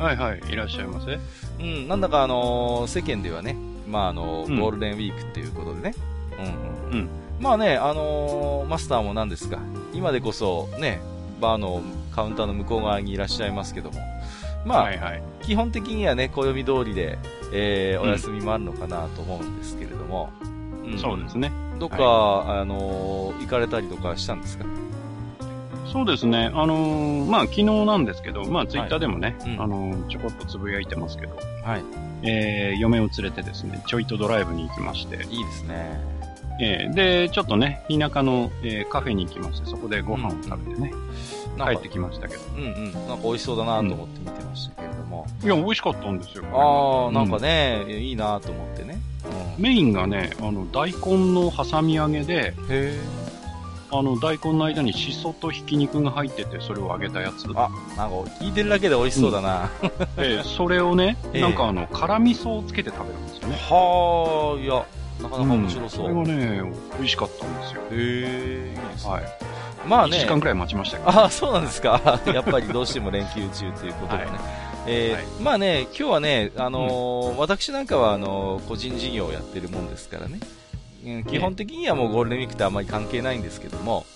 はいはい、いらっしゃいませ。うんなんだかあのー世間ではねまああのゴールデンウィークっていうことでね。うんうんうん。まあね、あのーマスターもなんですか、今でこそね、バーのカウンターの向こう側にいらっしゃいますけども、まあ、はいはい。基本的にはね、暦通りで、えーうん。お休みもあるのかなと思うんですけれども、ん。そうですね。どっか、あのー行かれたりとかしたんですか？そうですね。あのーまあ、昨日なんですけど、まあ、ツイッターでもね、うんあのーちょこっとつぶやいてますけど、はい。えー、嫁を連れてですね、ちょいとドライブに行きまして、いいですね。えー、で、ちょっとね、田舎の、えーカフェに行きまして、そこでご飯を食べてね、なんか帰ってきましたけど。うんうん。なんか美味しそうだなと思って見てましたけれども。いや、美味しかったんですよ。ああ、なんかね。ね、いいなと思ってね。うん、メインがね、あの、大根の挟み揚げで、へあの、大根の間にシソとひき肉が入ってて、それを揚げたやつ。あ、なんか聞いてるだけで美味しそうだな。で、それをね、ええなんかあの、辛味噌をつけて食べるんですよね。はあ、いや、なかなか面白そう。ん、それがね、美味しかったんですよ。へえ、いいですね。はい。まあね。1時間くらい待ちましたけど。ああ、そうなんですか。やっぱりどうしても連休中ということでね。はいえーはいまあね、今日はね、あのー私なんかは、あのー個人事業をやってるもんですからね。うん基本的にはもうゴールデンウィークってあんまり関係ないんですけども、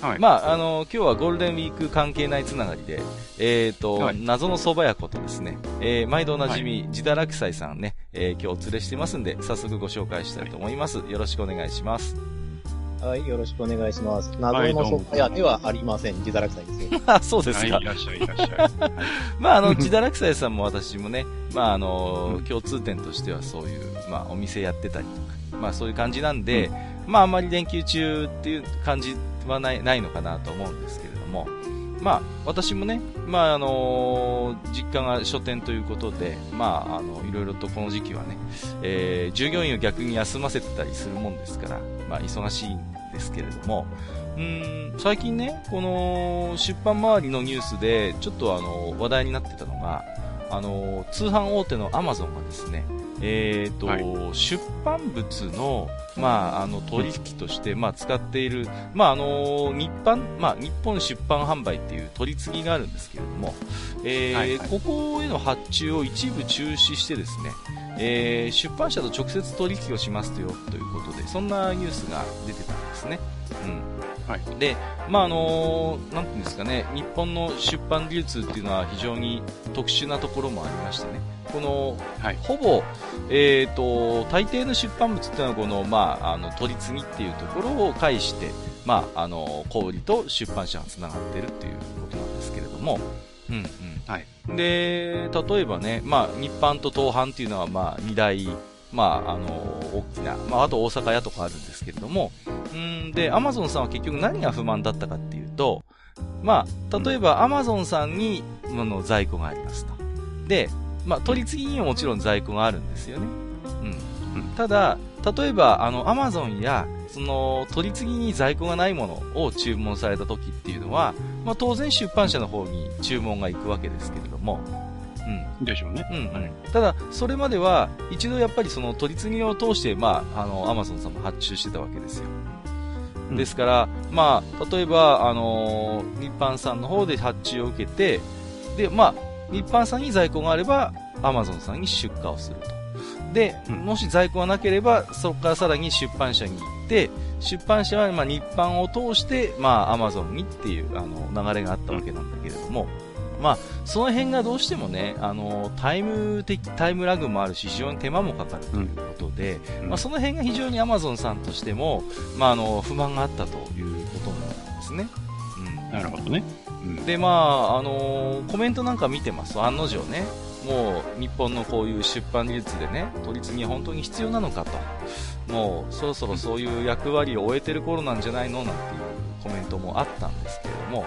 はい。まあ、あのー今日はゴールデンウィーク関係ないつながりで、えっ、と、はい謎の蕎麦屋ことですね、えー毎度おなじみ、自堕落斎さんね、えー今日お連れしてますんで、早速ご紹介したいと思います。よろしくお願いします。はい、よろしくお願いします。謎のソファ屋ではありません。自堕落斎ですよ。あ、そうですはい、か。いらっしゃい、いらっしゃい。はい まあ、あの、自堕落斎さんも私もね、まあ、あの、うん共通点としてはそういう、まあ、お店やってたりとか、まあ、そういう感じなんで、まあ、あまり連休中っていう感じはない、ないのかなと思うんですけれども、まあ、私もね、まあ、あの実家が書店ということで、まあ、あの、いろいろとこの時期はね、えー従業員を逆に休ませてたりするもんですから、まあ、忙しいんですけれども、うーん、最近ね、この出版周りのニュースで、ちょっとあの、話題になってたのが、あの、通販大手のアマゾンがですね、えっ、と、はい出版物の、まあ、あの、取引として、まあ、使っている、まあ、あの、日版、まあ、日本出版販売っていう取り次ぎがあるんですけれども、えーはいはいここへの発注を一部中止してですね、えー出版社と直接取引をしますよということで、そんなニュースが出てたんですね。うん。はい。で、まああのーなんていうんですかね、日本の出版流通っていうのは非常に特殊なところもありましてね、この、はいほぼ、えっ、と、大抵の出版物っていうのはこの、まあ、あの、取り次ぎっていうところを介して、まあ、あの、小売りと出版社が繋がっているっていうことなんですけれども、うんうん。はい。で、例えばね、まあ、日版と東版っていうのは、まあ、二大、まあ、あの、大きな、まあ、あと大阪屋とかあるんですけれども、うんで、アマゾンさんは結局何が不満だったかっていうと、まあ、例えばアマゾンさんに、あの、在庫がありますと。で、まあ、取り次ぎにももちろん在庫があるんですよね。うん。うんただ、例えば、あの、アマゾンや、その、取り次ぎに在庫がないものを注文された時っていうのは、まあ、当然出版社の方に注文が行くわけですけれども、うん。でしょうね。うんうんはいただ、それまでは、一度やっぱりその取り次ぎを通して、まあ、あの、アマゾンさんも発注してたわけですよ。うんですから、まあ、例えば、あのー日版さんの方で発注を受けて、で、まあ、日版さんに在庫があれば、アマゾンさんに出荷をすると。で、うんもし在庫がなければ、そこからさらに出版社に行って、出版社は、まあ、日版を通して、まあ、アマゾンにっていう、あの、流れがあったわけなんだけれども、まあ、その辺がどうしてもね、あの、タイム的、タイムラグもあるし、非常に手間もかかるということで、うんまあ、その辺が非常にアマゾンさんとしても、まあ、あの、不満があったということなんですね。うん。なるほどね。うん。で、まあ、あのーコメントなんか見てますと、案の定ね、もう日本のこういう出版技術でね、取り次ぎ本当に必要なのかと、もうそろそろそういう役割を終えてる頃なんじゃないの？なんていうコメントもあったんですけれども、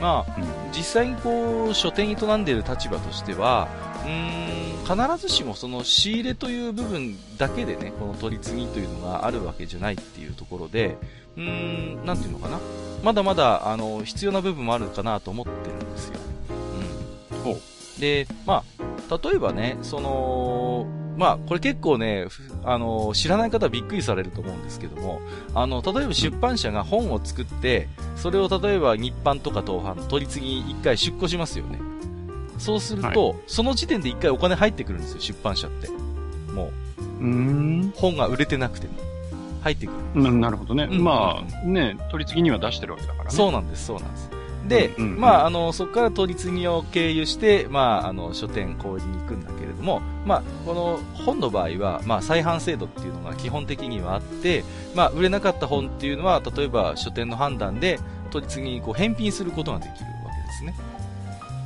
まあ、うん実際にこう、書店に営んでいる立場としては、うーん、必ずしもその仕入れという部分だけでね、この取り次ぎというのがあるわけじゃないっていうところで、うーん、なんていうのかな。まだまだ、あの、必要な部分もあるかなと思ってるんですよ。うん。ほで、まあ、例えばね、その、まあ、これ結構ね、ふあの、知らない方はびっくりされると思うんですけども、あの、例えば出版社が本を作って、それを例えば日版とか東版取り次ぎ一回出庫しますよね。そうすると、その時点で一回お金入ってくるんですよ、出版社って。もうーんう、。本が売れてなくても。入ってくる。ななるほどね。うんまあ、ね、取り次ぎには出してるわけだからね。そうなんです、そうなんです。で、うんうんうんまあ、あの、そこから取り次ぎを経由して、まあ、あの、書店小売りに行くんだけれども、まあ、この本の場合は、まあ、再販制度っていうのが基本的にはあって、まあ、売れなかった本っていうのは、例えば書店の判断で、取り次ぎにこう返品することができるわけですね。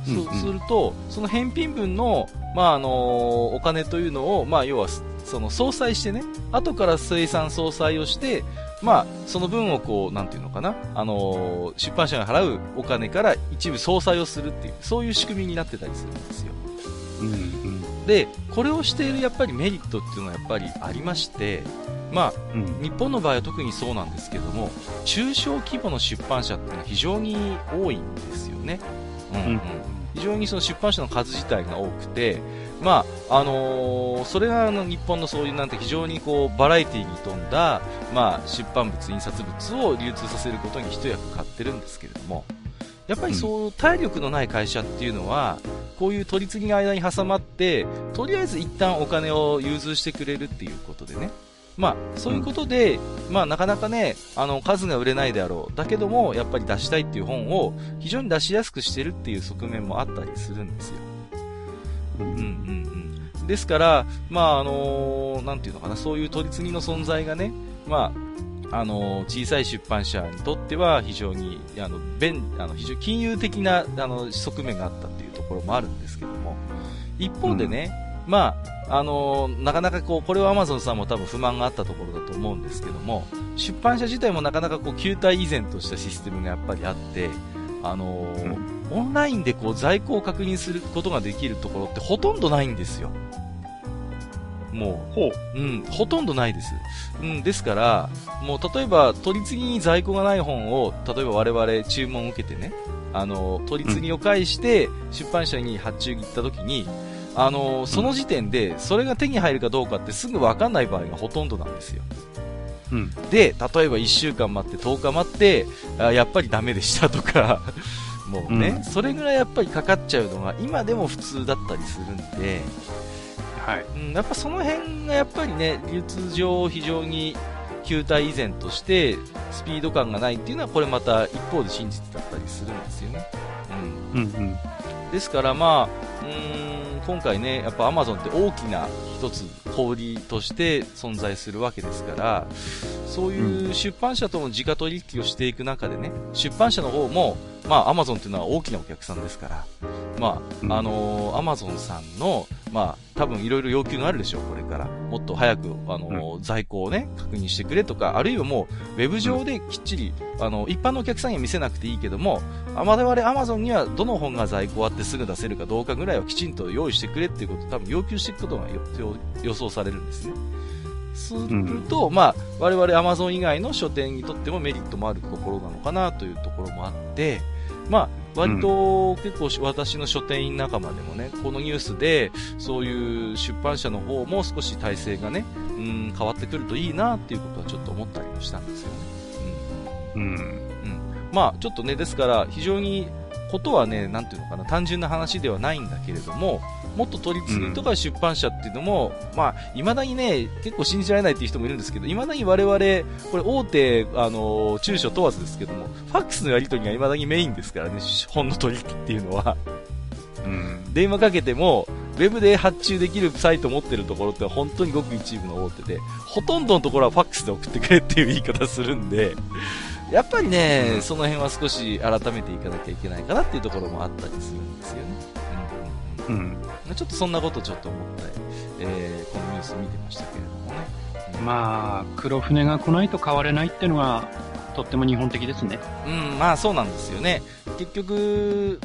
そうすると、その返品分の、まあ、あのお金というのを、まあ、要は、その、総裁してね、後から生産総裁をして、まあ、その分をこう、なんていうのかな、あの出版社が払うお金から一部総裁をするっていう、そういう仕組みになってたりするんですよ。うんうん。で、これをしているやっぱりメリットっていうのはやっぱりありまして、まあ、うん。日本の場合は特にそうなんですけども、中小規模の出版社っていうのは非常に多いんですよね。うん、うんうん非常にその出版社の数自体が多くて、まあ、あのーそれがあの日本のそういうなんて非常にこうバラエティに富んだ、まあ、出版物、印刷物を流通させることに一役買ってるんですけれども、やっぱりそう、体力のない会社っていうのは、こういう取り次ぎの間に挟まって、とりあえず一旦お金を融通してくれるっていうことでね。まあ、そういうことで、まあ、なかなかね、あの、数が売れないであろう。だけども、やっぱり出したいっていう本を非常に出しやすくしてるっていう側面もあったりするんですよ。うんうんうんうん。ですから、まあ、あのなんていうのかな、そういう取り次ぎの存在がね、まあ、あの小さい出版社にとっては非常に、あの、便、あの、非常に金融的な、あの、側面があったっていうところもあるんですけども、一方でね、まあ、あのなかなかこう、これは Amazon さんも多分不満があったところだと思うんですけども、出版社自体もなかなかこう、球体依然としたシステムがやっぱりあって、あのオンラインでこう、在庫を確認することができるところってほとんどないんですよ。もう、ほう。うん、ほとんどないです。うん、ですから、もう例えば取り次ぎに在庫がない本を、例えば我々注文を受けてね、あの、取り次ぎを介して出版社に発注に行った時に、あの、その時点でそれが手に入るかどうかってすぐわかんない場合がほとんどなんですよ。うん。で、例えば1週間待って10日待って、あやっぱりダメでしたとか、もうね、うんそれぐらいやっぱりかかっちゃうのが今でも普通だったりするんで、はい。うん、やっぱその辺がやっぱりね、流通上非常に球体依然としてスピード感がないっていうのはこれまた一方で真実だったりするんですよね。うん。うんうん。ですからまあ、今回ね、やっぱアマゾンって大きな一つ小売りとして存在するわけですから、そういう出版社との直取引をしていく中でね、出版社の方も、まあ Amazon っていうのは大きなお客さんですから、まうん。あ、あのー、Amazon さんの、まあ、多分いろいろ要求があるでしょう、これから。もっと早く、あのー在庫をね、確認してくれとか、あるいはもう、ウェブ上できっちり、あの、一般のお客さんには見せなくていいけども、あ我々 Amazon にはどの本が在庫あってすぐ出せるかどうかぐらいはきちんと用意してくれっていうことを多分要求していくことがよよ予想されるんですね。すると、まあ、我々 Amazon 以外の書店にとってもメリットもあるところなのかなというところもあって、まあ、割と結構し私の書店員仲間でもね、このニュースで、そういう出版社の方も少し体制がね、うん、変わってくるといいなっていうことはちょっと思ったりもしたんですよね。うんうん。まあ、ちょっとね、ですから、非常に、ことはね、なんていうのかな、単純な話ではないんだけれども、もっと取り次ぎとか出版社っていうのも、まあ、未だにね、結構信じられないっていう人もいるんですけど、未だに我々、これ大手、あの、中小問わずですけども、ファックスのやり取りが未だにメインですからね、本の取引っていうのは。うん。電話かけても、ウェブで発注できるサイトを持ってるところって本当にごく一部の大手で、ほとんどのところはファックスで送ってくれっていう言い方するんで、やっぱりね、うんその辺は少し改めていかなきゃいけないかなっていうところもあったりするんですよね。うんうんうん。うん、ちょっとそんなことちょっと思って、えーこのニュース見てましたけれどもね。うんまあ、黒船が来ないと変われないっていうのが、とっても日本的ですね。うん、まあそうなんですよね。結局、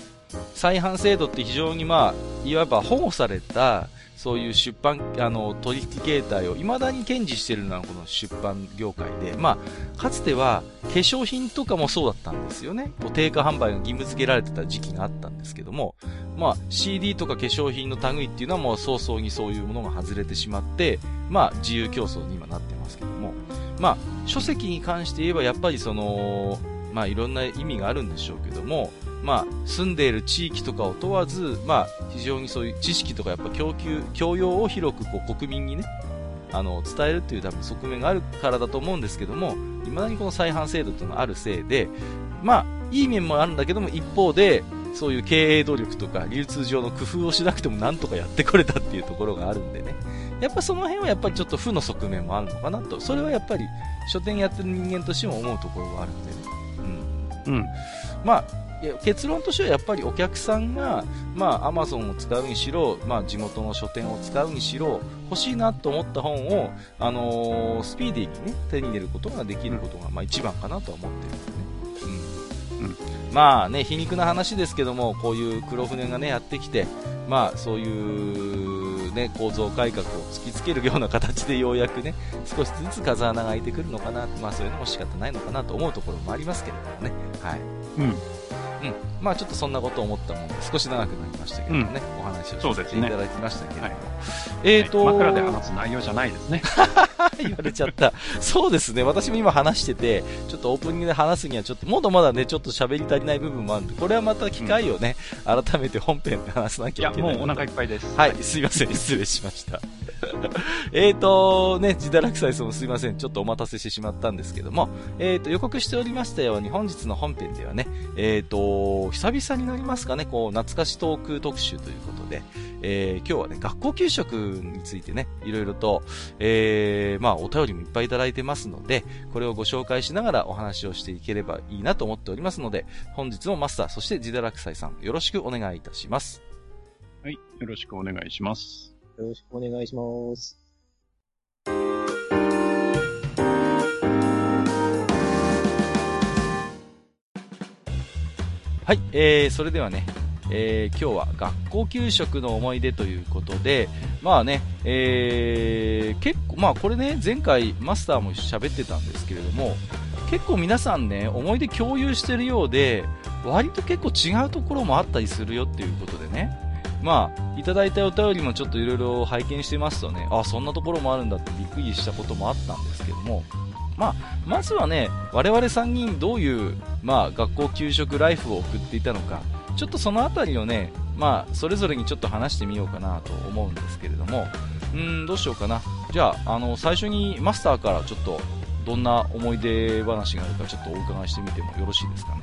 再販制度って非常にまあ、いわば保護された、そういう出版、あの、取引形態を未だに堅持しているのはこの出版業界で、まあ、かつては化粧品とかもそうだったんですよね。こう定価販売が義務付けられてた時期があったんですけども、まあ、CD とか化粧品の類っていうのはもう早々にそういうものが外れてしまって、まあ、自由競争に今なってますけども、まあ、書籍に関して言えばやっぱりその、まあいろんな意味があるんでしょうけども、まあ住んでいる地域とかを問わず、まあ非常にそういう知識とかやっぱ供給、教養を広くこう国民にね、あの、伝えるっていう多分側面があるからだと思うんですけども、未だにこの再販制度というのがあるせいで、まあいい面もあるんだけども一方で、そういう経営努力とか流通上の工夫をしなくてもなんとかやってこれたっていうところがあるんでね。やっぱその辺はやっぱりちょっと負の側面もあるのかなと。それはやっぱり書店やってる人間としても思うところがあるんでね。うん。うん。まあ、結論としてはやっぱりお客さんが、まあ、アマゾンを使うにしろ、まあ、地元の書店を使うにしろ、欲しいなと思った本を、あのースピーディーにね、手に入れることができることが、まあ、一番かなとは思ってるんでね。うん。うんまあね、皮肉な話ですけども、こういう黒船がね、やってきて、まあ、そういう、ね、構造改革を突きつけるような形でようやくね、少しずつ風穴が開いてくるのかな、まあ、そういうのも仕方ないのかなと思うところもありますけれどもね。はい。うん。うん。まあちょっとそんなことを思ったもんで、少し長くなりましたけどもね、お話をさせていただきましたけれども。はいえーと、枕で話す内容じゃないですね。言われちゃった。そうですね、私も今話してて、ちょっとオープニングで話すにはちょっと、まだまだね、ちょっと喋り足りない部分もあるんで、これはまた機会をね、改めて本編で話さなきいや、ゃいけないので。もうお腹いっぱいです。はい、すいません、失礼しました。えーと、ね、自堕落斎さんもすいません、ちょっとお待たせしてしまったんですけども、えーと、予告しておりましたように、本日の本編ではね、えーと、久々になりますかね、こう、懐かしトーク特集ということで、えー今日はね、学校給食についてね、いろいろと、えー、まあ、お便りもいっぱいいただいてますので、これをご紹介しながらお話をしていければいいなと思っておりますので、本日もマスター、そして自堕落斎さん、よろしくお願いいたします。はい。よろしくお願いします。よろしくお願いします。はい、えー、それではね、えー、今日は学校給食の思い出ということで、まあね、えー、結構、まあこれね、前回マスターも喋ってたんですけれども、結構皆さんね、思い出共有してるようで、割と結構違うところもあったりするよっていうことでね、まあ、いただいたお便りもちょっといろいろ拝見してますとね、あ、そんなところもあるんだってびっくりしたこともあったんですけども、まあ、まずはね、我々3人どういう、まあ、学校給食ライフを送っていたのか、ちょっとそのあたりをね、まあ、それぞれにちょっと話してみようかなと思うんですけれども、うん、どうしようかな。じゃあ、あの、最初にマスターからちょっと、どんな思い出話があるかちょっとお伺いしてみてもよろしいですかね。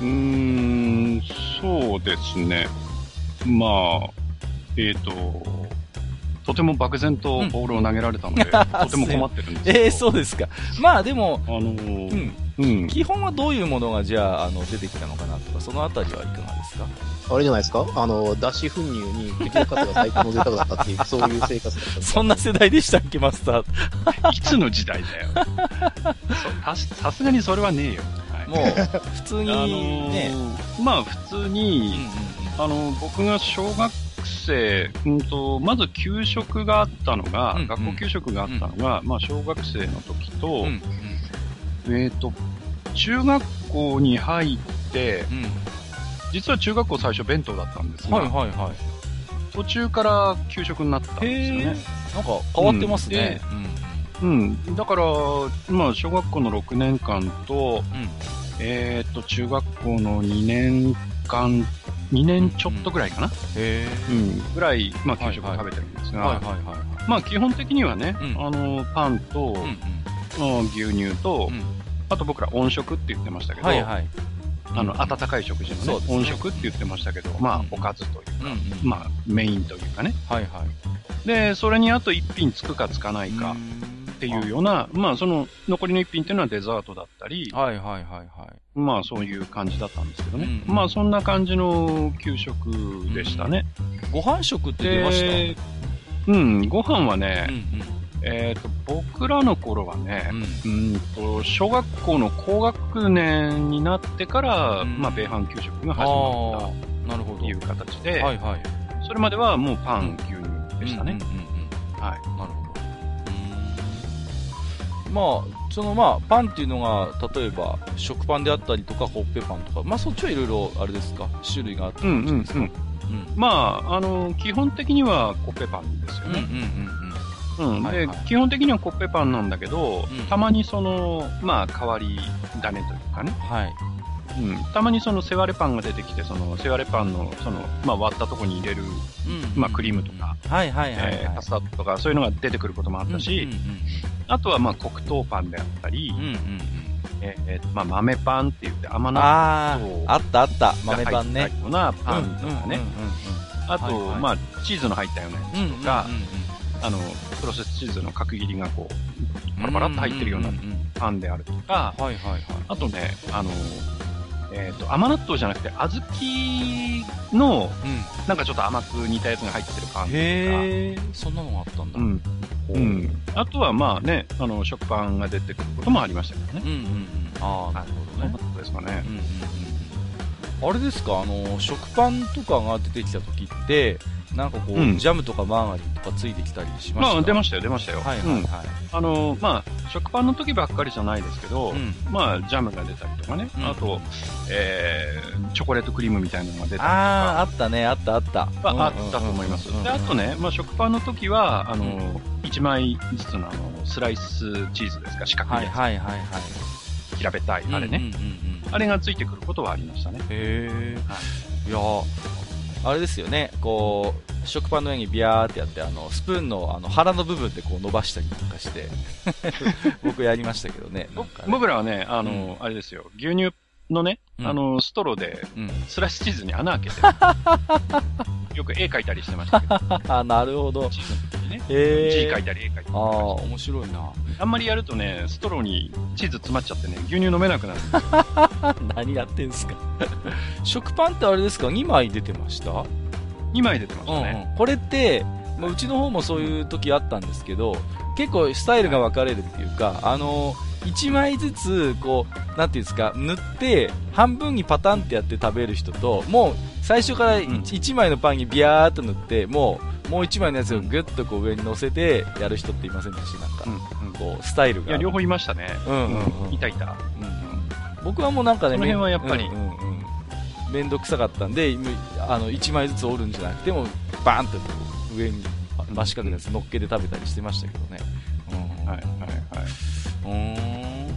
うーん、そうですね。まあ、えっ、と、とても漠然とボールを投げられたので、とても困ってるんですけど。えー、そうですか。まあでも、あのうー、ん、うん。基本はどういうものがじゃあ、あの、出てきたのかなとか、そのあたりはいかがですか？あれじゃないですか？あの、脱脂粉乳に敵の数が最高の贅沢だったっていう、そういう生活だったそんな世代でしたっけ、マスター。いつの時代だよ。そ ささすがにそれはねえよ。はいもう、普通にあのね、ーまあ普通うんうんに、あの、僕が小学生、うんと、まず給食があったのが、うんうん学校給食があったのが、まあ小学生の時と、うん。うんえっ、と、中学校に入って、うん。実は中学校最初弁当だったんですが、はいはいはい。途中から給食になったんですよね。なんか変わってますね。うん。だから、まあ小学校の6年間と、うん。うん。えっ、と、中学校の2年間、2年ちょっとぐらいかな、へうん、ぐらい、まあ給食を食べてるんですえ。が。まあ基本的にはね、うんあの、パンと、うんうん牛乳と、うん。うん。あと僕ら温食って言ってましたけど、はいはい。あの、温かい食事のねね温食って言ってましたけど、まあうん、おかずというか、うんうん。まあ、メインというかね。はいはい。で、それにあと一品つくかつかないかっていうような、まあ、その、残りの一品っていうのはデザートだったり、はいはいはいはい。まあ、そういう感じだったんですけどね。うんまあ、そんな感じの給食でしたね。ご飯食って出ました？で、うん、ご飯はね、うんえっ、と、僕らの頃はねう、ん。うんと、小学校の高学年になってから、うんまあ、米飯給食があ始まっあ、なるほど。たという形で、はいはい。それまではもうパン、牛乳でしたね。うんうんうんうんはい。なるほど。まあ、そのまあ、パンっていうのが、例えば、食パンであったりとか、コッペパンとか、まあそっちはいろいろ、あれですか、種類があってうんうんうん。ですかうん。まあ、あの、基本的にはコッペパンですよね。うんうん。ではいはい、基本的にはコッペパンなんだけど、うんたまにその、まあ、変わり種というかね。うん。はい。うん。たまにその、セワレパンが出てきて、その、セワレパンの、その、まあ、割ったとこに入れる、うんまあ、クリームとか、はいはいはいはい。えーカスタードとか、そういうのが出てくることもあったし、うんあとは、まあ、黒糖パンであったり、うんうん。うんうんうん。えーえーまあ、豆パンって言って甘納あそうあ、あったあった。豆豆パンね。ようなパンとかね。あと、はいはいまあ、チーズの入ったようなやうんうんうん。つとか、あの、プロセスチーズの角切りがこう、パラパラっと入ってるようなパンであるとか、はいはいはい。あとね、あの、えっ、と、甘納豆じゃなくて、小豆の、うん。なんかちょっと甘く煮たやつが入ってるパンとか。へえ、そんなのがあったんだ。うん。うん。あとはまあね、あの、食パンが出てくることもありましたけどね。うんうんうん。ああ、なるほどねそんな。ことですかねう。んうんうんあれですか、あの、食パンとかが出てきた時って、なんかこう、うんジャムとかマーガリンとかついてきたりしました？まあ、出ましたよ、出ましたよ。はいはいうんはい。あの、まあ、食パンの時ばっかりじゃないですけど、うんまあ、ジャムが出たりとかね、うんあと、えー、チョコレートクリームみたいなのが出たりとああ、あか、ったね、あったあった。はあったと思います。で、あとね、まあ、食パンの時は、あの、1枚ずつのあの、スライスチーズですか、四角いはいやはいはいはい。つ、平べったい、あれね、うんうんうんうん。あれがついてくることはありましたね。へえ。はいやーあれですよね、こう、食パンの上にビャーってやって、あの、スプーンのあの腹の部分でこう伸ばしたりとかして、僕やりましたけどね。僕らはね、あの、あれですよ、牛乳のね、うん。あの、ストローで、うん。スライスチーズに穴開けて、よく絵描いたりしてましたけど、あ、なるほど。チーズの時にね、え。書いたり絵描いたりああ、面白いな。あんまりやるとね、ストローにチーズ詰まっちゃってね、牛乳飲めなくなる。何やってんすか。食パンってあれですか ?2 枚出てました？2枚出てましたうんね。うん、これって、まあうちの方もそういう時あったんですけど、結構スタイルが分かれるっていうか、あの、1枚ずつ、こう、なんていうんですか、塗って、半分にパタンってやって食べる人と、もう、最初から 1,、枚のパンにビャーっと塗って、もう、もう1枚のやつをグッとこう上に乗せてやる人っていませんでした？なんか、うんうん。こう、スタイルが。いや、両方いましたね。うんうんうん。いたい。た。うん。僕はもうなんかね、その辺はやっぱり。うんうんうん。めんどくさかったんで、むあの、1枚ずつ折るんじゃなくても、バーンってこう上に。あ真四角のやつ乗っけて食べたりしてましたけどね。うんはい、はい、はい。うーん。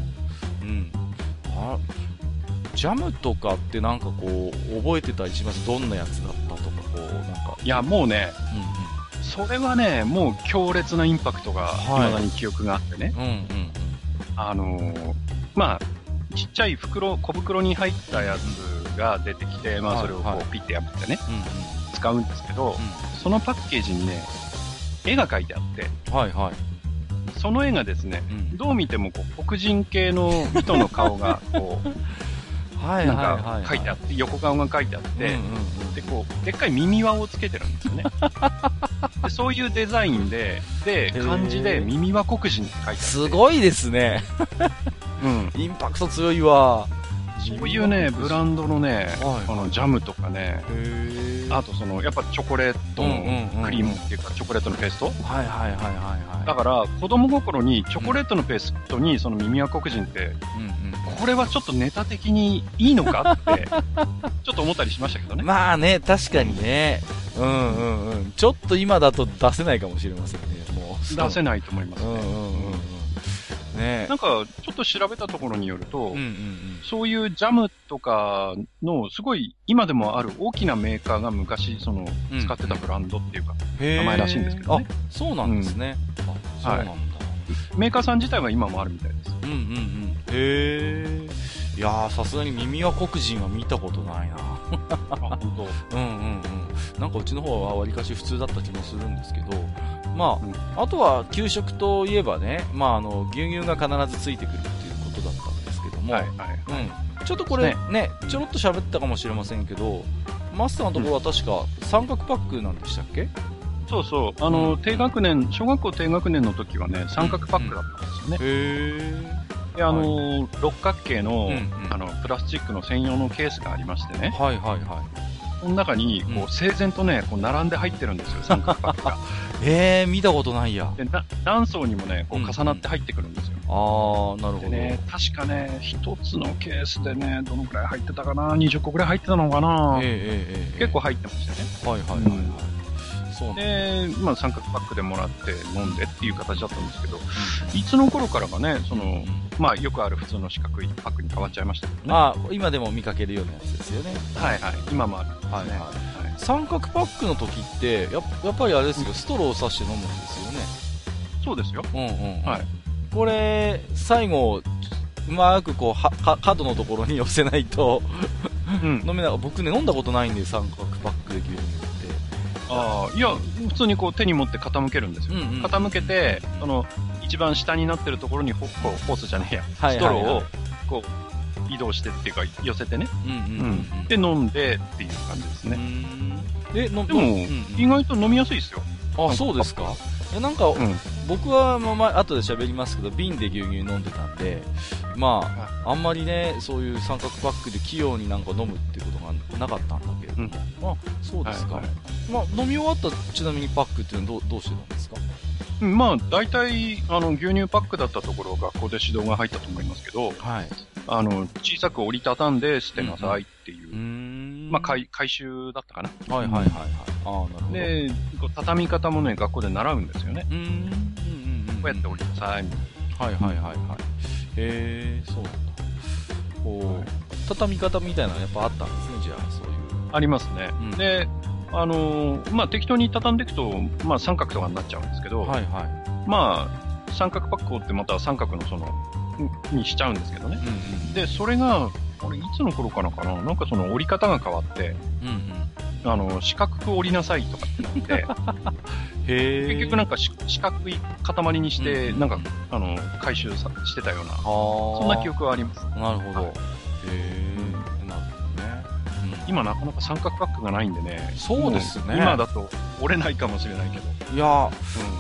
うん。あ、ジャムとかってなんかこう、覚えてたりします？どんなやつだったとか、こう、なんか。いや、もうね、うそれはね、もう強烈なインパクトが、はい未だに記憶があってね。んうん。うんうんうん。あのーまあ、ちっちゃい袋、小袋に入ったやつが出てきて、まあ、それをこはいはいうピッて破ってね、うん使うんですけど、そのパッケージにね、絵が描いてあって、うん。はいはい。その絵がですね、うんどう見てもこう黒人系の人の顔が、こう、はいなん。か書いてあって、横顔が書いてあって、うんうんうん。で、こう、でっかい耳輪をつけてるんですよね。でそういうデザインで、で、ー漢字で耳輪黒人って書いてあって。すごいですね。うん。インパクト強いわ。そういうね、ブランドのね、はいあの、ジャムとかね、あとその、やっぱチョコレートのクリームっていうか、チョコレートのペーストはいはいはいはいはい。だから、子供心にチョコレートのペーストにその耳輪黒人って、うんうんこれはちょっとネタ的にいいのかって、ちょっと思ったりしましたけどね。まあね、確かにね。うんうんうん。ちょっと今だと出せないかもしれませんね、もう。出せないと思いますね。うんうんうんうん。ねなんか、ちょっと調べたところによると、うんうんうん。そういうジャムとかの、すごい今でもある大きなメーカーが昔、そのうん、使ってたブランドっていうか、名前らしいんですけどねあ、そうなんですね。あ、そうなんだ。メーカーさん自体は今もあるみたいです。うんうんうん。へえ。いやー、さすがに耳輪黒人は見たことないな。あ、本当。うんうんうん。なんかうちの方はわりかし普通だった気もするんですけど、まあ、あとは給食といえばね、まああの、牛乳が必ずついてくるっていうことだったんですけども、はい、はい。うん。ちょっとこれね、ちょろっと喋ったかもしれませんけど、マスターのところは確か三角パックなんでしたっけ？そうそう。あの、低学年、小学校低学年の時はね、三角パックだったんですよね。へで、あの、六角形の、うんうんあの、プラスチックの専用のケースがありましてね。はいはいはその中に、うんこう、整然とね、こう、並んで入ってるんですよ、三角パックが。い。えー、見たことないや。で、な何層にもね、こう、うんうん重なって入ってくるんですよ。あー、なるほど。でね、確かね、一つのケースでね、どのくらい入ってたかな ?20 個くらい入ってたのかな、ええええええ結構入ってましたね。はいはいはいはい。そうなんだで、まあ三角パックでもらって飲んでっていう形だったんですけど、いつの頃からかね、その、まあよくある普通の四角いパックに変わっちゃいましたけどね。あ今でも見かけるようなやつですよね。はいはい。今もあるね。はいはいはい三角パックの時って、やっやっぱりあれですよ、ストローを刺して飲むんですよね。そうですよ。うんうん、うん。はい。これ、最後、うまくこう、は、か角のところに寄せないとうん。飲めない。僕ね、飲んだことないんで、三角パックで牛乳って。ああ、いや、普通にこう手に持って傾けるんですよ。うんうん傾けて、その、一番下になってるところにホこうホースじゃねえや、はいはいはいストローを、こう、移動してっていうか、寄せてね。うんうんううんん。で、飲んでっていう感じですうね。ん。で、のでも、うんうん意外と飲みやすいですよ。あ、そうですか。なんか、うん。僕は、まあ、まあ、後で喋りますけど、瓶で牛乳飲んでたんで、まあ、あんまりね、そういう三角パックで器用になんか飲むっていうことがなかったんだけれども、まあ、そうですか。はいはいまあ、飲み終わった、ちなみにパックっていうのはどう、どうしてたんですか？うんまあ、大体、あの、牛乳パックだったところ、学校で指導が入ったと思いますけど、はい。あの、小さく折りたたんで捨てなさいっていう、うーん。まあ、回、回収だったかな。はいはいはいはい。ああ、なるほど。で、こう畳み方もね、学校で習うんですよね。うーん。こうやって折りなさい、みたいな。はいはいはいはい。へえ、そうなんだ。こう、畳み方みたいなのやっぱあったんですね、じゃあ、そういう。ありますね。うんで、あのーまあ、適当に畳んでいくと、まあ、三角とかになっちゃうんですけど、はいはい。まあ、三角パックを折ってまた三角のその、んにしちゃうんですけどね。うんうん。で、それが、これいつの頃かなかな？なんかその折り方が変わって、うんうん。あの、四角く折りなさいとかってなって、へえ。結局なんかし四角い塊にして、うんなんか、あの、回収さしてたような、はあ。そんな記憶はあります。なるほど。はいへえ。今なかなか三角パックがないんでね。そうですね今だと折れないかもしれないけど。いや、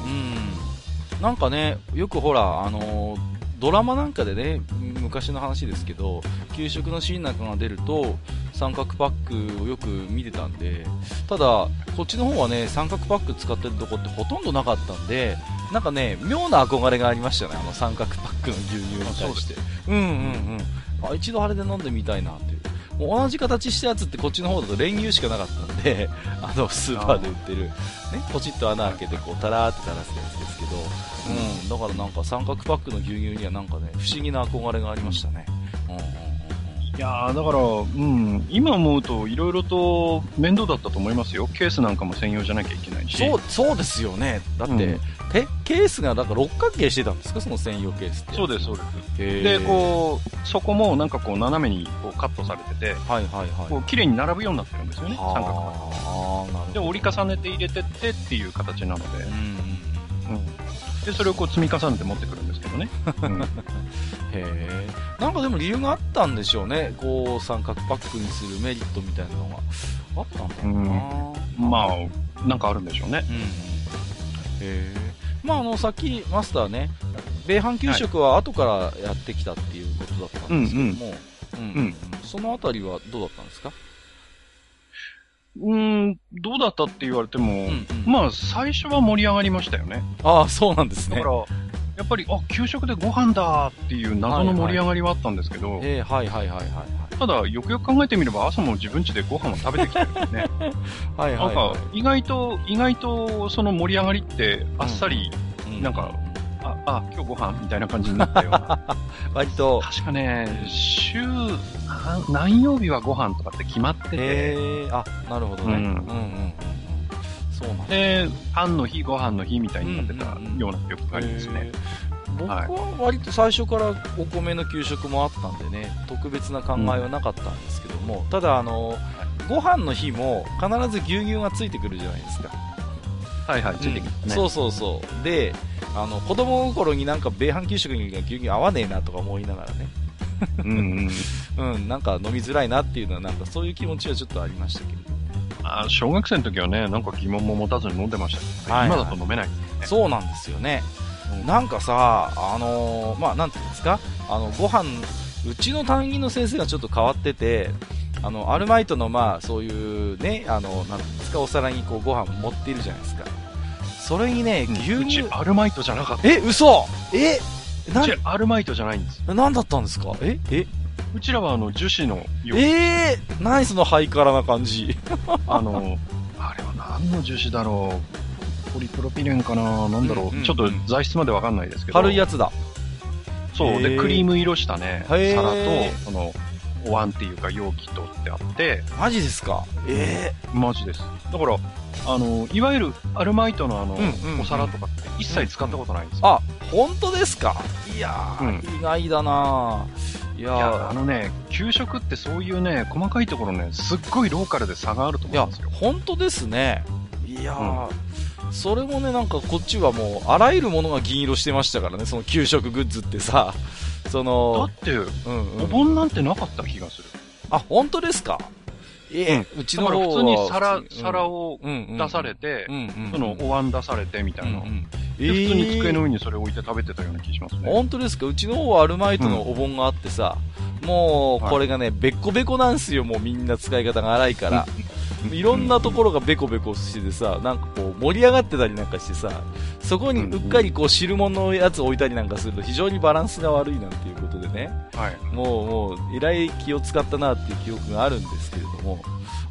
ううん。なんかね、よくほら、あのードラマなんかでね、昔の話ですけど、給食のシーンなんかが出ると、三角パックをよく見てたんで、ただ、こっちの方はね、三角パック使ってるとこってほとんどなかったんで、なんかね、妙な憧れがありましたね、あの三角パックの牛乳に対して。うんうんうん。あ、一度あれで飲んでみたいなって同じ形したやつってこっちの方だと練乳しかなかったんで、あの、スーパーで売ってる、ね、ポチッと穴開けてこう、タラーって垂らすやつですけど、うん、だからなんか三角パックの牛乳にはなんかね、不思議な憧れがありましたね。うん。いやー、だから、うん、今思うと色々と面倒だったと思いますよ。ケースなんかも専用じゃなきゃいけないし。そう、そうですよね。だって、うんえ、ケースがなんか六角形してたんですか？その専用ケースって。そうです、そうです。で、こう、そこもなんかこう斜めにこうカットされてて、はいはいはい。こう綺麗に並ぶようになってるんですよね、三角が。ああ、なるほど。で、折り重ねて入れてってっていう形なのでうん、うん。うん。で、それをこう積み重ねて持ってくるんですけどね。うん、へえ。なんかでも理由があったんでしょうね。こう、三角パックにするメリットみたいなのがあったんだろうな。まあ、なんかあるんでしょうね。うん。へえ。まあ、あの、さっきマスターね、米飯給食は後からやってきたっていうことだったんですけども、うんうんうんそのあたりはどうだったんですか？うーん、どうだったって言われても、んうんまあ、最初は盛り上がりましたよね。ああ、そうなんですねだか。ら、やっぱり、あ、給食でご飯だっていう謎の盛り上がりはあったんですけど、ええはいはいはいはいはい。ただ、よくよく考えてみれば、朝も自分家でご飯を食べてきてるんですね。はいなんか、意外と、意外と、その盛り上がりって、あっさり、うなんか、あ、あ、今日ご飯みたいな感じになったような。割と、確かね、週、な何曜日はご飯とかって決まってて、ええあ、なるほどね。ううんんうんうんうん。そうなんだ。で、パンの日、ご飯の日みたいになってたうんうんうんような記憶がありますね。僕は割と最初からお米の給食もあったんでね、特別な考えはなかったんですけども、ただあの、ご飯の日も必ず牛乳がついてくるじゃないですか。はいはい、ついてきますね。そうそうそう。で、あの、子供心になんか米飯給食に牛乳合わねえなとか思いながらね、うんうん。うん、なんか飲みづらいなっていうのはなんかそういう気持ちはちょっとありましたけど。あ小学生の時はね、なんか疑問も持たずに飲んでましたけど、ねはいはい今だと飲めない。そうなんですよね。うんなんかさ、あのーまあ、なんていうんですか、あの、ご飯、うちの担任の先生がちょっと変わってて、あの、アルバイトの、まあ、そういうね、あの、なんですか、お皿にこう、ご飯持っているじゃないですか。それにね、牛乳、アルマイトじゃなかった。え、嘘え、なうちアルマイトじゃないんです。なんだったんですか？ええ？うちらはあの樹脂の容器、えー、何そのハイカラな感じ？あの、あれは何の樹脂だろう。ポリプロピレンかな？なんだろう、うんうんちょっと材質までわかんないですけど。軽いやつだ。そう。で、クリーム色したね、皿と、その、お椀っていうか容器とってあって、マジですか？えマジです。だから、あの、いわゆるアルマイトのあの、うんうんうん。お皿とかって一切使ったことないんですー、よ。あ、本当ですか？いやー、意外だなー。いやいや、ーあのね、給食ってそういうね、細かいところね、すっごいローカルで差があるといや思うんですよ。、本当ですね。いやー、それもね、なんかこっちはもう、あらゆるものが銀色してましたからね、その給食グッズってさ、そだのっ、て、うんうん。お盆なんてなかった気がする。あ、本当ですか？ええ、うちだの方は普通に皿、うん皿を出されてそのお椀出されてみたいな。普通に机のえ上にそれを置いて食べてたような気がしますーね。本当ですか？うちの方はアルマイトのお盆があってさ、もう、これがね、べっこべこなんすよ、もうみんな使い方が荒いから。いろんなところがベコベコしててさ、なんかこう盛り上がってたりなんかしてさ、そこにうっかりこう汁物のやつ置いたりなんかすると非常にバランスが悪いなんていうことでね、はい。もうもう、えらい気を使ったなっていう記憶があるんですけれども、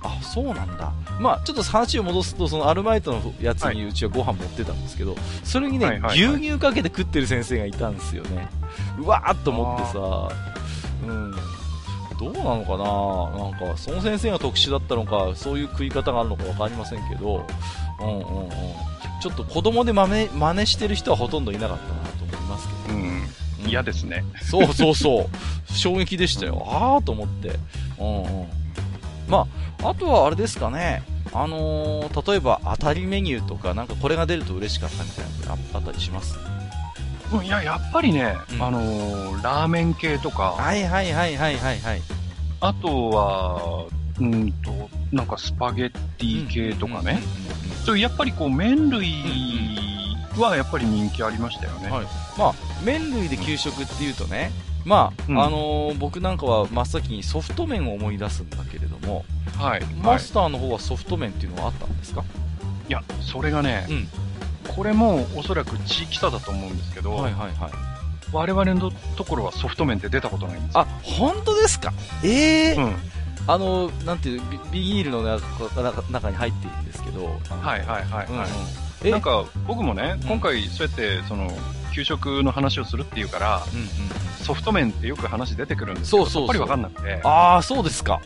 あ、そうなんだ。まあちょっと話を戻すと、そのアルバイトのやつにうちはご飯持ってたんですけど、それにね、牛乳かけて食ってる先生がいたんですよね。うわーっと思ってさ、うん。どうなのかな？なんか、その先生が特殊だったのか、そういう食い方があるのかわかりませんけど、うんうんうん。ちょっと子供で真似真似してる人はほとんどいなかったなと思いますけど。うん。うん嫌ですね。そうそうそう。衝撃でしたよ。あーと思って。うんうん。まあ、あとはあれですかね。あのー例えば当たりメニューとか、なんかこれが出ると嬉しかったみたいなのってああったりします？うんいや、やっぱりね、うんあのーラーメン系とか、はいはいはいはいはいはい。あとは、うんと、なんかスパゲッティ系とかね。そうやっぱりこう、麺類はやっぱり人気ありましたよね。はいまあ、麺類で給食っていうとね、まあ、うんあのー僕なんかは真っ先にソフト麺を思い出すんだけれども、はい。はい。マスターの方はソフト麺っていうのはあったんですか？いや、それがね、うんこれもおそらく地域差だと思うんですけど、はいはいはい。我々のところはソフト麺って出たことないんですよ。あ、本当ですか？ええーうん。あの、なんていう、ビビニールの中中中に入っているんですけど。あのはいはいはい、うんなんか、僕もね、うん今回そうやって、その、給食の話をするっていうから、うんうん。ソフト麺ってよく話出てくるんですけど、そうそうそうさっぱりわかんなくて、ああ、そうですか。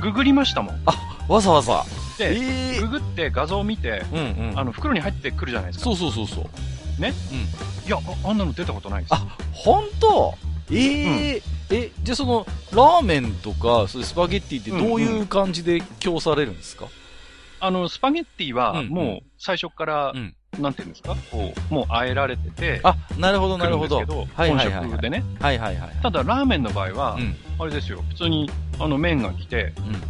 ググりましたもん。わざわざ。で、ええググって画像を見て、うんうん。あの、袋に入ってくるじゃないですか。そうそうそうそう。ね？うん。いやあ、あんなの出たことないです。あ、本当？えええ、じゃあその、ラーメンとか、そスパゲッティってどういう感じで供されるんですか、あの、スパゲッティは、うんもう、最初から、うんなんていうんですか？こう、もう、あえられてて、あ、なるほどな来るほど。はいはいはいはい本食でね。はいはいはい。ただ、ラーメンの場合は、うん。あれですよ、普通に、あの、麺が来て、うん。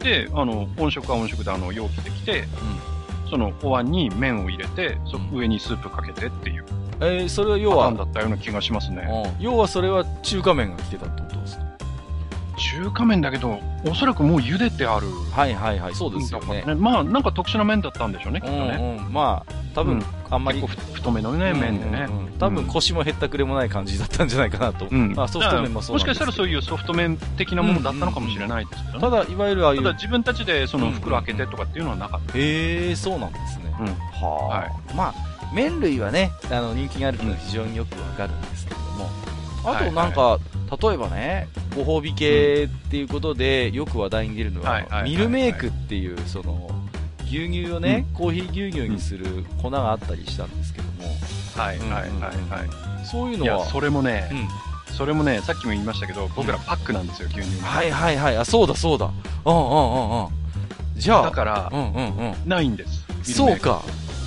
で、あの、音色は音色で、あの、容器で来て、その、お椀に麺を入れて、そうん上にスープかけてっていうえー、それは要は、パターンだったような気がしますね。うん要はそれは中華麺が来てたってことですか？中華麺だけど、おそらくもう茹でてある。はいはいはい、そうですよね。ねまあ、なんか特殊な麺だったんでしょうね、きっとね。うんうん、まあ、多分、うんあんまり、太めのね、麺でね。多分腰もへったくれもない感じだったんじゃないかなと。あ、ソフト麺もそうもしかしたらそういうソフト麺的なものだったのかもしれないですけどね。ただ、いわゆるああいう、ただ自分たちでその袋開けてとかっていうのはなかった。へえ、そうなんですね。うん。はあ、まあ、麺類はね、あの、人気があるっていうのは非常によくわかるんですけれども、あとなんか、例えばね、ご褒美系っていうことで、よく話題に出るのは、ミルメイクっていう、その、牛乳をね、コーヒー牛乳にする粉があったりしたんですけども、はいはいはいはい。そういうのは、それもねう、ん。それもね、さっきも言いましたけど、僕らパックなんですよ、牛乳が。はいはいはい、あ、そうだそうだ。うんうんうんうん。じゃあ、だからう、んうんうん。ないんです。そう。か。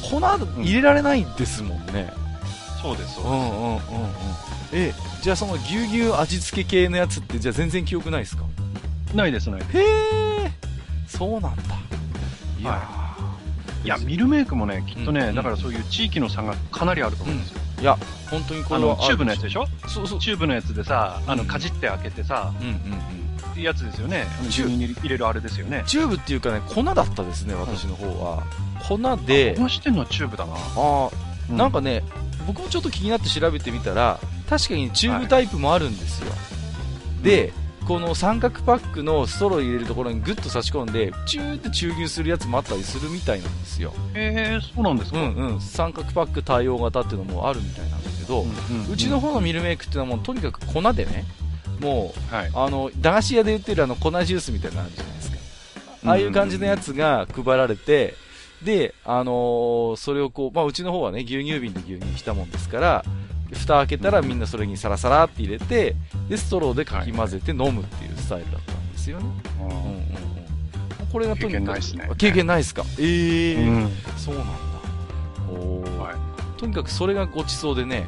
粉入れられないですもんね。そうです、そううんうんうんうん。え、じゃあその牛乳味付け系のやつって、じゃあ全然記憶ないですか？です。ないです、ないです。へえ、そうなんだ。いやいや、ミルメイクもね、きっとね、うんだからそういう地域の差がかなりあると思うんですよ。ーいや、本当にこあれはの、チューブのやつでしょ？そうそう。チューブのやつでさ、あの、うんかじって開けてさ、うんうんうん。やつですよね。チュー牛乳に入れるあれですよね。チューブっていうかね、粉だったですね、私の方は。粉で、こうしてんの？はチューブだな。あうなんかね、僕もちょっと気になって調べてみたら、確かにチューブタイプもあるんですよ。で、この三角パックのストロー入れるところにグッと差し込んで、チューって注入するやつもあったりするみたいなんですよ。えー、そうなんですかうんうん。三角パック対応型っていうのもあるみたいなんだけど、うちの方のミルメイクっていうのはもうとにかく粉でね、もう、はい。あの、駄菓子屋で売ってるあの粉ジュースみたいなのあるじゃないですか。ああいう感じのやつが配られて、で、あのーそれをこう、まあ、うちの方はね、牛乳瓶で牛乳したもんですから、蓋開けたらみんなそれにサラサラって入れて、で、ストローでかき混ぜて飲むっていうスタイルだったんですよね。うんうんうん。これがとにかく。経験ないっすねあ経験ないっすか？ええーうん。そうなんだ。おーはい。とにかくそれがごちそうでね、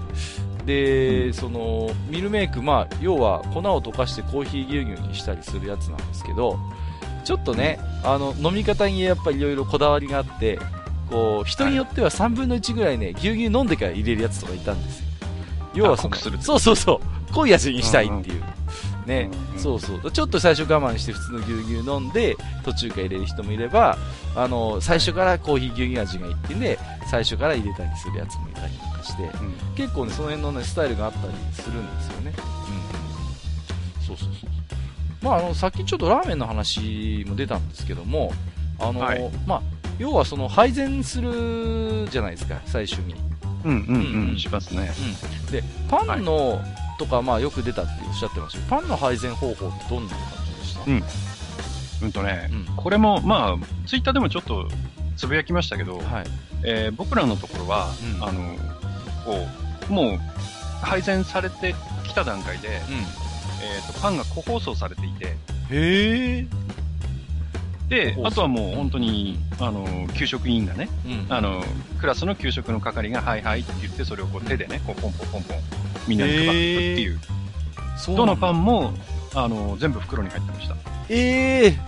で、その、ミルメイク、まあ、要は粉を溶かしてコーヒー牛乳にしたりするやつなんですけど、ちょっとね、あの、飲み方にやっぱりいろいろこだわりがあって、こう、人によっては3分の1ぐらいね、牛乳飲んでから入れるやつとかいたんですよ。要はそのそうそうそう、濃い味にしたいっていう。ね、うんうんそうそう。ちょっと最初我慢して普通の牛乳飲んで、途中から入れる人もいれば、あの、最初からコーヒー牛乳味がいいってんで、最初から入れたりするやつもいたりとかして、うん結構ね、その辺のね、スタイルがあったりするんですよね。うん。そうそうそう。まあ、あの、さっきちょっとラーメンの話も出たんですけども、あの、はいまあ、要はその配膳するじゃないですか、最初に。うんうんうんうん。しますね。うん。で、パンの、とか、まあ、よく出たっておっしゃってましたけど、パンの配膳方法ってどんな感じでした？うんうんとね、うんこれも、まあ、ツイッターでもちょっとつぶやきましたけど、はい。えー僕らのところは、うんあの、こう、もう、配膳されてきた段階で、うん。えっ、と、パンが個包装されていて、へえ。であとはもう本当に、あの、給食委員がね、うん。あの、クラスの給食の係が、はいはいって言って、それをこう手でね、こうポンポンポンポン、みんなに配っていくっていう、そうどのパンンも、あの、全部袋に入ってました。ええ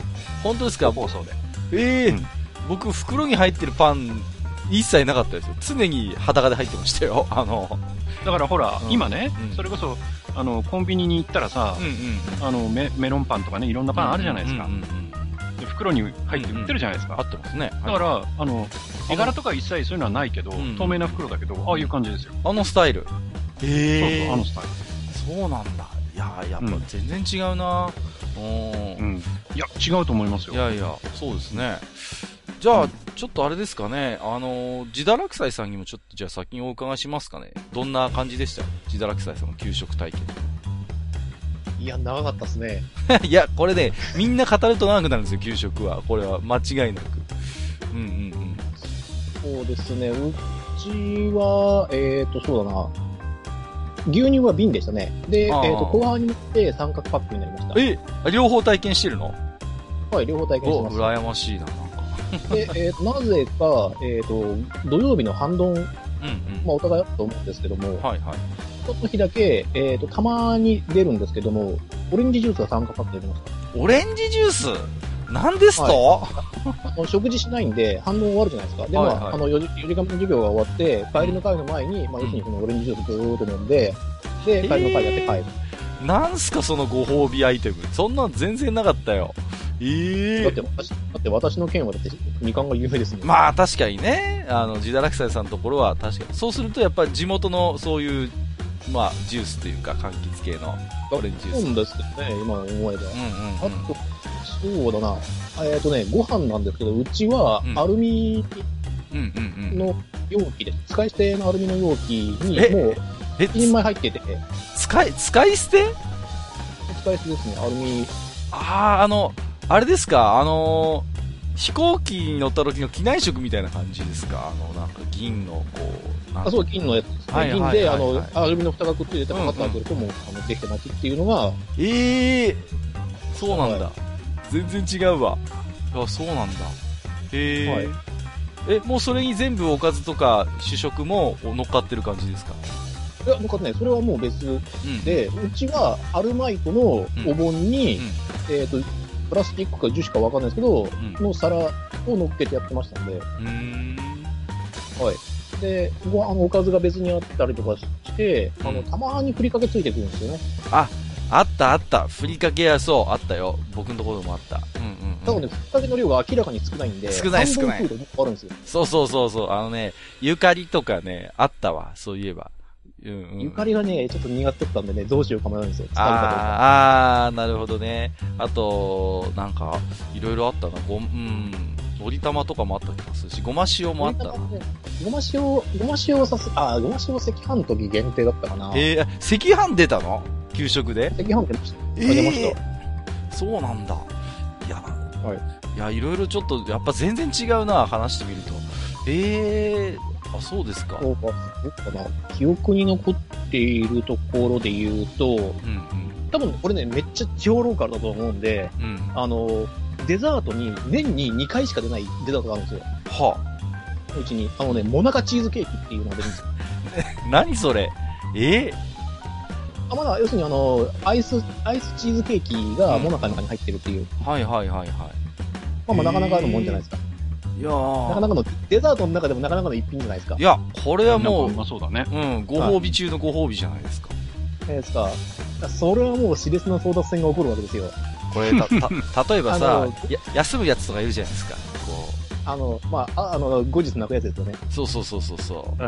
本当ですか？個包装で。ええうん僕、袋に入ってるパン、一切なかったですよ。常に裸で入ってましたよ。あの、だからほら、うん今ね、うんそれこそ、あの、コンビニに行ったらさうん、うん。あのメ、メロンパンとかね、いろんなパンあるじゃないですか。うんうんうんで袋に入って売ってるじゃないですか。合ってますね。だから、あの、絵柄とか一切そういうのはないけど、うん透明な袋だけど、ああいう感じですよ。あのスタイル。そうええそう、あのスタイそうなんだ。いやーやっぱうん全然違うなうル。ん。うん。いや、違うと思いますよ。いやいや、そうですね。じゃあ、ちょっとあれですかね、あのー、自堕落斎さんにもちょっとじゃあ先にお伺いしますかね。どんな感じでした？自堕落斎さんの給食体験。いや、長かったですね。いや、これね、みんな語ると長くなるんですよ、給食は。これは間違いなく。うんうんそうですね。うちは、えっ、と、そうだな。牛乳は瓶でしたね。で、えっ、あーと、後半になって三角パックになりました。うん。え、両方体験してるの？はい、両方体験してお、ます。羨ましいな、なんか。で、えっ、と、なぜか、えっ、と、土曜日の半ドン、うんうん。まあ、お互いあったと思うんですけども、はいはい。その日だけ、えっ、と、たまに出るんですけども、オレンジジュースが三角パックで出ました。オレンジジュース？なんですと、あの食事しないんで、反応終わるじゃないですか。で、はいはいまあ、あの4時、4時間目の授業が終わって、帰りの会の前に、まあ、要するにこのオレンジジュースずーっと飲んで、で、帰りの会やって帰る。なんすかそのご褒美アイテム？そんなん全然なかったよ。ええだって私、だって私の県はだって、みかんが有名ですもん。まあ確かにね、あの、自堕落斎さんのところは確かに。そうするとやっぱり地元のそういう、まあ、ジュースというか、柑橘系のオレンジジュース。そうですけどね、今思えば。うんうんうん。あと、そうだな。えっ、とね、ご飯なんですけど、うちはうんアルミ。の容器で、使い捨てのアルミの容器に、え？もう、え、一人前入ってて、使い、使い捨て？使い捨てですね、アルミ。ああ、あの、あれですか、あのー飛行機に乗った時の機内食みたいな感じですか？あの、なんか銀の、こう、あ、そう、銀のやつですね。はいはい銀で、あの、アルミの蓋がくっついてて、パカッと開けると、もう、あの、できてますっていうのが、ええそうなんだ、は全然違うわ。あ、そうなんだ。へえ、はい。え、もうそれに全部おかずとか主食も乗っかってる感じですか？いや、僕はね、それはもう別うん。で、うちは、アルマイトのお盆に、うん。えっ、と、プラスチックか樹脂かわかんないですけど、ん。の皿を乗っけてやってましたんで、うーん。はい。で、ごあのおかずが別にあったりとかして、あの、うんたまにふりかけついてくるんですよね。あったあった。ふりかけやそう。あったよ。僕のところでもあった。うんうん、うん。ただね、ふりかけの量が明らかに少ないんで、少ない少ないあるんですよ。そうそうそうそう。あのね、ゆかりとかね、あったわ。そういえば。うんうん。ゆかりがね、ちょっと苦手だったんでね、どうしようか迷うんですよ。あーあー、なるほどね。あと、なんか、いろいろあったな。ご、うん。のり玉とかもあった気がするし、ごま塩もあったな。ごま塩、ごま塩さす、あ、ごま塩赤飯の時限定だったかな。えー、赤飯出たの？給食で？赤飯出ました。出ました。そうなんだ。いや、はい。いや、いろいろちょっと、やっぱ全然違うな、話してみると。ええー、あ、そうですか。そうか、どうかな。記憶に残っているところで言うと、うん多分これね、めっちゃ地方ローカルだと思うんで、うん。うん。あの、デザートに年に2回しか出ないデザートがあるんですよ。はうちに。あのね、モナカチーズケーキっていうのが出るんですよ。あ、何それ？え？あ、まだ、要するにあの、アイス、アイスチーズケーキがモナカの中に入ってるっていう。ー、はいはいはいはまあまあなかなかあるもんじゃないですか。い。いやなかーなかの、デザートの中でもなかなかの一品じゃないですか。いや、これはもうまそうだね。うん、ご褒美中のご褒美じゃないですか。えですか。それはもう熾烈な争奪戦が起こるわけですよ。これ、た、た、例えばあさ休むやつとかいるじゃないですか。こあの、まあ、ああの、後日泣くやつですよね。う、そうそうそうそうそう。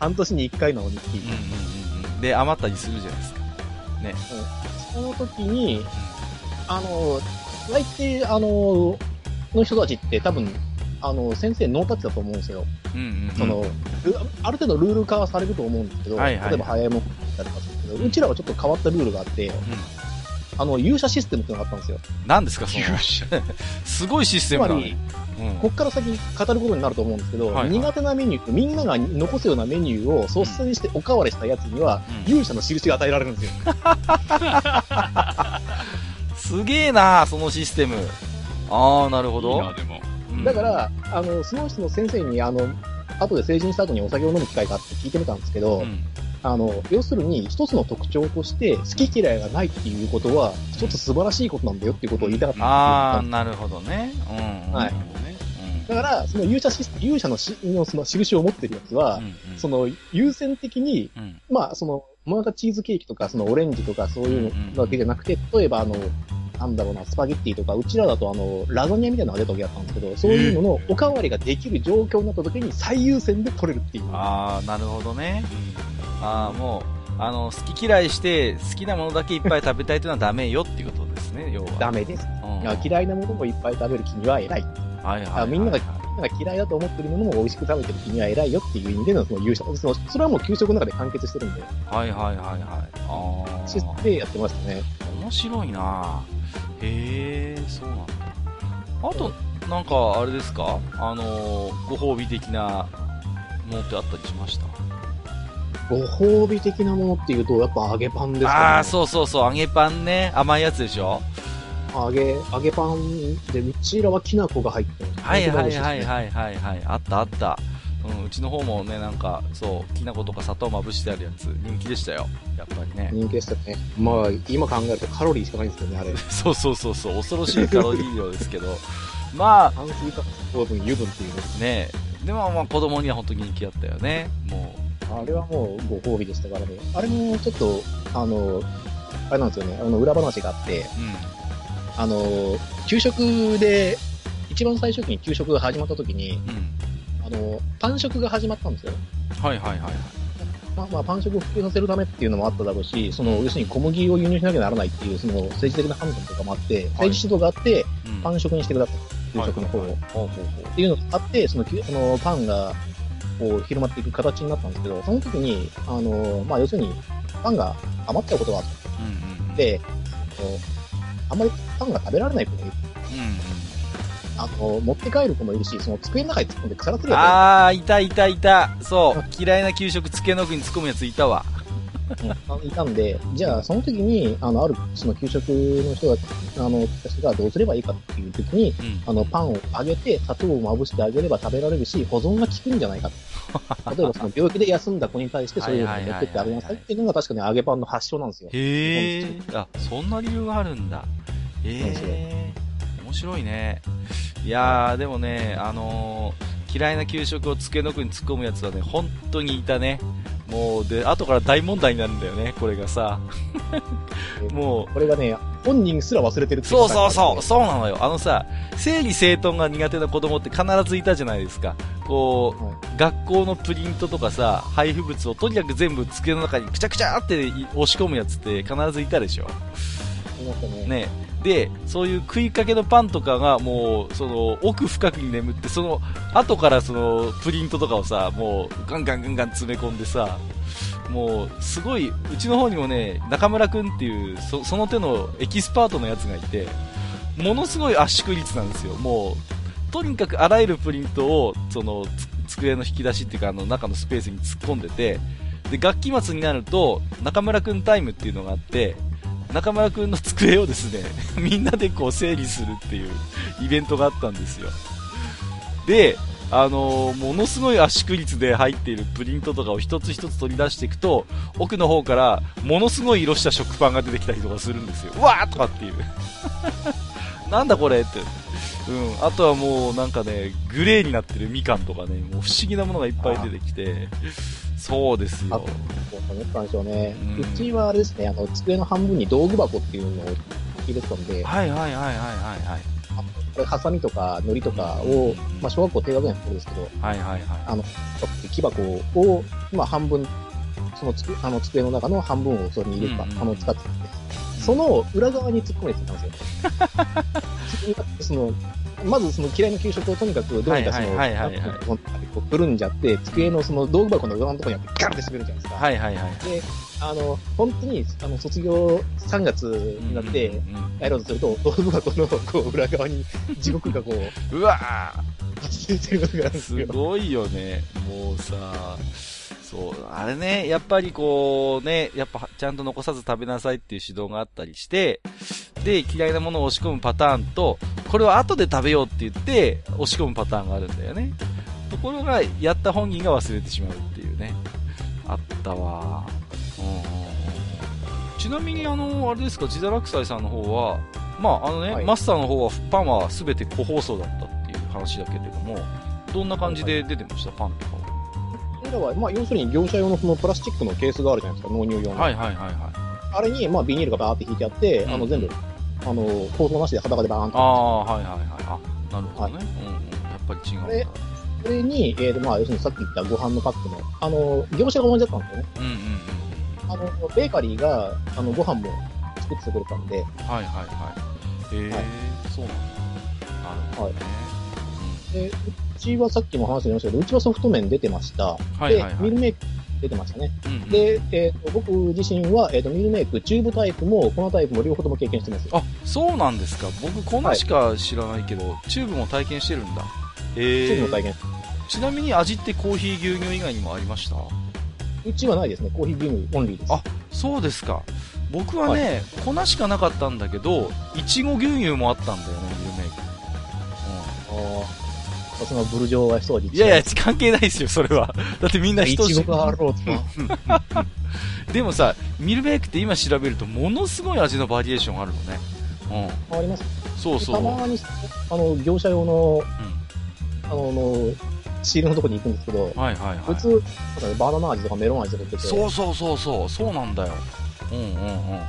半年に一回の日記。うんうんうんうん。で、余ったりするじゃないですか。ね。その時に、あの、大抵、あの、の人たちって多分、あの、先生ノータッチだと思うんですよ。うんうん。その、ルある程度ルール化はされると思うんですけど、はいはいはい例えば早いもんだったりとかするけど、うちらはちょっと変わったルールがあって、うあの、勇者システムっていうのがあったんですよ。ん。何ですか、その、勇者。すごいシステムだつまりね。うんこっから先語ることになると思うんですけど、はいはい苦手なメニュー、みんなが残すようなメニューを率先しておかわりしたやつには、うん勇者の印が与えられるんですよ。すげえなそのシステム。ああ、なるほどいいな、。でも。うんだから、あの、その人の先生に、あの、後で成人した後にお酒を飲む機会があって聞いてみたんですけど、うんあの、要するに一つの特徴として好き嫌いがないっていうことは、一つ素晴らしいことなんだよっていうことを言いたかったああ、なるほどね。うん。はいうんだから、その勇者シス勇者のしのその印を持ってるやつは、うんうんその優先的に、うんまあ、その、モナカチーズケーキとか、そのオレンジとかそういうのだけじゃなくて、例えばあの、なんだろうな、スパゲッティとか、うちらだとあの、ラザニアみたいなのが出た時だったんですけど、そういうののおかわりができる状況になった時に最優先で取れるっていう。ああ、なるほどね。ああ、もう、あの、好き嫌いして、好きなものだけいっぱい食べたいというのはダメよっていうことですね、要は。ダメです。うん嫌いなものもいっぱい食べる君は偉い。はいはいはい、あみんながなが嫌いだと思ってるものも美味しく食べてる君は偉いよっていう意味でのその勇者。そのそれはもう給食の中で完結してるんで、はいはいはいはい。あシスあ。でやってましたね。面白いなへえ、そうなんだ。あと、なんか、あれですか？あのー、ご褒美的なものってあったりしました？ご褒美的なものっていうと、やっぱ揚げパンですかね。ああ、そうそうそう、揚げパンね。甘いやつでしょ？揚げ、揚げパンで、うちらはきな粉が入ってる。はいはいはいい。はいはいはい。あったあった。うん、うちの方もね、なんか、そう、きな粉とか砂糖まぶしてあるやつ、人気でしたよ。やっぱりね。人気でしたね。まあ、今考えるとカロリーしかないんですけどね、あれ。そうそうそうそう、恐ろしいカロリー量ですけど。ま炭水化物糖分、油分っていうあ、ねでもまあ子供には本当に人気だったよね。もの。あれはもうご褒美でしたからね。あれもちょっと、あの、あれなんですよね。あの、裏話があって、う。うん。あの、給食で、一番最初期に給食が始まった時に、うん。あの、パン食が始まったんですよ。はいはいはいはい。まあまあ、パン食を普及させるためっていうのもあっただろうし、その、要するに小麦を輸入しなきゃならないっていう、その、政治的な判断とかもあって、政治指導があって、うん。パン食にしてください。給食の方を。っていうのがあって、その、きそのパンが、こう、広まっていく形になったんですけど、その時に、あの、まあ、要するに、パンが余っちゃうことがあっうんうん。て、こうあんまりパンが食べられない子もいる。うんうん。あの、持って帰る子もいるし、その机の中に突っ込んで腐らせるやああ、いたいたいた。そう。嫌いな給食、つけの具に突っ込むやついたわ。つうんいたんで、じゃあ、その時に、あの、ある、その給食の人が、あの、私がどうすればいいかっていう時に、うん。あの、パンを揚げて、砂糖をまぶしてあげれば食べられるし、保存が効くんじゃないかと。例えば、その病気で休んだ子に対して、そういうのを持ってってあげなさいっていうのが確かに揚げパンの発祥なんですよ。へえ。あ、そんな理由があるんだ。え。面面白いね。いやー、でもね、あのー、嫌いな給食を机の奥に突っ込むやつはね、本当にいたね。もう、で、後から大問題になるんだよね、これがさ。もう、これがね、本人すら忘れてるっていそうそうそう、う。そうなのよ。あのさ、整理整頓が苦手な子供って必ずいたじゃないですか。こう、はい学校のプリントとかさ、配布物をとにかく全部机の中にくちゃくちゃって押し込むやつって必ずいたでしょ。ね。ね。で、そういう食いかけのパンとかがもう、その、奥深くに眠って、その、後からその、プリントとかをさ、もう、ガンガンガンガン詰め込んでさ、もう、すごい、うちの方にもね、中村くんっていう、その手のエキスパートのやつがいて、ものすごい圧縮率なんですよ。もう、とにかくあらゆるプリントを、その、机の引き出しっていうか、あの、中のスペースに突っ込んでて、で、学期末になると、中村くんタイムっていうのがあって、中村くんの机をですね、みんなでこう整理するっていうイベントがあったんですよ。で、あのーものすごい圧縮率で入っているプリントとかを一つ一つ取り出していくと、奥の方からものすごい色した食パンが出てきたりとかするんですよ。うわーとかっていう。なんだこれって。うん。あとはもうなんかね、グレーになってるみかんとかね、もう不思議なものがいっぱい出てきて、そうですよ思ったんでしょうね。うちはあれですね、あの、机の半分に道具箱っていうのを入れてたんで、はいはいはいはいはいはい。これ、ハサミとか、糊とかうんを、まあ、小学校低学年の頃ですけど、はいはいはい。あの、木箱を、まあ、半分、そのつく、あの、机の中の半分をそれに入れた、うんうんあの、使ってたんで、その裏側に突っ込めてたんですよ。その、まずその嫌いな給食をとにかくどうにかその、はいはいはいこうくるんじゃって、机のその道具箱の裏のところにガンって滑るじゃないですか。はいはいはい。で、あの、本当に、あの、卒業3月になって、やろうとすると、道具箱のこう裏側に地獄がこう、うわ発生してるのがあるんーですよ。すごいよね。もうさ、そう、あれね、やっぱりこうね、やっぱちゃんと残さず食べなさいっていう指導があったりして、で、嫌いなものを押し込むパターンと、これを後で食べようって言って、押し込むパターンがあるんだよね。ところが、やった本人が忘れてしまうっていうね。あったわ。うんちなみに、あの、あれですか、自堕落斎さんの方は、まあ、あのね、はいマスターの方は、パンは全て個包装だったっていう話だけれども、どんな感じで出てました、パンとかこれらは、まあ、要するに業者用のそのプラスチックのケースがあるじゃないですか、納入用の。は。はいはいはいはい。あれに、まあ、ビニールがバーって引いてあって、うんあの、全部、あの、包装なしで裸でバーンと。ああ、はいはいはい。あ、なるほどね。うんうん。やっぱり違うんそれに、えーと、まあ、要するにさっき言ったご飯のパックの、あの、業者が同じだったんですよね。うんうんうんあの、ベーカリーが、あの、ご飯も作ってくれたんで、うん。はいはいはい。へえ、はいそうなんだ。なるほどね。で、うちはさっきも話してましたけど、うちはソフト麺出てました。うんはいはいはい。で、ミルメイク出てましたね。うんうん、で、えーと、僕自身は、えーと、ミルメイク、チューブタイプも、粉タイプも両方とも経験してます。あ、そうなんですか。僕、粉しか知らないけど、チューブも体験してるんだ。えチューブも体験。ちなみに味ってコーヒー牛乳以外にもありました？うちはないですね。コーヒー牛乳オンリーです。あそうですか。僕はね、粉しかなかったんだけど、いちご牛乳もあったんだよね、ミルメイク。あーさすがブルジョワ一味うん。いやいや、関係ないですよ、それは。だってみんな一ついちごがあろうと。でもさ、ミルメイクって今調べると、ものすごい味のバリエーションあるのね。うん。あります。そうそう。たまに、あの、業者用の、うあの、のシールのとこに行くんですけど、ん。はいはいはい。普通、バナナ味とかメロン味とか売ってて、そうそうそうそう、そうなんだよ。うんうんうん。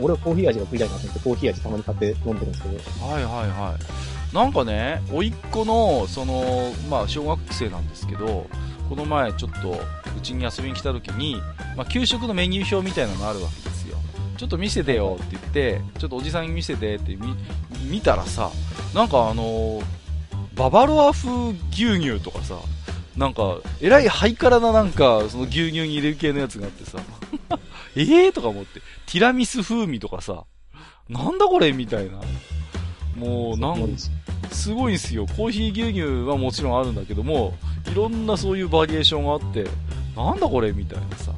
俺はコーヒー味が食いたいなと思って、コーヒー味たまに買って飲んでるんですけど、はいはいはい。なんかね、甥っ子の、その、まあ、小学生なんですけど、この前ちょっと、うちに遊びに来た時に、まあ、給食のメニュー表みたいなのがあるわけですよ。ちょっと見せてよって言って、ちょっとおじさんに見せてって見、見たらさ、なんかあのババロア風牛乳とかさ、なんか、えらいハイカラななんか、その牛乳に入れる系のやつがあってさ、え えーとか思って、ティラミス風味とかさ、なんだこれみたいな。もう、なん、すごいんすよ。コーヒー牛乳はもちろんあるんだけども、いろんなそういうバリエーションがあって、なんだこれみたいなさ。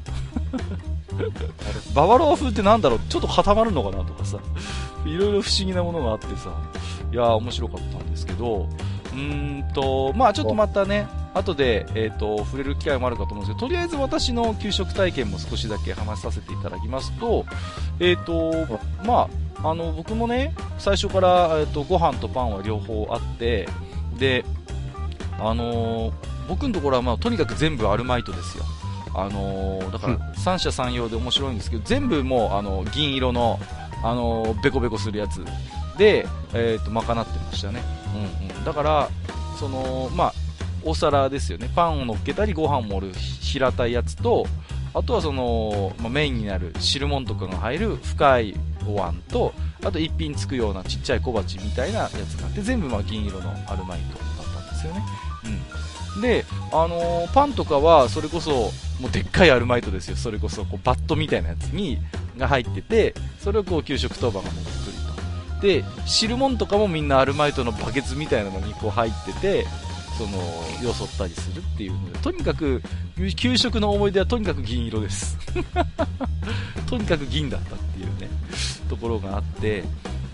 ババロア風ってなんだろう？ちょっと固まるのかなとかさ。いろいろ不思議なものがあってさ。いやー面白かったんですけど、うんと、まあちょっとまたね、後で、えっ、と、触れる機会もあるかと思うんですけど、とりあえず私の給食体験も少しだけ話させていただきますと、えっ、と、まあ、あの、僕もね、最初から、えっと、ご飯とパンは両方あって、で、あのー、僕のところは、まあ、とにかく全部アルマイトですよ。あのー、だから、三者三様で面白いんですけど、全部もう、あの、銀色の、あのー、ベコベコするやつで、えっ、と、賄ってましたね。うんうん。だから、その、まあ、お皿ですよね。パンを乗っけたり、ご飯盛る平たいやつと、あとはその、まあ、メインになる汁物とかが入る深いお椀と、あと一品つくようなちっちゃい小鉢みたいなやつがあって、全部ま銀色のアルマイトだったんですよね。うん。で、あのー、パンとかは、それこそ、もうでっかいアルマイトですよ。それこそ、こう、バットみたいなやつに、が入ってて、それをこう、給食当番が持ってくると。で、汁物とかもみんなアルマイトのバケツみたいなのにこう入ってて、その、よそったりするっていうので、とにかく、給食の思い出はとにかく銀色です。とにかく銀だったっていうね、ところがあって、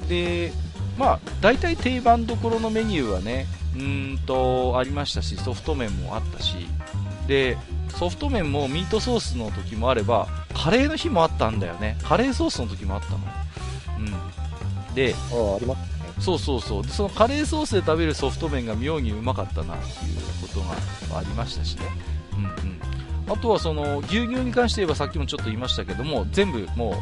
で、まあ、大体定番どころのメニューはね、うんと、ありましたし、ソフト麺もあったし、で、ソフト麺もミートソースの時もあれば、カレーの日もあったんだよね。カレーソースの時もあったの。うん。で、ああ、りますそうそうそう。でそのカレーソースで食べるソフト麺が妙にうまかったなっていうことがありましたしね、うんうん、あとはその牛乳に関して言えばさっきもちょっと言いましたけども全部もう、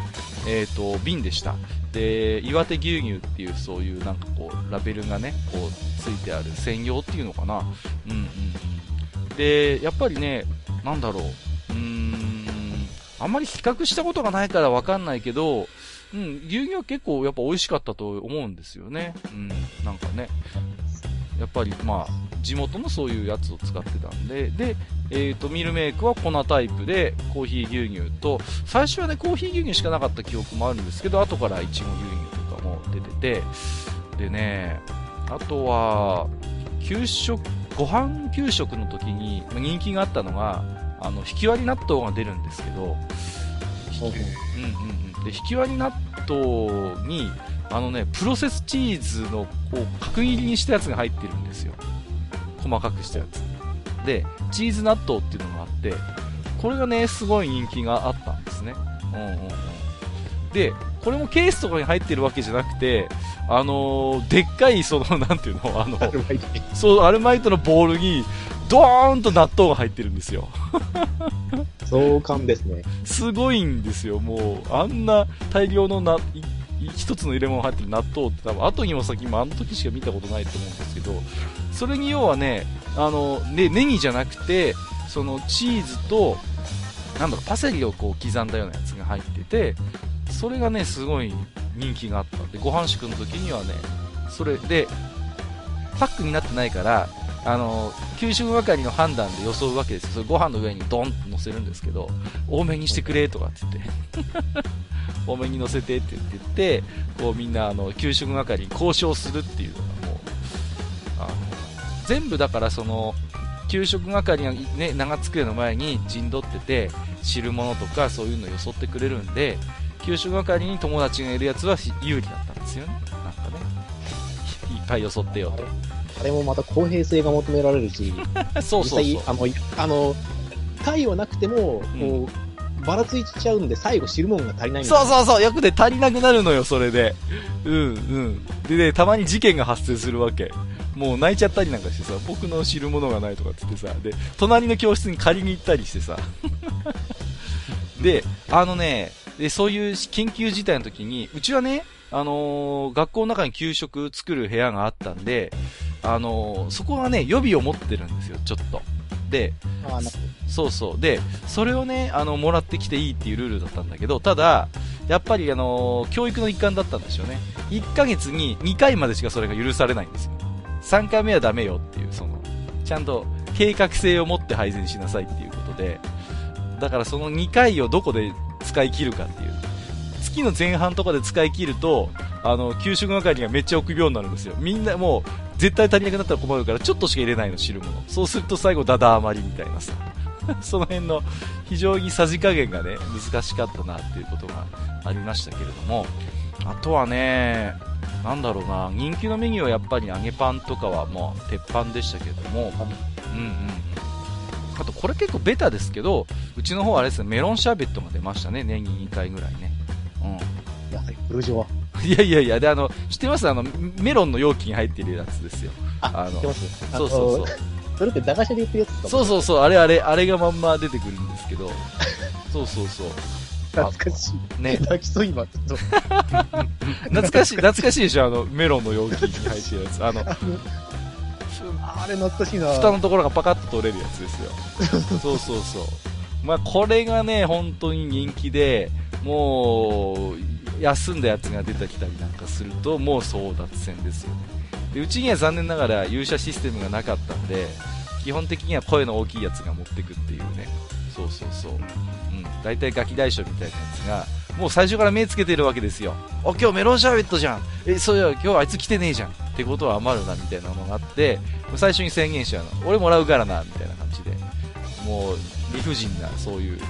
えーと、瓶でした。で岩手牛乳っていうそういうなんかこうラベルがねこうついてある専用っていうのかな、うんうん、でやっぱりねなんだろう。うーん。あんまり比較したことがないからわかんないけどうん、牛乳は結構やっぱ美味しかったと思うんですよね。うん、なんかね。やっぱりまあ、地元のそういうやつを使ってたんで、で、えっ、ー、と、ミルメイクは粉タイプで、コーヒー牛乳と、最初はね、コーヒー牛乳しかなかった記憶もあるんですけど、後からいちご牛乳とかも出てて、でね、あとは、給食、ご飯給食の時に人気があったのが、あの、引き割り納豆が出るんですけど、うんうんうんで、引き割り納豆に、あのね、プロセスチーズの、こう、角切りにしたやつが入ってるんですよ。細かくしたやつ。で、チーズ納豆っていうのがあって、これがね、すごい人気があったんですね。うんうんうん。で、これもケースとかに入ってるわけじゃなくて、あのー、でっかい、その、なんていうの、あの、そう、アルマイトのボールに、ドーンと納豆が入ってるんですよ。壮観ですね。すごいんですよ、もう。あんな大量のな、一つの入れ物入ってる納豆って多分後にも先もあの時しか見たことないと思うんですけど、それに要はね、あの、ね、ネギじゃなくて、そのチーズと、なんだろう、パセリをこう刻んだようなやつが入ってて、それがね、すごい人気があったんで、ご飯食の時にはね、それで、パックになってないから、あの給食係の判断で装うわけですよ、それご飯の上にドンと乗せるんですけど、多めにしてくれとかって言って 多めに乗せてって言ってこうみんなあの給食係に交渉するっていうのがもう、あの全部だからその給食係が、ね、長机の前に陣取ってて、汁物とかそういうのをよそってくれるんで、給食係に友達がいるやつは有利だったんですよね。なんかね。いっぱいよそってよと。あれもまた公平性が求められるし、そうそうそうあの、あの、体はなくても、こう、ばらついちゃうんで、最後汁物が足りないそうそうそう、よくで足りなくなるのよ、それで。うん、うん。でね、たまに事件が発生するわけ。もう泣いちゃったりなんかしてさ、僕の汁物がないとかってってさ、で、隣の教室に借りに行ったりしてさ。で、あのね、で、そういう緊急事態の時に、うちはね、あのー、学校の中に給食作る部屋があったんで、あのー、そこがね、予備を持ってるんですよ、ちょっと。で、そうそう。で、それをね、あの、もらってきていいっていうルールだったんだけど、ただ、やっぱりあのー、教育の一環だったんでしょうね。1ヶ月に2回までしかそれが許されないんですよ。3回目はダメよっていう、その、ちゃんと計画性を持って配膳しなさいっていうことで、だからその2回をどこで使い切るかっていう。月の前半とかで使い切ると、あの、給食係がめっちゃ臆病になるんですよ。みんなもう、絶対足りなくなったら困るから、ちょっとしか入れないの、汁物。そうすると最後、ダダ余りみたいなさ。その辺の非常にさじ加減がね、難しかったなっていうことがありましたけれども、あとはね、なんだろうな、人気のメニューはやっぱり揚げパンとかはもう鉄板でしたけれども、うんうん。あとこれ結構ベタですけど、うちの方はあれですね、メロンシャーベットが出ましたね、年に2回ぐらいね。うん。やはり、ブルジョワ。いやいやいや、で、あの、知ってます？あの、メロンの容器に入ってるやつですよ。あ、あの知ってますそうそうそう。それって駄菓子で言ってるやつそうそうそう、あれあれ、あれがまんま出てくるんですけど。そうそうそう。懐かしい。ね。泣きそう今、ちょっと。懐かしい、懐かしいでしょ？あの、メロンの容器に入ってるやつ。あの、あれ懐かしいな蓋のところがパカッと取れるやつですよ。そうそうそう。まあ、これがね、本当に人気で、もう、休んだやつが出てきたりなんかすると、もう争奪戦ですよね。で、うちには残念ながら勇者システムがなかったんで、基本的には声の大きいやつが持ってくっていうね。そうそうそう。うん。大体ガキ大将みたいなやつが、もう最初から目つけてるわけですよ。あ、今日メロンシャーベットじゃん。え、そういや、今日あいつ来てねえじゃん。ってことは余るな、みたいなのがあって、最初に宣言しちゃうの。俺もらうからな、みたいな感じで。もう、理不尽な、そういう、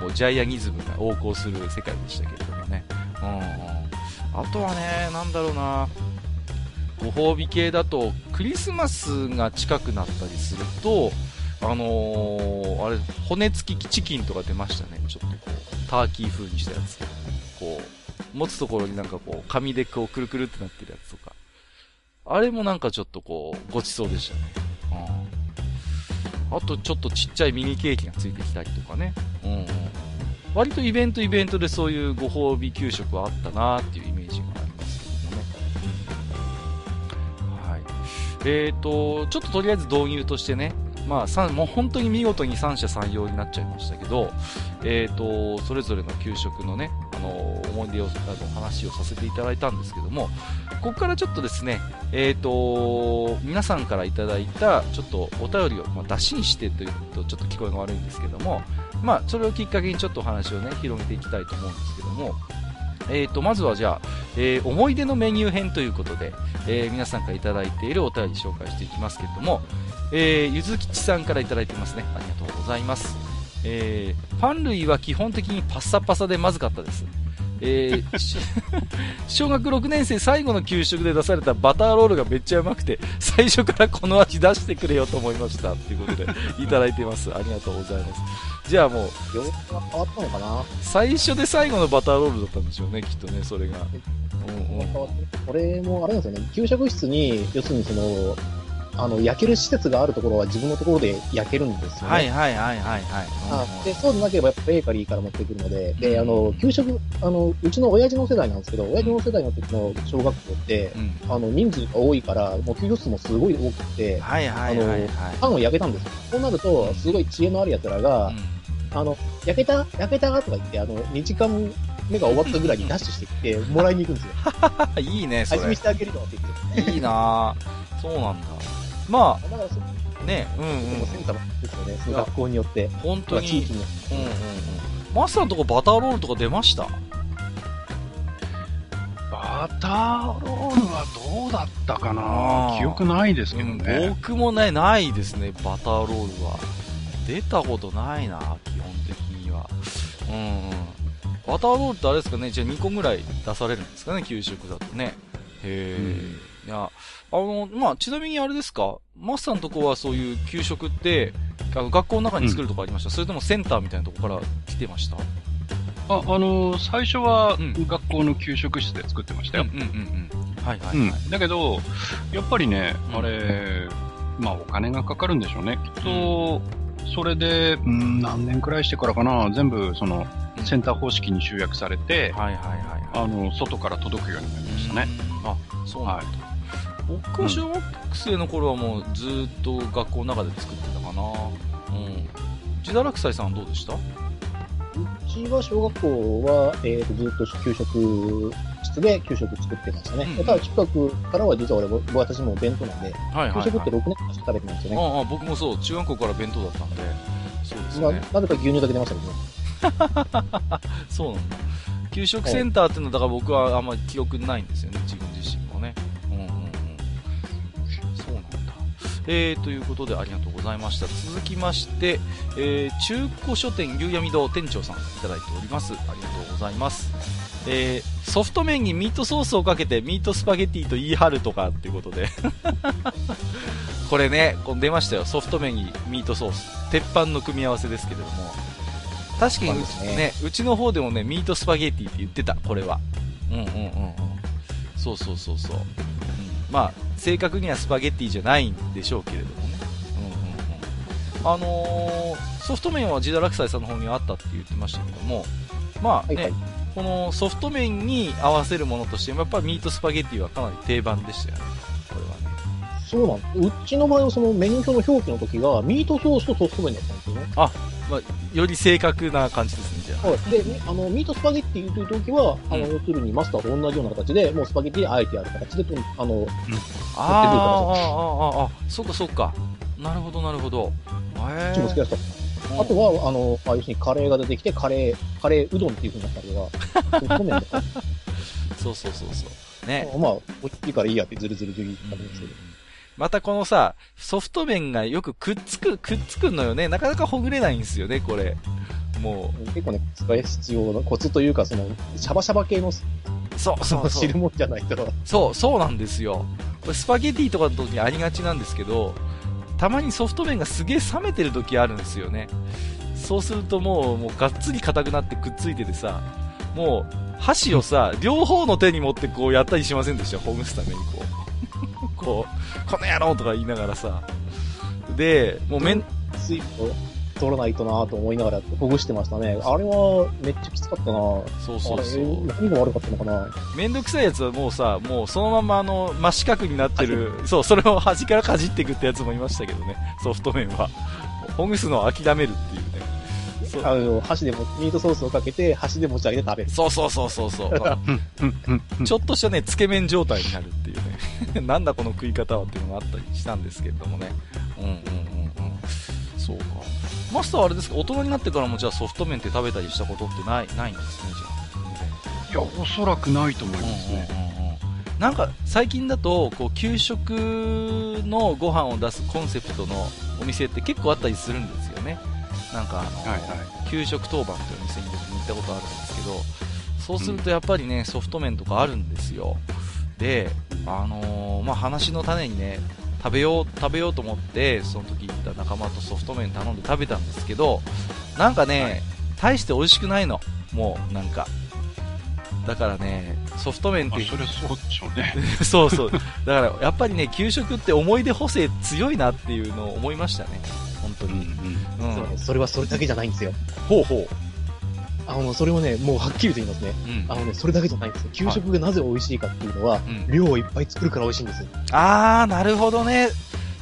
もうジャイアニズムが横行する世界でしたけれどもね。うん、あとはね、なんだろうな。ご褒美系だと、クリスマスが近くなったりすると、あのー、あれ、骨付きチキンとか出ましたね。ちょっとこう、ターキー風にしたやつ。こう、持つところになんかこう、紙でこう、くるくるってなってるやつとか。あれもなんかちょっとこう、ごちそうでしたね。うん。あとちょっとちっちゃいミニケーキがついてきたりとかね。うん、うん。割とイベントイベントでそういうご褒美給食はあったなっていうイメージがありますけどね。はい。えーと、ちょっととりあえず導入としてね、まあ、もう本当に見事に三者三様になっちゃいましたけど、えーと、それぞれの給食のね、あの思い出を、あの話をさせていただいたんですけども、ここからちょっとですね、えーと、皆さんからいただいた、ちょっとお便りを、まあ、出しにしてというと、ちょっと聞こえが悪いんですけども、まあ、それをきっかけにちょっとお話をね、広げていきたいと思うんですけども、えーと、まずはじゃあ、えー思い出のメニュー編ということで、えー皆さんからいただいているお便り紹介していきますけれども、えーゆずきちさんからいただいてますね。ありがとうございます。えーパン類は基本的にパッサパサでまずかったです。えー 小学6年生最後の給食で出されたバターロールがめっちゃうまくて、最初からこの味出してくれよと思いました。ということで、いただいてます。ありがとうございます。じゃあもう、様子が変わったのかな？最初で最後のバターロールだったんでしょうね、きっとね、それが。これもあれなんですよね、給食室に、要するにその、あの、焼ける施設があるところは自分のところで焼けるんですよね。はいはいはいはいはい。あで、そうでなければやっぱベーカリーから持ってくるので、で、あの、給食、あの、うちの親父の世代なんですけど、親父の世代の時の小学校って、うん。あの、人数が多いから、もう給食室もすごい多くて、はいはいはいはい。パンを焼けたんですよ。そうなると、すごい知恵のある奴らが、あの、焼けた焼けた？とか言って、あの、2時間目が終わったぐらいにダッシュしてきて、もらいに行くんですよ。うん、いいね、それ味見し。てあげるよって言って。いいなぁ。そうなんだ。まだから、そあ、ね、うんでうんも。センターですよね、その学校によって。本当に地域。によって。うんうんうん。マスターのとこバターロールとか出ました？バターロールはどうだったかあなー記憶ないですけうん、どね。僕もね、ないですね、バターロールは。出たことないな。うんうん。バターロールってあれですかね、じゃあ2個ぐらい出されるんですかね、給食だとね。へえ、いや、あの、まあ、ちなみにあれですかマスターのとこはそういう給食って、あの学校の中に作るとこありました、それともセンターみたいなとこから来てました？あ、あのー最初はうん学校の給食室で作ってましたよ。うんうんうんうん。はいはいはい。うん。だけど、やっぱりね、うんあれ、まあお金がかかるんでしょうね。きっと、それで、うん、何年くらいしてからかな、全部そのうんセンター方式に集約されて、はいはいはいはい。あの、外から届くようになりましたね。うん。あ、そうなんだ。僕は小学生の頃はもうずーっと学校の中で作ってたかな。うん。自堕落斎さんはどうでした？うちは小学校は、えーと、ずっと給食室で給食作ってましたね。うんただ、中学からは実は俺も、私も弁当なんで、はいはい、はい。給食って6年間しか食べてないんですよね。ああ、僕もそう。中学校から弁当だったんで。そうですなね。なぜか牛乳だけ出ましたけどね。そうなんだ。給食センターっていうのだから僕はあんまり記憶ないんですよね。自分自身えー、ということでありがとうございました。続きまして、えー、中古書店夕闇堂店長さんいただいております。ありがとうございます。えー、ソフト麺にミートソースをかけてミートスパゲティと言い張るとかっていうことで。これね、こう出ましたよ。ソフト麺にミートソース。鉄板の組み合わせですけれども。確かにうち,、ねね、うちの方でもね、ミートスパゲティって言ってた、これは。うんうんうんうん。そうそうそうそう。うん、まあ、正確にはスパゲッティじゃないんでしょうけれどもね。うんうんうん。あのー、ソフト麺はジダラクサイさんの方にはあったって言ってましたけども、まあね、はいはいこのソフト麺に合わせるものとしても、やっぱミートスパゲッティはかなり定番でしたよね。これはね。そうなんうちの場合はそのメニュー表の表記の時が、ミートソースとソフト麺だったんですよね。まあ、より正確な感じですね、じゃあ。はい。で、ねあの、ミートスパゲッティという時は、あの、うん要するにマスターと同じような形で、もうスパゲッティであえてある形で、とあの、あーあー、あーあー、あーそっかそっか。なるほど、なるほど。へチーム好きだった。ーあとは、あの、まあ、要するにカレーが出てきて、カレー、カレーうどんっていう風になったりとか、ソフト麺とか、そうそうそうそう。ね。まあ、美味しいからいいやってずるずるずる言ったんですけど。またこのさ、ソフト麺がよくくっつく、くっつくのよね。なかなかほぐれないんですよね、これ。も結構ね、使い必要なコツというか、その、シャバシャバ系のう、そうそうそう。知るもんじゃないと。そう、そうなんですよ。これスパゲティとかの時にありがちなんですけど、たまにソフト麺がすげえ冷めてる時あるんですよね。そうするともう、もうがっつり硬くなってくっついててさ、もう、箸をさ、両方の手に持ってこうやったりしませんでした？ほぐすためにこう。こう、この野郎とか言いながらさ。で、もうめん、水分を取らないとなと思いながらほぐしてましたね。あれはめっちゃきつかったなそうそうそう。何が悪かったのかなめんどくさいやつはもうさ、もうそのままあの、真四角になってる、そう、それを端からかじっていくってやつもいましたけどね、ソフト麺は。ほぐすのを諦めるっていうあの、箸でも、ミートソースをかけて、箸で持ち上げて食べる。そうそうそうそうそう。ちょっとしたね、つけ麺状態になるっていうね。なんだこの食い方はっていうのがあったりしたんですけれどもね。うんうんうんうん。そうか。マスターはあれですか、大人になってからもじゃあソフト麺って食べたりしたことってない、ないんですね、じゃあ。いや、おそらくないと思いますね。うんうんうんうんなんか最近だとこう給食のご飯を出すコンセプトのお店って結構あったりするんですよねなんかあの、はいはい給食当番というお店に僕も行ったことあるんですけどそうするとやっぱりねソフト麺とかあるんですよであのーまあ話の種にね食べよう食べようと思ってその時行った仲間とソフト麺頼んで食べたんですけどなんかね、はい大して美味しくないのもうなんかだからねソフト麺ってあそれはそうでしょうね。そうそう。だから、やっぱりね、給食って思い出補正強いなっていうのを思いましたね。本当うんに。うん。そうねそれはそれだけじゃないんですよ。ほうほう。あの、それをね、もうはっきりと言いますね。うんあ。のね、それだけじゃないんですよ。給食がなぜ美味しいかっていうのは、うん量をいっぱい作るから美味しいんですよ。あー、なるほどね。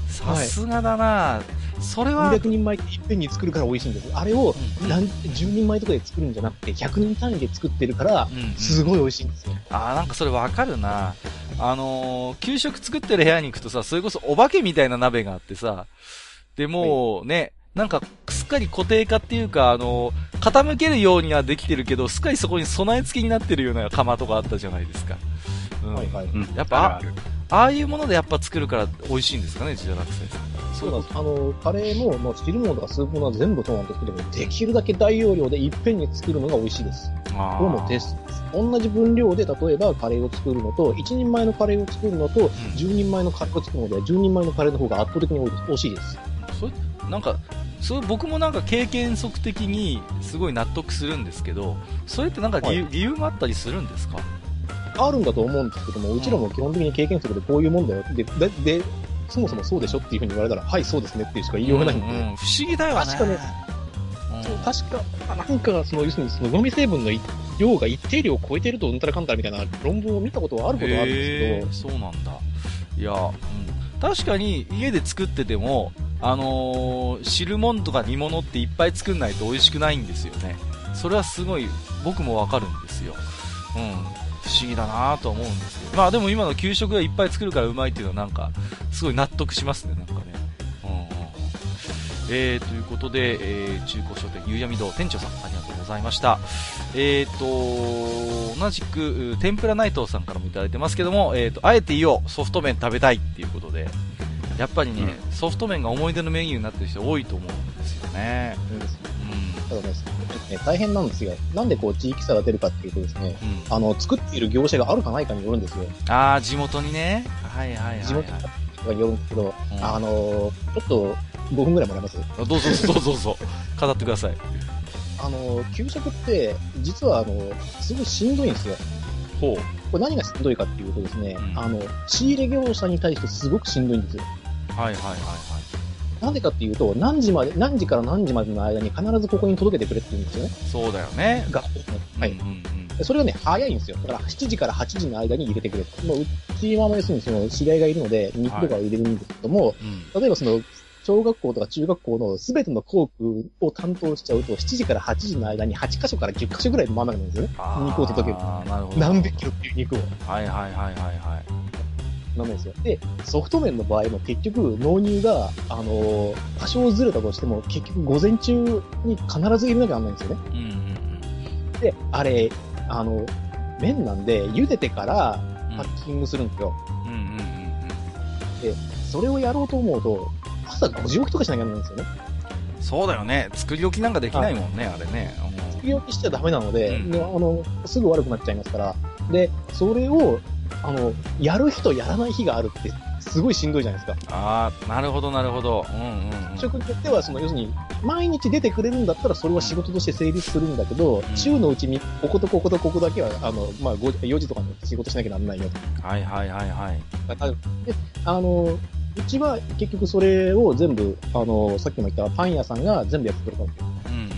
さすがだな、それは、300人前っていっぺんに作るから美味しいんです。あれをうん何、10人前とかで作るんじゃなくて、100人単位で作ってるからうんうん、すごい美味しいんですよ。あー、なんかそれわかるな。あのー、給食作ってる部屋に行くとさ、それこそお化けみたいな鍋があってさ、で、もうね、なんか、すっかり固定化っていうか、あのー傾けるようにはできてるけど、すっかりそこに備え付けになってるような釜とかあったじゃないですか。うんはいはい。うんやっぱあるあいうものでやっぱ作るから美味しいんですかね、自堕落先生。そうなんです。あの、カレーも、まあ、汁物とかスープ物は全部そうなんですけども、できるだけ大容量でいっぺんに作るのが美味しいです。あこれもテストです。同じ分量で、例えばカレーを作るのと、1人前のカレーを作るのと、10人前のカレーを作るのでは、10人前のカレーの方が圧倒的に多いです。美味しいです。それなんか、それ僕もなんか経験則的にすごい納得するんですけど、それってなんか理由,、は理由があったりするんですか？あるんだと思うんですけども、うちらも基本的に経験則でこういうもんだよ。で、で、でそもそもそうでしょっていうふうに言われたら、はい、そうですねっていうしか言いようがないんで。うんうん不思議だよね。確かねうん確か、なんか、その、要するに、その、ゴミ成分の量が一定量を超えてると、うんたらかんたらみたいな論文を見たことはあることはあるんですけどそうなんだ。いや、うん、確かに家で作ってても、あのー汁物とか煮物っていっぱい作んないと美味しくないんですよね。それはすごい僕もわかるんですよ。うん。不思議だなと思うんですけど。まあでも今の給食がいっぱい作るからうまいっていうのはなんか、すごい納得しますね、なんかね。うん。えー、ということで、えー、中古書店ゆうやみ堂店長さんざいました。えーと、同じく、う天ぷら内藤さんからもいただいてますけども、えーと、あえていいよ、ソフト麺食べたいっていうことで、やっぱりね、ソフト麺が思い出のメニューになってる人多いと思うんですよね。ただね、ね大変なんですよ。なんでこう、地域差が出るかっていうとですね、うん。うん。あの、作っている業者があるかないかによるんですよ。あー、地元にね。はいはいはい、はい。地元によるんですけど、うんあの、ちょっと、5分ぐらいもらえます？どうぞどうぞどうぞ。語ってください。あの、給食って、実はあの、すごいしんどいんですよ。ほう。これ何がしんどいかっていうとですね、うんあの、仕入れ業者に対してすごくしんどいんですよ。はいはいはいはい。なんでかっていうと、何時まで、何時から何時までの間に必ずここに届けてくれって言うんですよね。そうだよね。学校の。はい。うんうんうん。でそれがね、早いんですよ。だから7時から8時の間に入れてくれと。もううちはも要するにその知り合いがいるので、肉とかを入れるんですけども、うん。例えばその、小学校とか中学校のすべての校区を担当しちゃうと、7時から8時の間に8箇所から10箇所ぐらいの豆なんですよね。肉を届ける。なるほど。何百キロっていう肉を。はいはいはいはいはい。なんですよ。で、ソフト麺の場合も結局納入が、あのー多少ずれたとしても、結局午前中に必ず入れなきゃならないんですよね。うんうんで、あれ、あの、麺なんで、茹でてからうん。パッキングするんですよ。うんうんうんうん。それをやろうと思うと、朝5時起きとかしなきゃなんですよね。そうだよね。作り置きなんかできないもんね、あれね。作り置きしちゃダメなので、うんであの、すぐ悪くなっちゃいますから。で、それを、あの、やる日とやらない日があるって、すごいしんどいじゃないですか。ああ、なるほどなるほど。うんうんうん。職によっては、その、要するに、毎日出てくれるんだったら、それは仕事として成立するんだけど、ん週のうちに、こことこことここだけは、あの、まあ、5時4時とかに仕事しなきゃならないよと。はいはいはいはい。で、あの、うちは結局それを全部、あの、さっきも言ったパン屋さんが全部やってくれたんですよ。うん。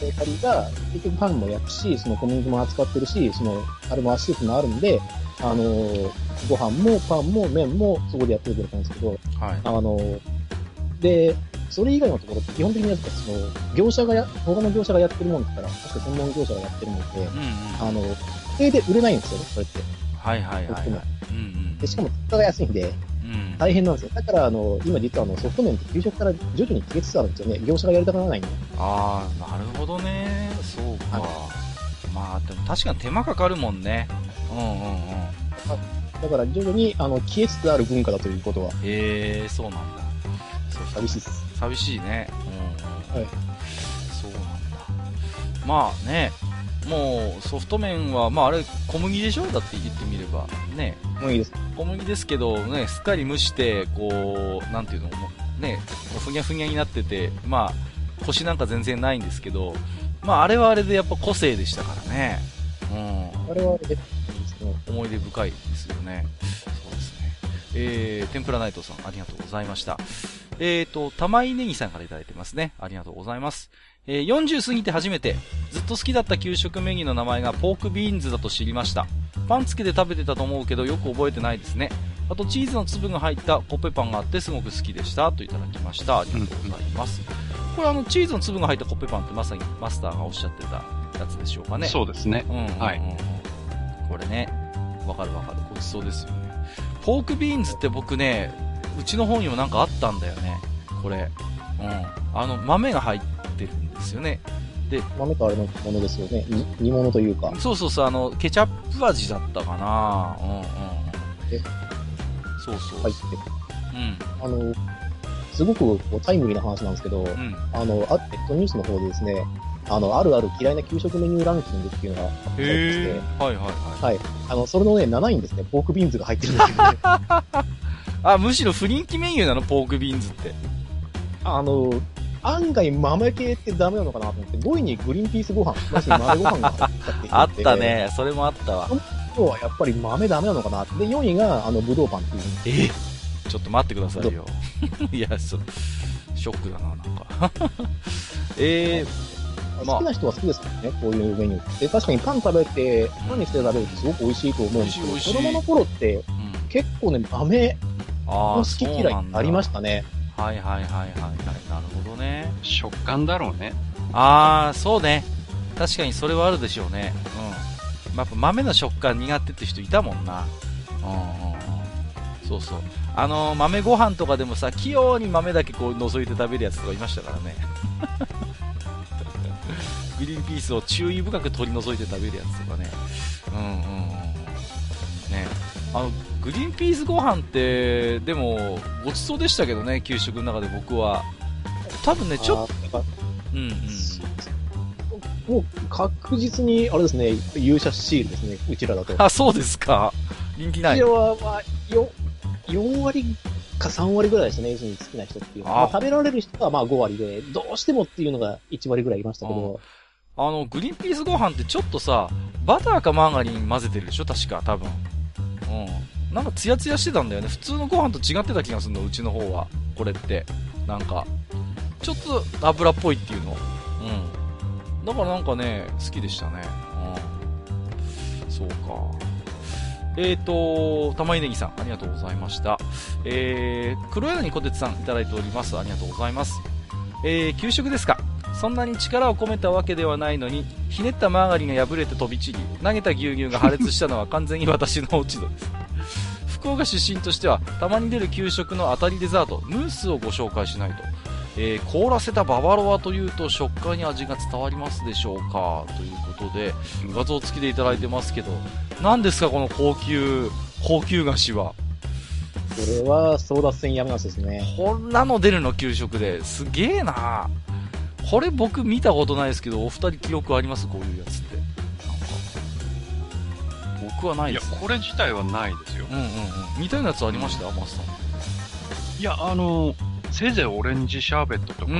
ベーカリーが結局パンも焼くし、その小麦も扱ってるし、その、あれもアシストもあるんで、あの、ご飯もパンも麺もそこでやってくれたんですけど、はい。あの、で、それ以外のところって基本的にやっぱその、業者がや、他の業者がやってるもんですから、確か専門業者がやってるもんで、うんうん。あの、それで売れないんですよね、それって。はいはいはいはい。うんうん。で、しかも、価格が安いんで、うん。大変なんですよ。だから、あの、今実はあの、ソフト麺って給食から徐々に消えつつあるんですよね。業者がやりたくならないんで。ああ、なるほどね。そうか。まあ、でも確かに手間かかるもんね。うんうんうん。だから徐々に、あの、消えつつある文化だということは、へえ、そうなんだ。そう寂しいです。寂しいね。うんうん。はい。そうなんだ。まあね、もうソフト麺は、まああれ小麦でしょ？だって言ってみれば。ね。もういいです。小麦ですけど、ね、すっかり蒸して、こう、なんていうの、もうね、ふにゃふにゃになってて、まあ、コシなんか全然ないんですけど、まああれはあれでやっぱ個性でしたからね。うん。あれはあれで。思い出深いですよね。そうですね。えー、天ぷらナイトさん、ありがとうございました。えーと、玉井ネギさんからいただいてますね。ありがとうございます。えー、40過ぎて初めて、ずっと好きだった給食メニューの名前がポークビーンズだと知りました。パン付きで食べてたと思うけど、よく覚えてないですね。あと、チーズの粒が入ったコッペパンがあってすごく好きでした。といただきました。ありがとうございます。これあの、チーズの粒が入ったコッペパンってまさにマスターがおっしゃってたやつでしょうかね。そうですね。うんうんうんうんはいこれね、わかるわかる。ごちそうですよね。ポークビーンズって僕ね、うちの方にもなんかあったんだよね。これ。うん。あの、豆が入ってですよね。豆とあれのものですよね。に煮物というか。そうそうそう、あの、ケチャップ味だったかなうんうんそうそう。入ってて。うん。あの、すごくタイムリーな話なんですけど、うん。あの、あネットニュースの方でですね、あの、あるある嫌いな給食メニューランキングっていうのがあってですへね、え。はいはいはい。はい。あの、それのね、7位にですね、ポークビーンズが入ってるんですけど、ね、あ、むしろ不人気メニューなの？ポークビーンズって。あの、案外豆系ってダメなのかなと思って、5位にグリーンピースご飯、まさに豆ご飯が入ったってあった。ね。それもあったわ。今日はやっぱり豆ダメなのかなで、4位が、あの、ブドウパンっていう。え？ちょっと待ってくださいよ。いや、そショックだな、なんか。えまあ好きな人は好きですからね、こういうメニューって。確かにパン食べて、パンにして食べるとすごく美味しいと思うんですけど、子供の頃って。結構ね、豆あのあ、好き嫌いありまししたね。た。はいはいはいはいはい。なるほどね。食感だろうね。ああ、そうね。確かにそれはあるでしょうね。うん。まあやっぱ豆の食感苦手って人いたもんな。うんうんうん。そうそう。あのー豆ご飯とかでもさ、器用に豆だけこう覗いて食べるやつとかいましたからね。グリーンピースを注意深く取り除いて食べるやつとかね。うんうんうん。ねあの、グリーンピースご飯って、でも、ごちそうでしたけどね、給食の中で僕は。多分ね、ちょっと、うんうん。もう確実に、あれですね、勇者シールですね、うちらだと。あ、そうですか。人気ないうちら。は、まあ、よ、4割か3割ぐらいですね、要するに好きな人っていうのは。あまあ、食べられる人はまあ5割で、どうしてもっていうのが1割ぐらいいましたけど、あの、グリーンピースご飯ってちょっとさ、バターかマーガリン混ぜてるでしょ確か、多分。うん。なんかツヤツヤしてたんだよね。普通のご飯と違ってた気がするの、うちの方は。これって。なんか、ちょっと油っぽいっていうの。うん。だからなんかね、好きでしたね。うん。そうか。えーと、玉井ネギさん、ありがとうございました。えー、黒柳小鉄さん、いただいております。ありがとうございます。えー、給食ですか？そんなに力を込めたわけではないのに、ひねったマーガリンが破れて飛び散り、投げた牛乳が破裂したのは完全に私の落ち度です。福岡出身としては、たまに出る給食の当たりデザート、ムースをご紹介しないと。えー凍らせたババロアというと食感に味が伝わりますでしょうか？ということで、画像付きでいただいてますけど、何ですかこの高級、高級菓子は？これは争奪戦やめなしですね。こんなの出るの？給食ですげえなこれ僕見たことないですけど、お二人記憶あります？こういうやつって。なんか僕はないいやです、ね。これ自体はないですよ。うんうんうん。似たようなやつありました？マスさん。いや、あの、せいぜいオレンジシャーベットとか、うん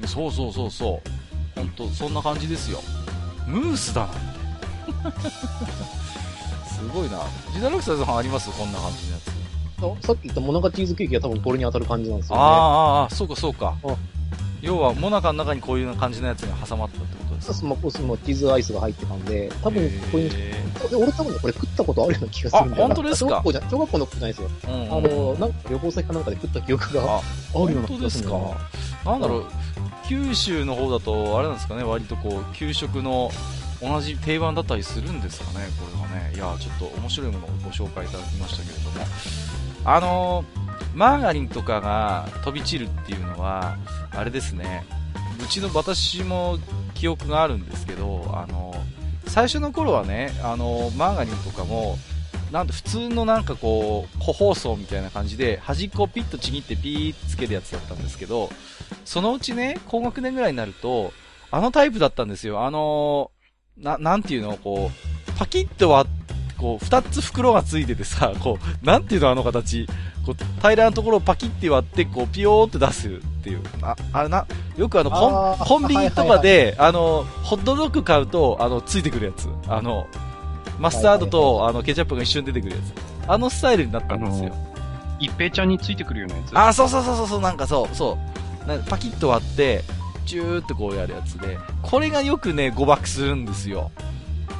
うん。そうそうそうそう。本当そんな感じですよ。ムースだなんて。すごいな。ジダラクサさんあります？こんな感じのやつ。あさっき言ったモナカチーズケーキが多分これに当たる感じなんですよね。ああ、ああ、そうかそうかあ。要は、モナカの中にこういう感じのやつが挟まったってことですか？そのそのチーズアイスが入ってたんで、多分こういう、俺多分ね、これ食ったことあるような気がするんだよ本当ですか？小学校じゃ、小学校のことじゃないですよ。ーうんあの、なんか旅行先かなんかで食った記憶がああるような気本当ですかがするんだよな。なんだろう、九州の方だと、あれなんですかね、割とこう、給食の同じ定番だったりするんですかね、これがね。いや、ちょっと面白いものをご紹介いただきましたけれども。あのーマーガリンとかが飛び散るっていうのは、あれですね、うちの私も記憶があるんですけど、あの最初の頃はね、あのマーガリンとかも、なんと普通のなんかこう、個包装みたいな感じで、端っこをピッとちぎってピーっつけるやつだったんですけど、そのうちね、高学年ぐらいになると、あのタイプだったんですよ。あのな、なんていうのこう、パキッと割って、こう、二つ袋がついててさ、こう、なんていうのあの形。こう、平らなところをパキッて割って、こう、ピヨーって出すっていう。あ、あれな、よくあの、コンコンビニとかで、あの、ホットドッグ買うと、あの、ついてくるやつ。あの、マスタードと、あの、ケチャップが一緒に出てくるやつ。あのスタイルになったんですよ。一平ちゃんについてくるようなやつ？あ、そうそうそうそう、なんかそう、そう。なパキッと割って、チューってこうやるやつで、これがよくね、誤爆するんですよ。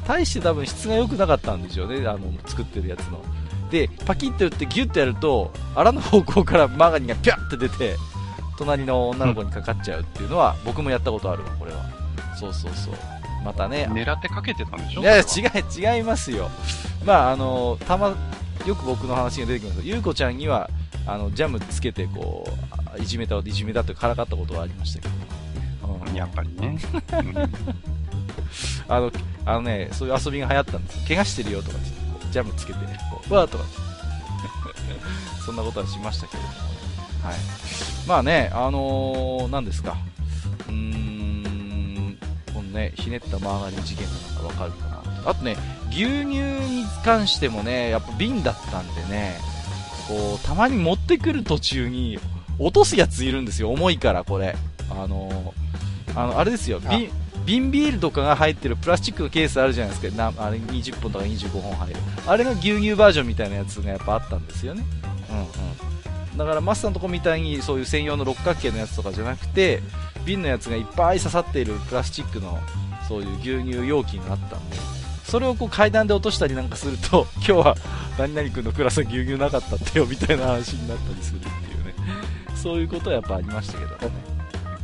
大して多分質が良くなかったんでしょうね、あの、作ってるやつの。で、パキッと打ってギュッてやると、あらの方向からマーガリンがピャッて出て、隣の女の子にかかっちゃうっていうのは、僕もやったことあるわ、これは。そうそうそう。またね、狙ってかけてたんでしょいや、それは違い、違いますよ。まあ、あの、たま、よく僕の話が出てきますけど、ゆうこちゃんには、あの、ジャムつけて、こう、あいじめた、いじめたってからかったことはありましたけど。うんやっぱりね。う んあの、あのね、そういう遊びが流行ったんですよ。怪我してるよとかって言ってこうジャムつけて、こう、わーとかって。そんなことはしましたけれどもね。はい。まあね、あのー、何ですか。うーん、このね、ひねったマーガリン事件がなんかわかるかな。あとね、牛乳に関してもね、やっぱ瓶だったんでね、こう、たまに持ってくる途中に、落とすやついるんですよ、重いから、これ。あのー、あの、あれですよ、あ瓶、瓶ビールとかが入ってるプラスチックのケースあるじゃないですか。なあれ20本とか25本入る。あれが牛乳バージョンみたいなやつがやっぱあったんですよね。うんうん。だからマスさんのとこみたいにそういう専用の六角形のやつとかじゃなくて、瓶のやつがいっぱい刺さっているプラスチックのそういう牛乳容器があったんで、それをこう階段で落としたりなんかすると、今日は何々君のクラスは牛乳なかったってよみたいな話になったりするっていうね。そういうことはやっぱありましたけどね。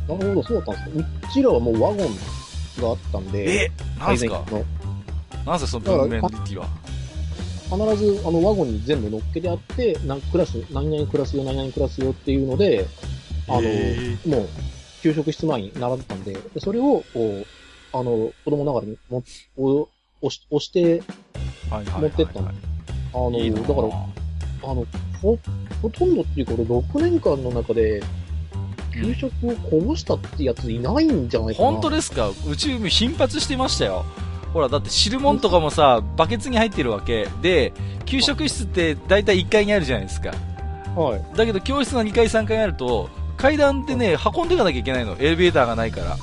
なるほど、そうだったんですか。うちらはもうワゴンがあったんで、えなんすか？なんすかその文面力は？必ずあのワゴンに全部乗っけてあって、何クラス、何々クラスよ、何々クラスよっていうので、あの、へもう、給食室前に並んでたんで、でそれを、こう、あの、子供ながらにも、お押し、押して、持ってったの。だから、あの、ほ、ほとんどっていうか、俺6年間の中で、給食をこぼしたってやついないんじゃないかな。本当ですか？うち頻発してましたよ。ほら、だって汁物とかもさ、バケツに入ってるわけ。で、給食室って大体1階にあるじゃないですか。はい。だけど教室が2階3階にあると、階段ってね、運んでいかなきゃいけないの。エレベーターがないから。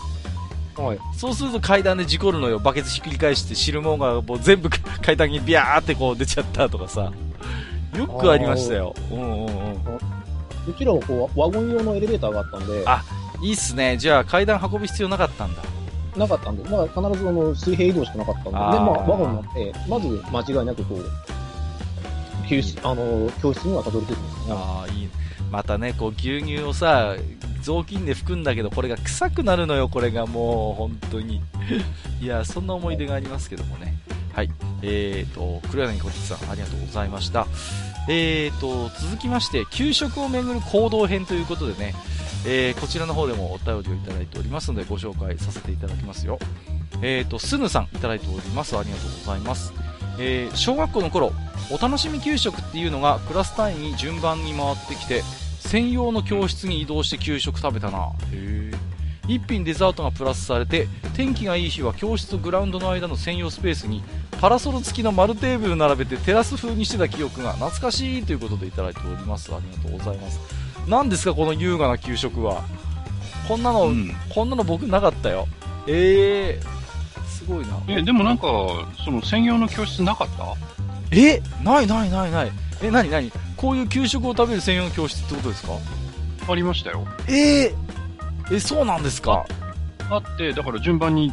はい。そうすると階段で事故るのよ。バケツひっくり返して汁物がもう全部 階段にビャーってこう出ちゃったとかさ。よくありましたよ。うんうんうん。うちらもこう、ワゴン用のエレベーターがあったんで、あいいっすね。じゃあ階段運ぶ必要なかったんだ。なかったんで、だから必ずあの水平移動しかなかったんで、で、まあワゴンになって、まず間違いなくこう、教室、あの、教室にはたどり着いてますね。ああ、いい。またね、こう牛乳をさ、雑巾で拭くんだけど、これが臭くなるのよ、これがもう、本当に。いや、そんな思い出がありますけどもね。はい。えーと、黒柳小吉さん、ありがとうございました。えーと、続きまして、給食をめぐる行動編ということでね、えーこちらの方でもお便りをいただいておりますので、ご紹介させていただきますよ。えーと、スヌさん、いただいております。ありがとうございます。えー小学校の頃、お楽しみ給食っていうのがクラス単位に順番に回ってきて、専用の教室に移動して給食食べたな。へー一品デザートがプラスされて、天気がいい日は教室とグラウンドの間の専用スペースにパラソル付きの丸テーブル並べてテラス風にしてた記憶が懐かしいということでいただいております。ありがとうございます。何ですかこの優雅な給食は。こんなの、うんこんなの僕なかったよ。えー、すごいな。え、でもなんか、その専用の教室なかった？えないないないない。え、なになに？こういう給食を食べる専用の教室ってことですか？ありましたよ。えー、え、そうなんですか？あって、だから順番に、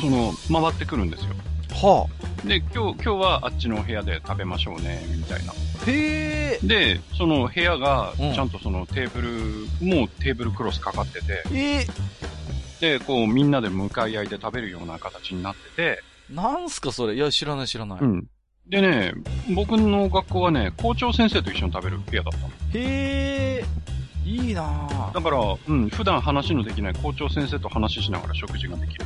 その、回ってくるんですよ。はで、今日、今日はあっちのお部屋で食べましょうね、みたいな。あ。へえ。で、その部屋が、うんちゃんとそのテーブル、もうテーブルクロスかかってて、えで、こうみんなで向かい合いで食べるような形になってて、ー、なんすかそれ？いや、知らない知らない。うん。でね、僕の学校はね、校長先生と一緒に食べる部屋だったの。へえ。いいなぁだから、うん、普段話のできない校長先生と話しながら食事ができる。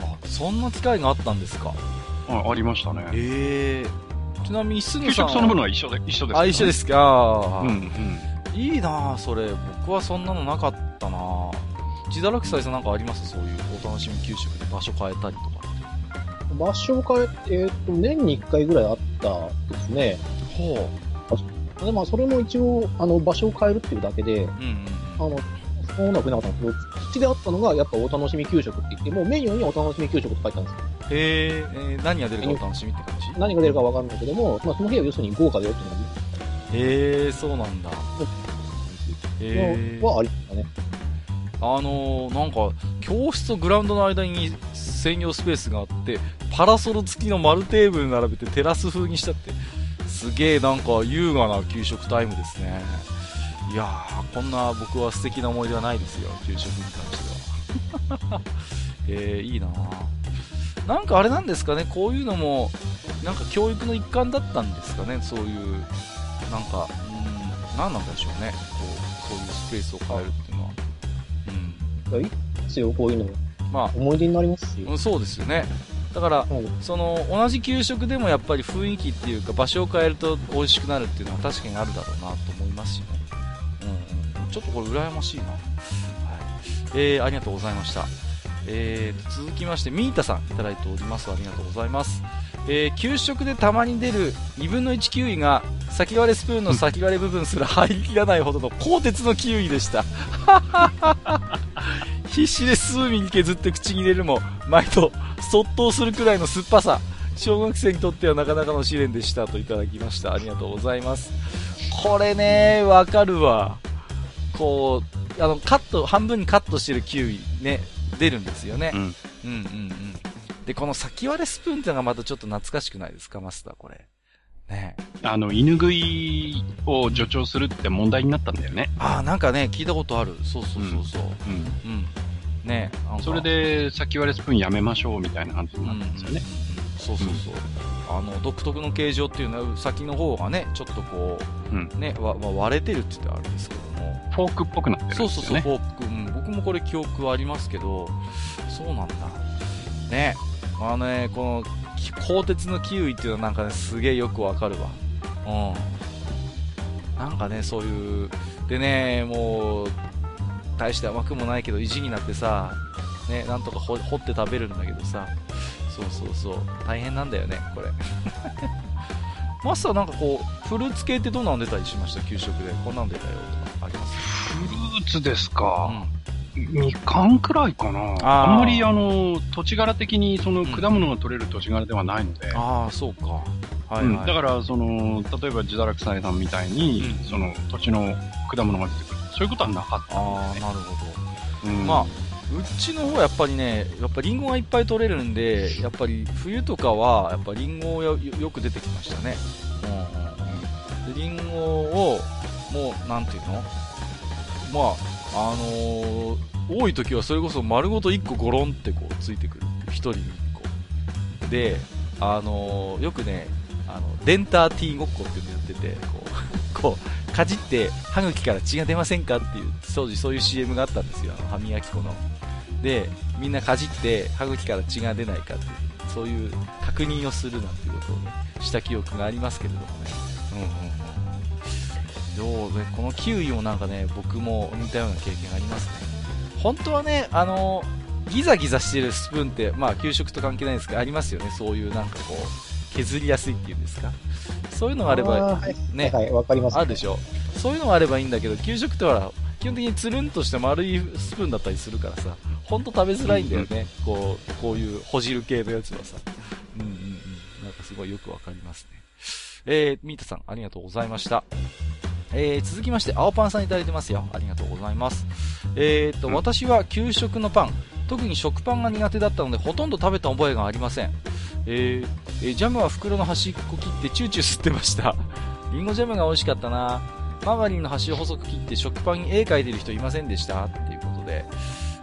あ、そんな機会があったんですか？あありましたね。へえ。ちなみに、す給ぐさん。食そのものは一緒で、一緒です、あ、一緒ですか？うん、うん。いいなぁそれ。僕はそんなのなかったなぁ自堕落斎さんなんかあります？そういうお楽しみ給食で場所変えたりとか。場所を変え、えーっと、年に1回ぐらいあったですね。ほで、まあ、それも一応、あの、場所を変えるっていうだけで、う。うんうんあの、そんなふうなかったんですけど、口であったのが、やっぱお楽しみ給食って言って、もうメニューにお楽しみ給食って書いてあるんですよ。うん。へえ、えー何が出るかお楽しみって感じ？何が出るかわかんないけども、まあ、その日は要するに豪華だよっていうのがへえ、そうなんだ。へえ。はありましたね。あのー、なんか、教室とグラウンドの間に専用スペースがあって、パラソル付きの丸テーブル並べてテラス風にしたって、すげえなんか優雅な給食タイムですね。いやー、こんな僕は素敵な思い出はないですよ、給食に関しては。えー、いいなーなんかあれなんですかね、こういうのも、なんか教育の一環だったんですかね、そういう、なんか、うん、なんなんでしょうね、こう、そういうスペースを変えるっていうのは。うん。いいですよ、こういうの。ま思い出になりますし。あ、うんそうですよね。だから、はいその、同じ給食でもやっぱり雰囲気っていうか、場所を変えると美味しくなるっていうのは確かにあるだろうなと思いますしね。うんうん。ちょっとこれ羨ましいな。はい。えー、ありがとうございました。えーと、続きまして、ミータさんいただいております。ありがとうございます。えー、給食でたまに出る2分の1キウイが、先割れスプーンの先割れ部分すら入りきらないほどの鋼鉄のキウイでした。必死で数ミリ削って口に入れるも、毎度、そっとするくらいの酸っぱさ。小学生にとってはなかなかの試練でしたといただきました。ありがとうございます。これね、わかるわ。こう、あの、カット、半分にカットしてるキウイね、出るんですよね。うん。うんうんうん。で、この先割れスプーンってのがまたちょっと懐かしくないですか、マスター、これ。ねあの、犬食いを助長するって問題になったんだよね。ああ、なんかね、聞いたことある。そうそうそうそう。うん。うん。ねなんか。それで、先割れスプーンやめましょうみたいな感じになったんですよね。そうそうそう、あの独特の形状っていうのは先の方がねちょっとこうん。うねわ、まあ、割れてるって言ったらあれですけども。フォークっぽくなってるんですよね。そうそうそうフォーク、うん、僕もこれ記憶はありますけどそうなんだ。ね。あのねこのき鋼鉄のキウイっていうのはなんかねすげえよくわかるわ。うん。なんかねそういうでねもう大して甘くもないけど意地になってさねなんとか掘掘って食べるんだけどさそうそうそう大変なんだよねこれ マスターなんかこうフルーツ系ってどんなの出たりしました？給食でこんなの出たよとかあります？フルーツですか。みかんくらいかな。あんまりあの、土地柄的にその果物が取れる土地柄ではないので。ああ、そうか。はいうんはい。だから、その、例えば自堕落さんみたいに、うんその土地の果物が出てくる。そういうことはなかったああ、なるほど。うんまあ、うちの方はやっぱりね、やっぱリンゴがいっぱい取れるんで、やっぱり冬とかは、やっぱリンゴよよく出てきましたね。うん。で、リンゴを、もう、なんていうの？まあ、あのー多い時はそれこそ丸ごと1個ゴロンってこうついてくるっていう、1人に1個。で、あのーよくね、あの、デンターティーごっこっていうのやってて、こう、こう、かじって歯茎から血が出ませんかっていう、当時そういう CM があったんですよ、あの歯磨き粉の。で、みんなかじって歯茎から血が出ないかっていう、そういう確認をするなんていうことをね、した記憶がありますけれどもね。うんうんうん。どうね、このキウイもなんかね、僕も似たような経験がありますね。本当はね、あの、ギザギザしてるスプーンって、まあ、給食と関係ないですけど、ありますよね。そういうなんかこう、削りやすいっていうんですか？そういうのがあれば、ね、はい、わかります。あるでしょ？そういうのがあればいいんだけど、給食ってほら、基本的につるんとした丸いスプーンだったりするからさ、ほんと食べづらいんだよね。こう、こういうほじる系のやつはさ。うんうんうん。なんかすごいよくわかりますね。えー、ミータさん、ありがとうございました。えー、続きまして、青パンさんいただいてますよ。ありがとうございます。えーと、うん私は給食のパン、特に食パンが苦手だったので、ほとんど食べた覚えがありません。えーえージャムは袋の端っこ切ってチューチュー吸ってました。リンゴジャムが美味しかったな。マーガリンの端を細く切って食パンに絵描いてる人いませんでしたっていうことで。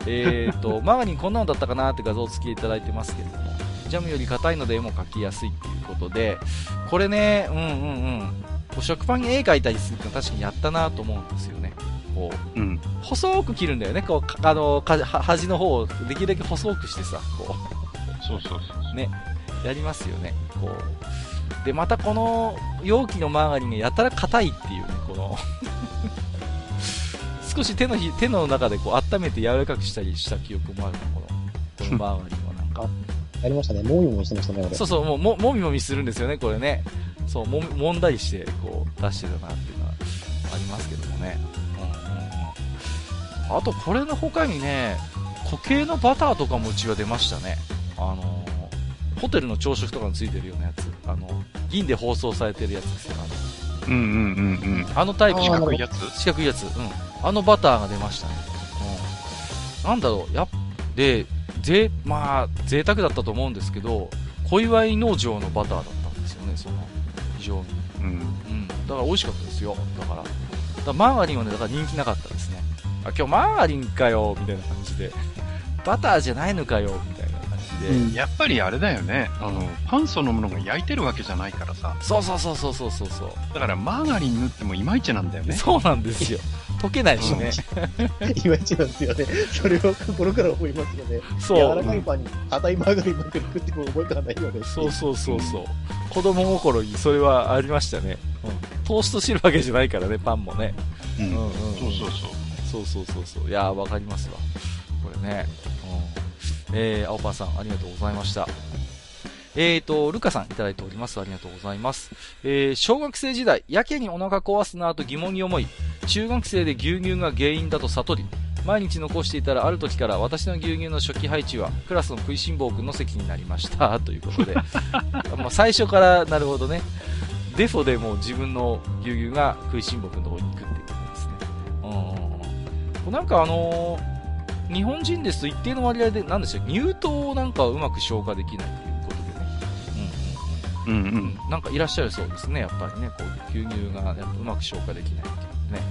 えーと、マーガリンこんなのだったかなって画像付きでいただいてますけれども、ジャムより硬いので絵も描きやすいっていうことで、これね、うんうんうん。食パンに絵描いたりするの確かにやったなと思うんですよね。こう、うん。細く切るんだよね。こう、かあの、かは端の方をできるだけ細くしてさ、こそうそうそう。ねう、やりますよね。こう。で、またこの容器のマーガリンがやたら硬いっていうね、この、少し手のひ、手の中でこう温めて柔らかくしたりした記憶もあるな、この、このマーガリンはなんか。やりましたね。もみもみしてましたね、俺。そうそう、もう、も、もみもみするんですよね、これね。そう、もみ、揉んだりして、こう、出してたなっていうのはありますけどもね。あと、これの他にね、固形のバターとかもうちは出ましたね。あのーホテルの朝食とかについてるようなやつ。あの、銀で包装されてるやつですよ。あうんうんうんうん。の、あのタイプ四角いやつ四角いやつ。うん。あのバターが出ましたね。うん。なんだろう、やっ、で、ぜ、まあ、贅沢だったと思うんですけど、小祝農場のバターだったんですよね、その、非常に。うん。うん。だから美味しかったですよ。だから。だからマーガリンはね、だから人気なかったですね。あ、今日マーガリンかよ、みたいな感じで。バターじゃないのかよ、みたいな感じで。うんやっぱりあれだよね。あの、パンそのものが焼いてるわけじゃないからさ。そうそうそうそうそうそうそう。だからマーガリン塗ってもいまいちなんだよね。そうなんですよ。溶けないしね。いまいちなんですよね。それを心から思いますよね。そう。柔らかいパンに硬いマーガリンばっかり食ってくる覚えがないよね。そうそうそうそう。子供心にそれはありましたね。うん。トーストしてるわけじゃないからね、パンもね。うん。うんうん、うん。そうそうそう。そうそうそうそう。いやー、わかりますわ。これね。うん。えー、青パンさん、ありがとうございました。えーと、ルカさんいただいております。ありがとうございます。えー、小学生時代、やけにお腹壊すなと疑問に思い、中学生で牛乳が原因だと悟り、毎日残していたらある時から私の牛乳の初期配置はクラスの食いしん坊君の席になりました。ということで。まあ最初から、なるほどね。デフォでもう自分の牛乳が食いしん坊君のところに行くっていうことですね。うんなんかあのー日本人ですと一定の割合で、なんでしょう、乳糖をなんかうまく消化できないという。うんうん。なんかいらっしゃるそうですね、やっぱりね、こう牛乳がやっぱうまく消化できないっていうね。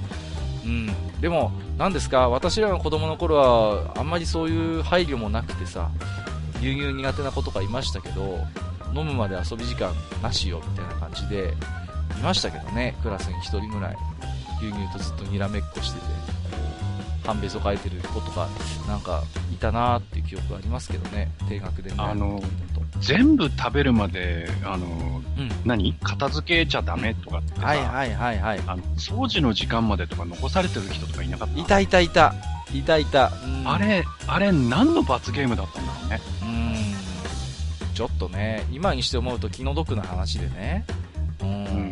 うん。でも、なんですか、私らの子供の頃は、あんまりそういう配慮もなくてさ、牛乳苦手な子とかいましたけど、飲むまで遊び時間なしよ、みたいな感じで、いましたけどね、クラスに一人ぐらい、牛乳とずっとにらめっこしてて、半べそ書いてる子とか、なんか、いたなーっていう記憶がありますけどね、低学でね。あの見ると全部食べるまで、あの、うん。何？片付けちゃダメとかってさ、はいはいはいはい。あの、掃除の時間までとか残されてる人とかいなかった？いたいたいた。いたいた。うんあれ、あれ何の罰ゲームだったんだろうね？うーん。ちょっとね、今にして思うと気の毒な話でね。うん。うん。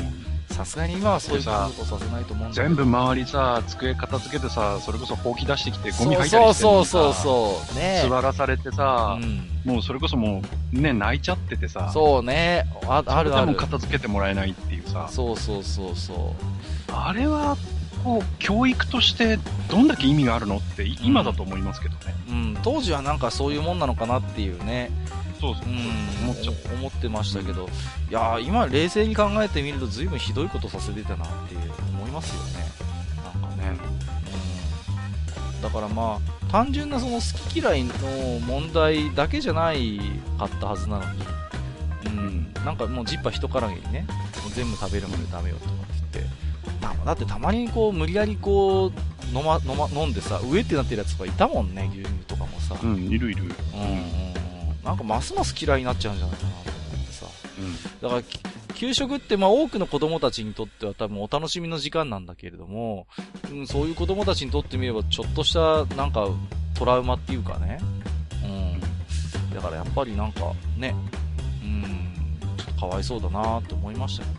さすがに今はそういうことさせないと思うんだ全部周りさ、机片付けてさ、それこそほうき出してきてゴミ吐いたそうりしてそうにさそうそう。ね座らされてさう、ん。もうそれこそもうね、泣いちゃっててさ、そうね。ああるある。片付けてもらえないっていうさ、そうそうそうそあれは、こう、教育としてどんだけ意味があるのってい今だと思いますけどね。う。うん。当時はなんかそういうもんなのかなっていうね。そうそう。思っちゃった。お思ってましたけど。いやー今冷静に考えてみると随分ひどいことさせてたなって思いますよね。なんかね。うん。だからまあ、単純なその好き嫌いの問題だけじゃないかったはずなのに。うん。なんかもうジッパー一からげにね、もう全部食べるまでダメよとかって言って。ただってたまにこう無理やりこう飲ま飲ま飲んでさ上ってなってるやつとかいたもんね牛乳とかもさ、うん、いるいる。うんうんうんなんかますます嫌いになっちゃうんじゃないかなと思ってさうん。だからき給食ってまあ多くの子供たちにとっては多分お楽しみの時間なんだけれども、うん、そういう子供たちにとってみればちょっとしたなんかトラウマっていうかね、うん、だからやっぱりなんかね、うん、ちょっとかわいそうだなって思いましたよね。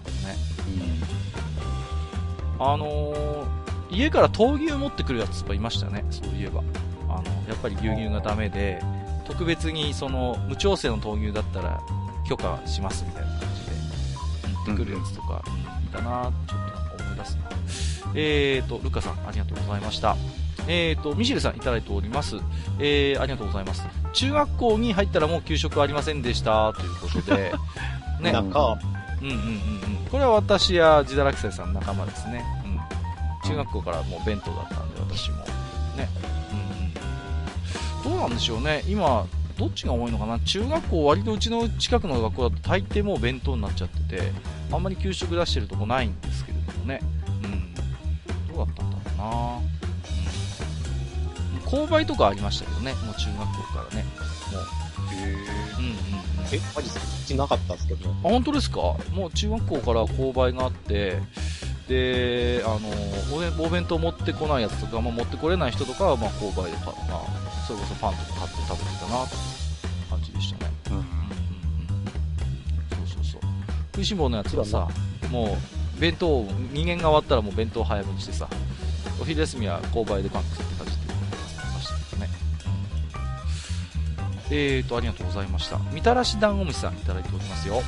あのー家から豆乳持ってくるやつとかいましたね、そういえば。あの、やっぱり牛乳がダメで、特別にその、無調整の豆乳だったら許可しますみたいな感じで、持ってくるやつとか、うんいたなちょっと思い出すな。えーと、ルカさん、ありがとうございました。えーと、ミシェルさんいただいております。えー、ありがとうございます。中学校に入ったらもう給食ありませんでした、ということで、ね。なんか、うんうんうんうん。これは私やジダラキセさんの仲間ですね。うん。中学校からもう弁当だったんで、私も。ね。どうなんでしょうね。今、どっちが多いのかな中学校割とうちの近くの学校だと大抵もう弁当になっちゃってて、あんまり給食出してるとこないんですけれどもね。うん。どうだったんだろうなうん。購買とかありましたけどね。もう中学校からね。もう。へうんうんうん。え、マジでうちなかったんですけど、あ、本当ですか？もう中学校から購買があって、で、あの、お弁当持ってこないやつとか、まあ、持ってこれない人とかは、まあ、購買で買まあ、それこそパンとか買って食べてたな、という感じでしたね。うんうん。そうそうそう。食いしん坊のやつはさ、もう、弁当、人間が終わったらもう弁当早めにしてさ、お昼休みは購買でパン食って感じでましたけどね。えーと、ありがとうございました。みたらし団子虫さんいただいておりますよ。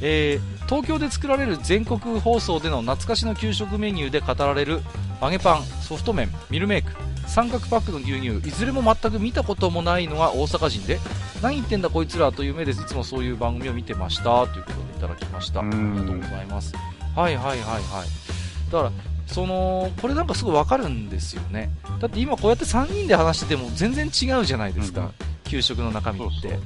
えー、東京で作られる全国放送での懐かしの給食メニューで語られる揚げパン、ソフト麺、ミルメイク、三角パックの牛乳、いずれも全く見たこともないのが大阪人で、何言ってんだこいつらという目でいつもそういう番組を見てましたということでいただきました。あうんりがとうございます。はいはいはいはい。だから、その、これなんかすごいわかるんですよね。だって今こうやって3人で話してても全然違うじゃないですか。うん給食の中身って。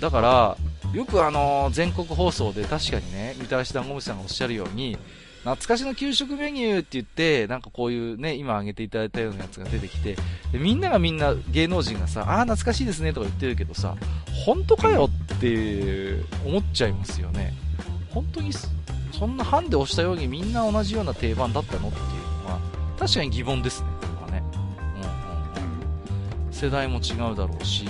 だから、よくあのー全国放送で確かにね、みたらし団子虫さんがおっしゃるように、懐かしの給食メニューって言って、なんかこういうね、今挙げていただいたようなやつが出てきて、でみんながみんな芸能人がさ、ああ、懐かしいですねとか言ってるけどさ、本当かよって思っちゃいますよね。本当にそんなハンデ押したようにみんな同じような定番だったのっていうのは、確かに疑問ですね、これはね。うんうん。世代も違うだろうし、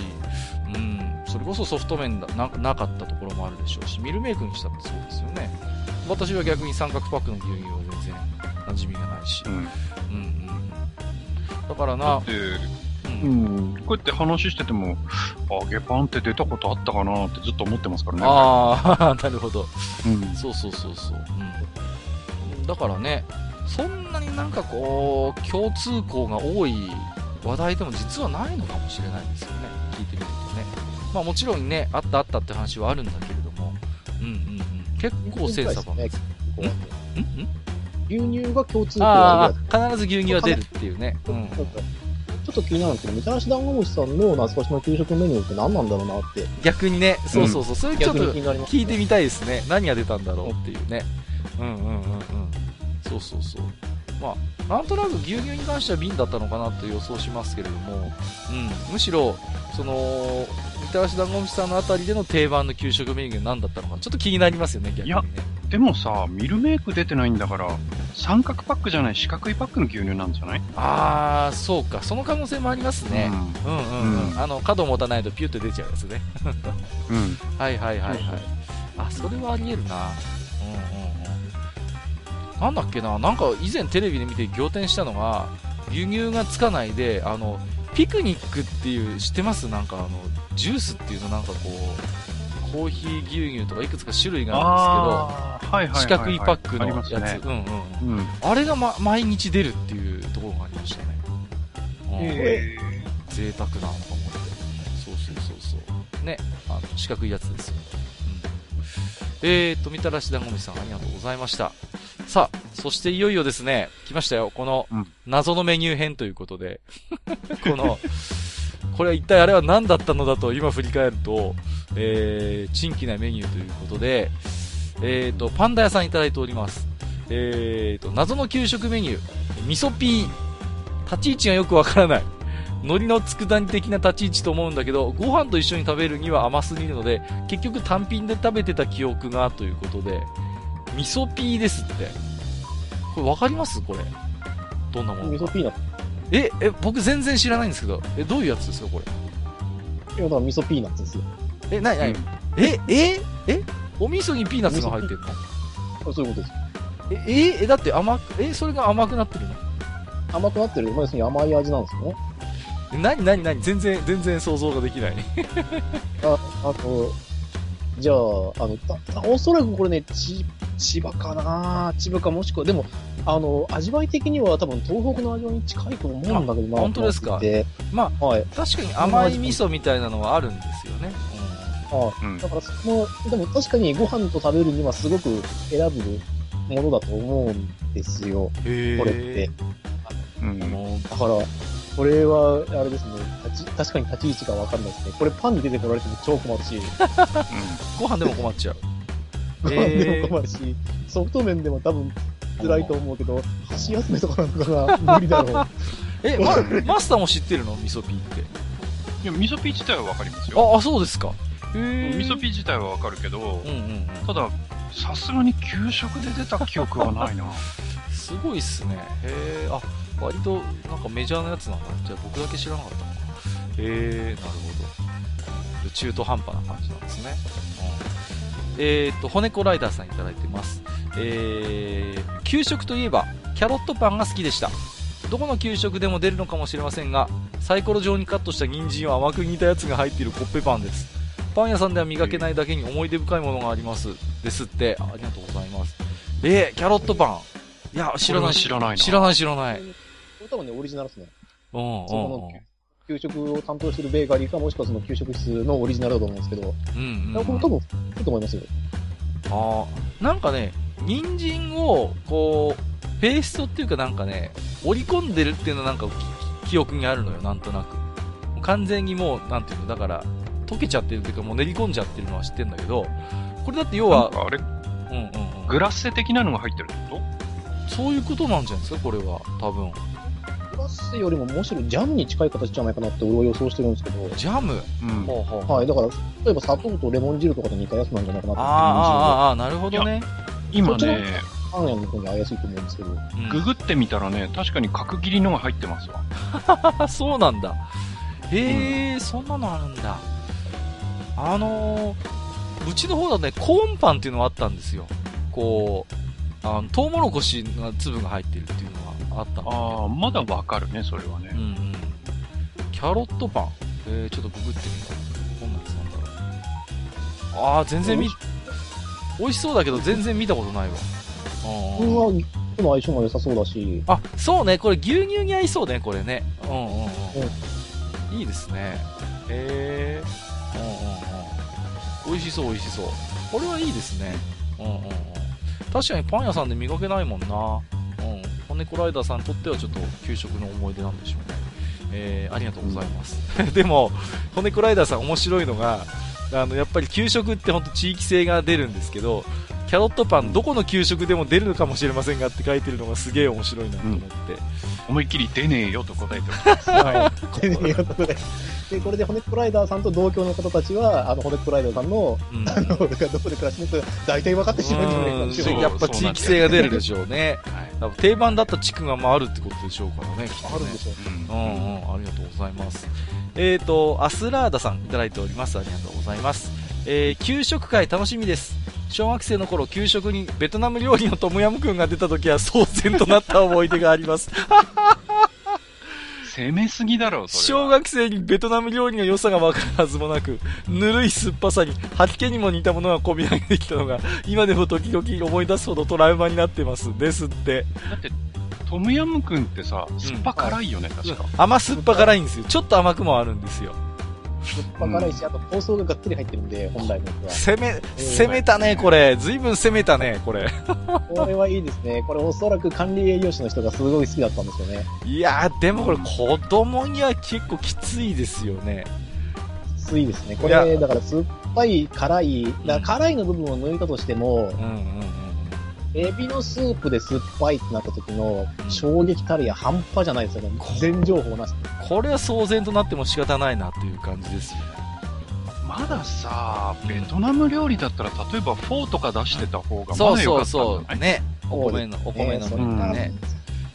うん、それこそソフト麺だななかったところもあるでしょうし、ミルメイクにしたってそうですよね。私は逆に三角パックの牛乳は全然馴染みがないし。うん。うんうんうん。だからな、で、う、うんん、こうやって話してても、揚げパンって出たことあったかなってずっと思ってますからね。ああ、なるほど。うん。そうそうそうそう。うん。だからね、そんなになんかこう、共通項が多い話題でも実はないのかもしれないですよね。聞いてみるとね。まあもちろんね、あったあったって話はあるんだけれども、うんうんうん。結構精査版。んんね、牛乳が共通項ああ必ず牛乳は出るっていうね。うん。ちょっと気になるんですけど、みたらし団子虫さんの懐かしの給食メニューって何なんだろうなって、逆にね、そうそうそう。それちょっと聞いてみたいですね。何が出たんだろうっていうね。うんうんうんうん。そうそうそう。まあ、なんとなく牛乳に関しては瓶だったのかなと予想しますけれども、うん、むしろ、その、みたらし団子虫さんのあたりでの定番の給食メニュー何だったのか、ちょっと気になりますよね、逆にね。いやでもさ、ミルメイク出てないんだから、三角パックじゃない四角いパックの牛乳なんじゃない？あー、そうか、その可能性もありますね。うんうんうん。うんあの、角持たないとピュッと出ちゃうやつね。うん。うん。はいはいはいはい。あ、それはあり得るな。うんうんうん。なんだっけな、なんか以前テレビで見て仰天したのが、牛乳がつかないで、あの、ピクニックっていう、知ってます？なんかあの、ジュースっていうのなんかこう、コーヒー牛乳とかいくつか種類があるんですけど、はいはいはいはい。四角いパックのやつ、ね。うんうん。うん。あれが、ま、毎日出るっていうところがありましたね。うんえ贅沢なのか思って。そうそうそうそう。ね、あの、四角いやつですよ。うん。えーと、みたらし団子みさんありがとうございました。さあ、そしていよいよですね、来ましたよ。このうん、謎のメニュー編ということで、この、これは一体あれは何だったのだと今振り返ると、えー、珍奇なメニューということで、えーと、パンダ屋さんいただいております。えーと、謎の給食メニュー、味噌ピー、立ち位置がよくわからない。海苔の佃煮的な立ち位置と思うんだけど、ご飯と一緒に食べるには甘すぎるので、結局単品で食べてた記憶がということで、味噌ピーですって。これわかります？これ。どんなものか味噌。ピーナッツ。え、え、僕全然知らないんですけど、え、どういうやつですかこれ？いや、だから味噌ピーナッツですよ。え、なになに、うんえ、え、え？お味噌にピーナッツが入ってるの？そういうことです。え、え、え、だって甘く、え、それが甘くなってるの？甘くなってる、まあ、要するに甘い味なんですよね。えなになになに全然、全然想像ができない。あ、あと、じゃあ、あの、たおそらくこれね、ち、千葉かな千葉かもしくは、でも、あの、味わい的には多分東北の味わいに近いと思うんだけどな。あ本当ですか？で、まはい。あ、確かに甘い味噌みたいなのはあるんですよね。はい。うんだからその、でも確かにご飯と食べるにはすごく選ぶものだと思うんですよ。これって。うん。もだから、これは、あれですね、立ち確かに立ち位置がわかんないですね。これパンに出てこられても超困るし、うご飯でも困っちゃう。ご飯でも困るし、ソフト麺でも多分辛いと思うけど、箸休めとかなんかが 無理だろう。え、ま、マスターも知ってるの？味噌ピーって。いや、味噌ピー自体はわかりますよ。あ、あ、そうですか。へー味噌ピー自体はわかるけどうん、うんうん。ただ、さすがに給食で出た記憶はないな。すごいっすね。へえ、あ、割となんかメジャーなやつなんだ。じゃあ僕だけ知らなかったのかな。へえ、なるほど。中途半端な感じなんですね。うん、えーっと、骨子ライダーさんいただいてます。えー、給食といえば、キャロットパンが好きでした。どこの給食でも出るのかもしれませんが、サイコロ状にカットした人参を甘く煮たやつが入っているコッペパンです。パン屋さんでは磨けないだけに思い出深いものがあります。ですって。あありがとうございます。えー、キャロットパン。いや、知らない。知らないな。知らない知らない。これ多分ね、オリジナルですね。うん、そこの給食を担当してるベーカリーか、もしくはその給食室のオリジナルだと思うんですけど、うん。うん、これ多分、いいと思いますよ。ああ、なんかね、人参を、こう、ペーストっていうかなんかね、織り込んでるっていうのなんかき記憶にあるのよ、なんとなく。完全にもう、なんていうの、だから、溶けちゃってるっていうかもう練り込んじゃってるのは知ってんだけど、これだって要は、あれ、うんうんうん。グラッセ的なのが入ってるってこそういうことなんじゃないですか、これは。多分。グラッセよりもむしろジャムに近い形じゃないかなって俺は予想してるんですけど、ジャム？とうん。ほうほうほう。はい、だから、例えば砂糖とレモン汁とかと似たやつなんじゃないかなってあーあー、あーあー、なるほどね。今ね、パン屋の方に怪しいと思うんですけど、うんググってみたらね、確かに角切りのが入ってますわ。あ、そうなんだ。へえ、そんなのあるんだ。あのー、うちの方だとね、コーンパンっていうのがあったんですよ。こう、あの、トウモロコシの粒が入ってるっていうのがあったんだああ、まだわかるね、それはね。うんうん。キャロットパン。えー、ちょっとググってみた。どんなやつなんだろう。あー、全然見、美味しそうだけど全然見たことないわ。これうんうんは、との相性も良さそうだし、あ、そうね、これ牛乳に合いそうね、これね。うんうんうん。いいですね。へえ。うんうんうん。美味しそう、美味しそう。これはいいですね。うんうんうん。確かにパン屋さんで見かけないもんな。うん。骨コライダーさんにとってはちょっと給食の思い出なんでしょうね。えー、ありがとうございます。でも、骨コライダーさん面白いのが、あの、やっぱり給食って本当地域性が出るんですけど、キャロットパンどこの給食でも出るのかもしれませんがって書いてるのがすげえ面白いなと思って。思いっきり出ねえよと答えております。はい。ということで、で、これでホネットライダーさんと同郷の方たちは、あの、ホネットライダーさんの、うんあの、がどこで暮らしてるか、大体分かってしまうんじゃないかやっぱ地域性が出るでしょうね。はい。定番だった地区がまああるってことでしょうからね、きっとねあるんでしょう。うんうんうん、ありがとうございます。えーと、アスラーダさんいただいております。ありがとうございます。えー、給食会楽しみです。小学生の頃、給食にベトナム料理のトムヤムクンが出た時は騒然となった思い出があります。攻めすぎだろ、それ小は。学生にベトナム料理の良さがわかるはずもなく、ぬるい酸っぱさに吐き気にも似たものが込み上げてきたのが、今でも時々思い出すほどトラウマになってます。ですって。だって、トムヤムクンってさ、酸っぱ辛いよね、確か。甘酸っぱ辛いんですよ。ちょっと甘くもあるんですよ。酸っぱ辛いし、あと包装ががっつり入ってるんで、本来のやつ攻め、攻めたね、これ。ずいぶん攻めたね、これ。は。これはいいですね。これおそらく管理栄養士の人がすごい好きだったんですよね。いやー、でもこれ子供には結構きついですよね。きついですね。これ、だから酸っぱい、辛い、だから辛いの部分を抜いたとしても、うんうんうん。エビのスープで酸っぱいってなった時の衝撃たるや半端じゃないですよね。全情報なし。これは騒然となっても仕方ないなっていう感じですよね。まださ、ベトナム料理だったら、例えばフォーとか出してた方がそうそうまだ良かったんじゃない？そう。ね。お米の、お米のそ麺がれね。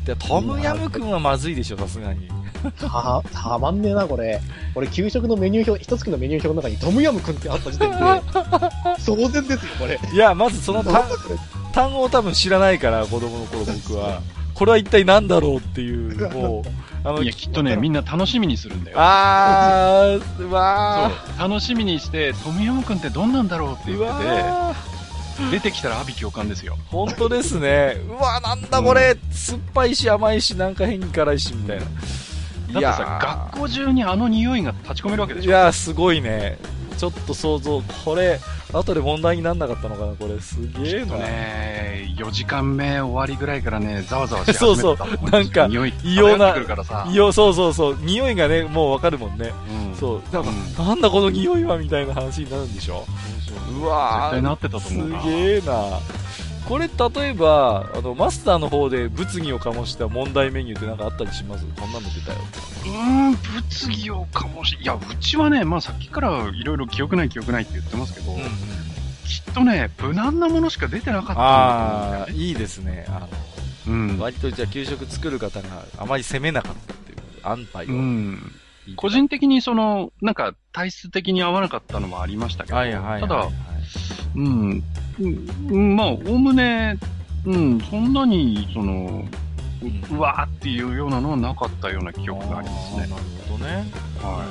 で、トムヤムくんはまずいでしょ、さすがに。た、たまんねえな、これ。これ、給食のメニュー表、一月のメニュー表の中にトムヤムくんってあった時点で、騒然ですよ、これ。いや、まずその単なんだこれ単語を多分知らないから、子供の頃僕は。これは一体何だろうっていう、もう、あのいや、、きっとね、みんな楽しみにするんだよ。あー、うわそう。楽しみにして、トムヤムクンってどんなんだろうってー、う言ってて、出てきたら阿鼻教官ですよ。本当ですね。うわ、なんだこれ、酸っぱいし甘いし、なんか変に辛いし、みたいな。だってさ、学校中にあの匂いが立ち込めるわけでしょ。いやー、すごいね。ちょっと想像、これ、後で問題になんなかったのかな、これ。すげえな。ね4時間目終わりぐらいからね、ざわざわし始そうそうなんか異様な漂ってくるからさ。いや、そうそうそう。匂いがね、もうわかるもんね。うんそう。なんか、うんなんだこの匂いは、みたいな話になるんでしょ？そうそううわー絶対なってたと思うな。すげえな。これ、例えば、あの、マスターの方で物議を醸した問題メニューってなんかあったりします？こんなの出たよ。うーん、物議をかもし、いや、うちはね、まあさっきからいろいろ記憶ない記憶ないって言ってますけど、きっとね、無難なものしか出てなかったああ。いいですね。あの、うん。割とじゃあ給食作る方があまり攻めなかったっていう安牌を。うん。個人的にその、なんか体質的に合わなかったのもありましたけど、はいはいはい、ただはい、うん、うん、まあ、おおむね、うん、そんなに、その、ううわーっていうようなのはなかったような記憶がありますね。なるほどね。は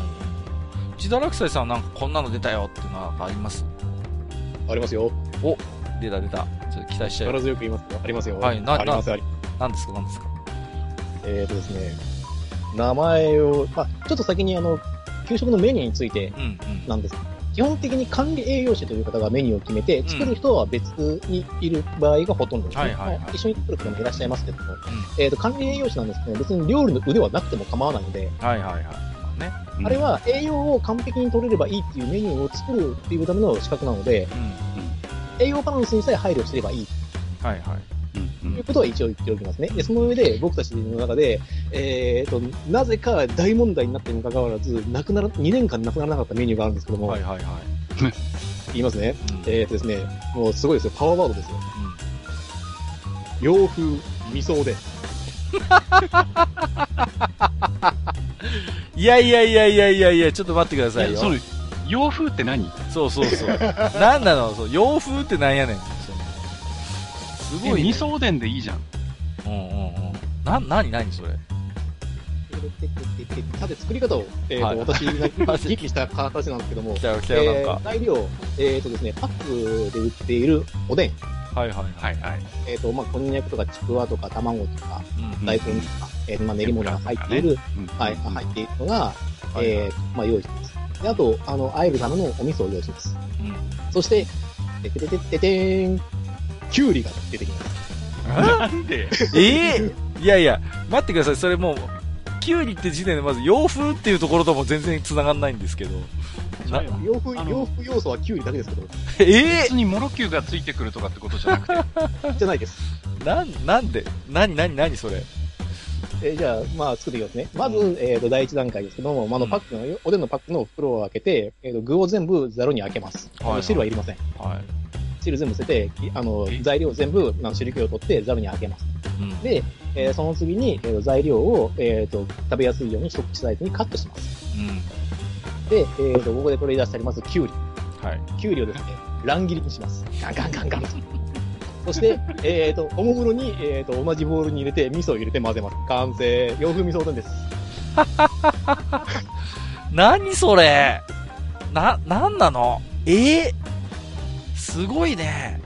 千田落斎さんはなんかこんなの出たよっていうのはあります？ありますよ。出た出た。ちょっと期待しちゃう。力強く言いますよ。ありますよ。はいなあります、あり何ですか何ですか？えーとですね、名前を、まあ、ちょっと先にあの、給食のメニューについてうんうん。なんです。基本的に管理栄養士という方がメニューを決めて、ん作る人は別にいる場合がほとんどですね。はいはい一緒に作る人もいらっしゃいますけども、えーと、管理栄養士なんですけど、別に料理の腕はなくても構わないので、はいはいはい。まあね。い。あれは栄養を完璧に取れればいいっていうメニューを作るっていうための資格なので、うん。栄養バランスにさえ配慮してればいいはいはい。うん、ということは一応言っておきますね。で、その上で僕たちの中で、えーと、なぜか大問題になってにもかかわらず、なくなら、2年間なくならなかったメニューがあるんですけども、はいはいはい。言いますね。うんえーとですね、もうすごいですよ。パワーワードですよ。洋風、味噌で。いやいやいやいやいやいや、ちょっと待ってくださいよ。洋風って何？そうそうそう。なんなの？そう洋風ってなんやねん。すえごい、ね。味噌おでんでいいじゃん。うんうんうん。な、なになにそれ？さて、作り方を、えーとはい私が激起した形なんですけども えー。材料、えーとですね、パックで売っているおでん、はいはいはい。はいはい。えーと、まあ、こんにゃくとかちくわとか卵とか、うん大根とか、えーまあ、練り物が入っている、うんはい、入っているのが、はいえーまあ、用意します。で、あと、あの、和えるためのお味噌を用意します。うんそして、ててててててーん、きゅうりが出てきます。なんで？ええいやいや、待ってください。それもう、キュウリって時点でまず洋風っていうところとも全然繋がんないんですけど。な洋風、洋風要素はきゅうりだけですけど、え別にモロキューがついてくるとかってことじゃなくて。じゃないです。えなん、なんで？なになになにそれ？えーじゃあ、まあ、作っていきますね。まず、えっ、と、第一段階ですけども、まあ、あの、うんパックの、おでんのパックの袋を開けて、えっ、と、具を全部ざるに開けます。あのはいはい汁はいりません。は汁全部捨てて、きあのえ、材料全部、あの汁気を取ってざるに開けます。い。うん。で、えーその次に、えー材料を、えっ、と、食べやすいように一口サイズにカットします。うん。で、えっ、と、ここで取り出してあります、きゅうり。はい。きゅうりをですね、乱切りにします。ガンガンガンガンと。そして、えっ、と、おもむろに、えっ、と、同じボウルに入れて、味噌を入れて混ぜます。完成。洋風味噌おです。何それ？な、なんなの？ええ？すごいね。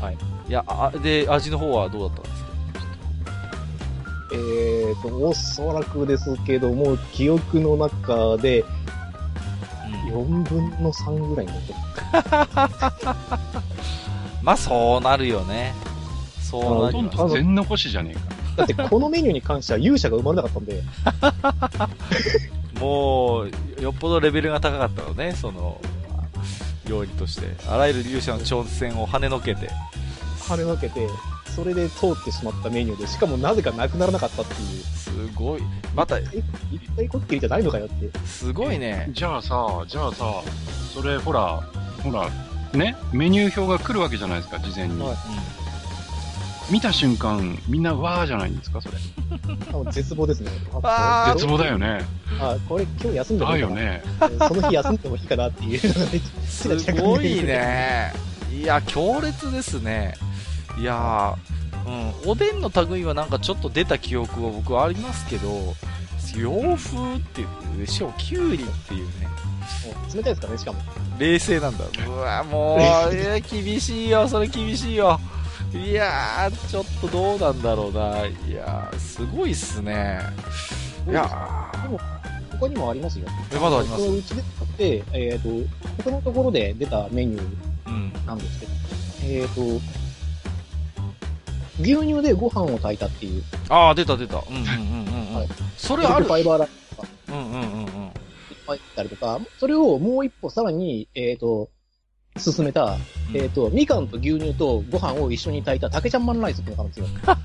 はい。いや、あ、で、味の方はどうだったんですか？えっ、と、おそらくですけども、記憶の中で4分の3ぐらいになってる。まあ、そうなるよね。そうほとんど全残しじゃねえか。だって、このメニューに関しては勇者が生まれなかったんで、もう、よっぽどレベルが高かったのね、その、料理として。あらゆる勇者の挑戦を跳ねのけて。跳ねのけて、それで通ってしまったメニューで、しかもなぜかなくならなかったっていう、すごい。また、え一体こってりじゃないのかよって。すごいね。じゃあさ、じゃあさ、それほら、ほら、ね、メニュー表が来るわけじゃないですか、事前に。はい見た瞬間、みんなわーじゃないんですか、それ。あの絶望ですね。あー絶望だよね。あ、これ今日休んでもいいかな。だよね。その日休んでもいいかなっていうすごい。ね。いや、強烈ですね。いやー、うん、おでんの類はなんかちょっと出た記憶は僕はありますけど、洋風っていう、しかもキュウリっていうね、もう冷たいですからね、しかも。冷静なんだ。うわ、もう、厳しいよ、それ厳しいよ。いやー、ちょっとどうなんだろうな。いやー、すごいっすね。いやでも、他にもありますよ。えまだあります？うちで使って、えっ、と、他のところで出たメニューー、うん。なんですけど、えっ、と、牛乳でご飯を炊いたっていう、あー、出た出た。うんうんうんうんうん。はいそれある？フ。ァイバーライスとかうんうんうんうん。いっぱいあったりとか、それをもう一歩さらに、えっ、と、進めた、うんえっ、と、みかんと牛乳とご飯を一緒に炊いた竹ちゃんマンライスっていうのがあるんですよ。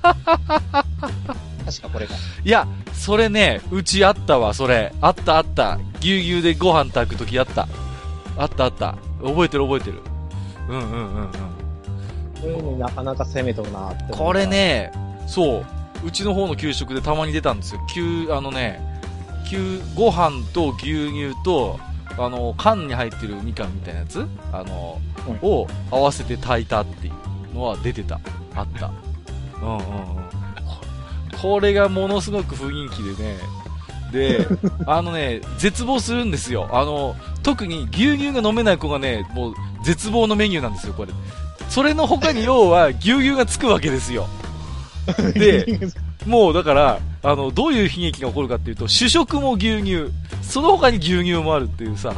確かこれが。いや、それね、うちあったわ、それ。あったあった。牛乳でご飯炊くときあった。あったあった。覚えてる覚えてる。うんうんうんうん。これね、なかなか攻めとるなってこれ。ね、そう。うちの方の給食でたまに出たんですよ。給、あのね、給、ご飯と牛乳と、あの、缶に入ってるみかんみたいなやつ？あの、うを合わせて炊いたっていうのは出てた。あった。うんうんうん。ここれがものすごく雰囲気でね、で、あのね、絶望するんですよ。あの、特に牛乳が飲めない子がね、もう絶望のメニューなんですよ、これ。それの他に要は牛乳がつくわけですよ。で、もうだから、あの、どういう悲劇が起こるかっていうと、主食も牛乳、その他に牛乳もあるっていうさ、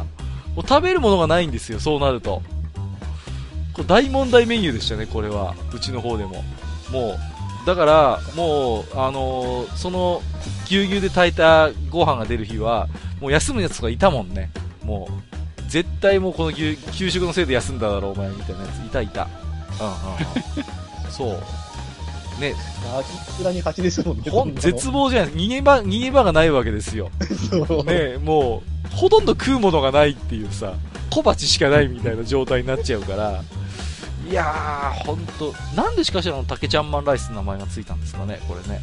もう食べるものがないんですよ、そうなると。これ大問題メニューでしたね、これは。うちの方でも。もう、だから、もう、あのーその、牛乳で炊いたご飯が出る日は、もう休むやつとかいたもんね。もう、絶対もうこの牛給食のせいで休んだだろう、お前、みたいなやつ、いたいた。うんうんうん。そう。ね、ガキ面に勝ちですもんね。ほん、絶望じゃない逃げ場、逃げ場がないわけですよ。望。ねもう、ほとんど食うものがないっていうさ、小鉢しかないみたいな状態になっちゃうから、いやー、ほんと、なんでしかしらの竹ちゃんマンライスの名前がついたんですかね、これね。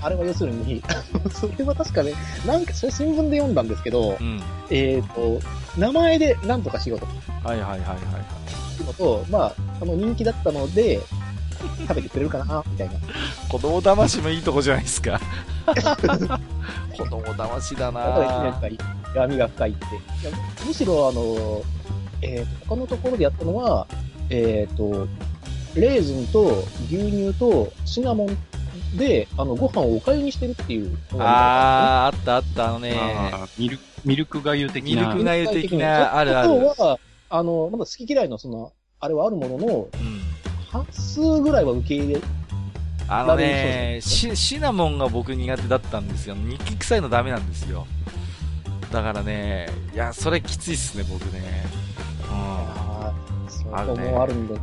あれは要するに、それは確かね、なんか、それ新聞で読んだんですけどう、ん。えっ、と、名前で何とかしようとはいはいはいはい。いうのと、まあ、あの人気だったので、食べてくれるかな、みたいな。子供騙しもいいとこじゃないですか。子供騙しだだから、なん闇が深いって。むしろ、あの、えー他のところでやったのは、えっ、と、レーズンと牛乳とシナモンで、あの、ご飯をおかゆにしてるっていうのがあー、あったあった、あのね、あーミルミルクがゆ的ミルな。クがゆ的な、あるある。あとは、あの、まだ好き嫌いのその、あれはあるものの、うん。半数ぐらいは受け入れ、あのねシ、シナモンが僕苦手だったんですよ。ニキ臭いのダメなんですよ。だからね、いや、それきついっすね、僕ね。うん。あるねもあるんで、ね、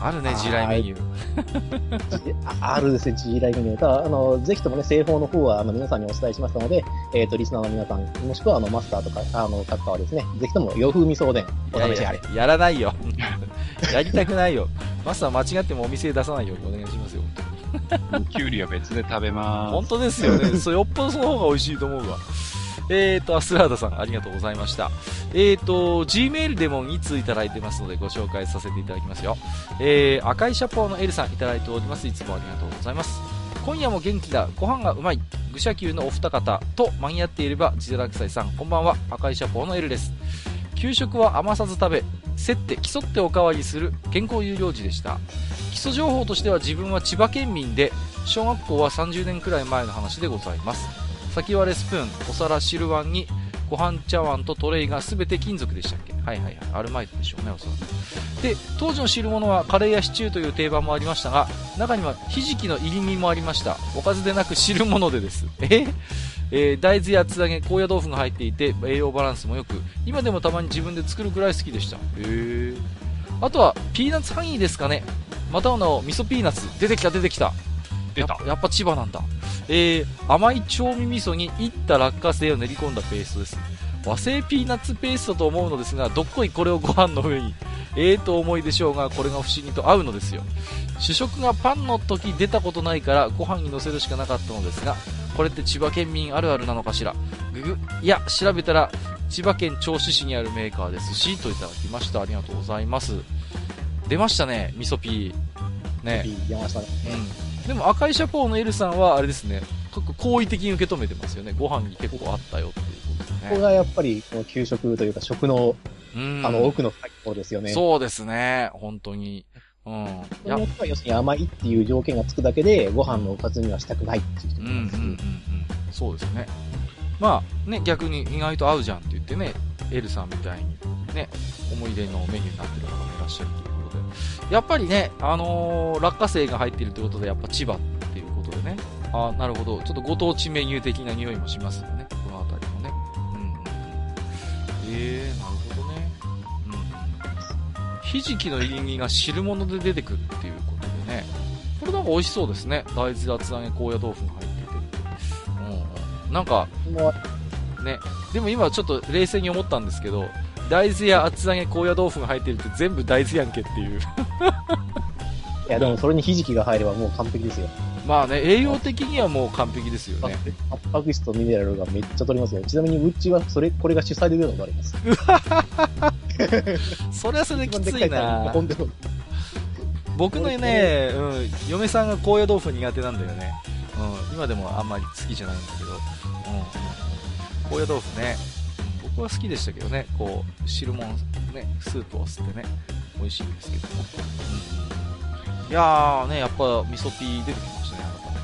あるね、地雷メニュー。じああるですね、G ライブに。ただ、あの、ぜひともね、製法の方は、あの、皆さんにお伝えしましたので、えっ、と、リスナーの皆さん、もしくは、あの、マスターとか、あの、各家はですね、ぜひとも、洋風味噌おでん、お試しあれ。やらないよ。やりたくないよ。マスター間違ってもお店出さないようにお願いしますよ。キュウリは別で食べま本当ですよね。そうよっぽどその方が美味しいと思うわ。えーと、アスラーダさん、ありがとうございました。えーと、Gmail でも2通いただいてますので、ご紹介させていただきますよ。えー、赤いシャポーのエルさんいただいております。いつもありがとうございます。今夜も元気だ、ご飯がうまい、愚者級のお二方と間に合っていれば、自堕落斎さん、こんばんは、赤いシャポーのエルです。給食は余さず食べ、競って競っておかわりする健康有料児でした。基礎情報としては自分は千葉県民で、小学校は30年くらい前の話でございます。先割れスプーン、お皿、汁碗に、ご飯茶碗とトレイが全て金属でしたっけ？はいはいはい。アルマイトでしょうね、おそらく。で、当時の汁物はカレーやシチューという定番もありましたが、中にはひじきの入り身もありました。おかずでなく汁物でです。え？えー大豆や厚揚げ、高野豆腐が入っていて、栄養バランスも良く、今でもたまに自分で作るくらい好きでした。へえ。あとは、ピーナッツハニーですかね。またの味噌ピーナッツ。出てきた出てきた。出たやっぱやっぱ千葉なんだ。えー、甘い調味味噌にいった落花生を練り込んだペーストです。和製ピーナッツペーストと思うのですが、どっこいこれをご飯の上に。ええと思いでしょうが、これが不思議と合うのですよ。主食がパンの時出たことないから、ご飯に乗せるしかなかったのですが、これって千葉県民あるあるなのかしら。ぐぐ、いや、調べたら、千葉県銚子市にあるメーカーですし、といただきました。ありがとうございます。出ましたね、味噌ピー。ね。山下さん。うん。でも赤いシャポーの L さんはあれですね、結構好意的に受け止めてますよね。ご飯に結構あったよっていうことですね。ここがやっぱり、この給食というか食の、うん。あの、奥の深いところですよね。そうですね。本当に。うん。いや、うんその人は要するに甘いっていう条件がつくだけで、ご飯のおかずにはしたくないっていう人うんうんもいますうんうん。そうですね。まあね、逆に意外と合うじゃんって言ってね、L さんみたいにね、思い出のメニューになってる方もいらっしゃるということで。やっぱりね、あのー落花生が入っているということで、やっぱ千葉っていうことでね。あなるほど。ちょっとご当地メニュー的な匂いもしますよね。この辺りもね。うん。えー、なるほどね。うんうん。ひじきの入り身が汁物で出てくるっていうことでね。これなんか美味しそうですね。大豆厚揚げ高野豆腐が入っていて。うんうん。なんか、ね。でも今ちょっと冷静に思ったんですけど、大豆や厚揚げ高野豆腐が入ってるって全部大豆やんけっていう。いや、でもそれにひじきが入ればもう完璧ですよ。まあね、栄養的にはもう完璧ですよね。タンパク質とミネラルがめっちゃ取れますよ。ちなみにうちはそれ、これが主催で出たことあります。それはそれできついな僕のね、うん、嫁さんが高野豆腐苦手なんだよね。うん、今でもあんまり好きじゃないんだけど。うん、高野豆腐ね。僕は好きでしたけどね、こう、汁物、ね、スープを吸ってね、美味しいんですけども。うん、いやーね、やっぱ味噌ピー出てきましたね、改め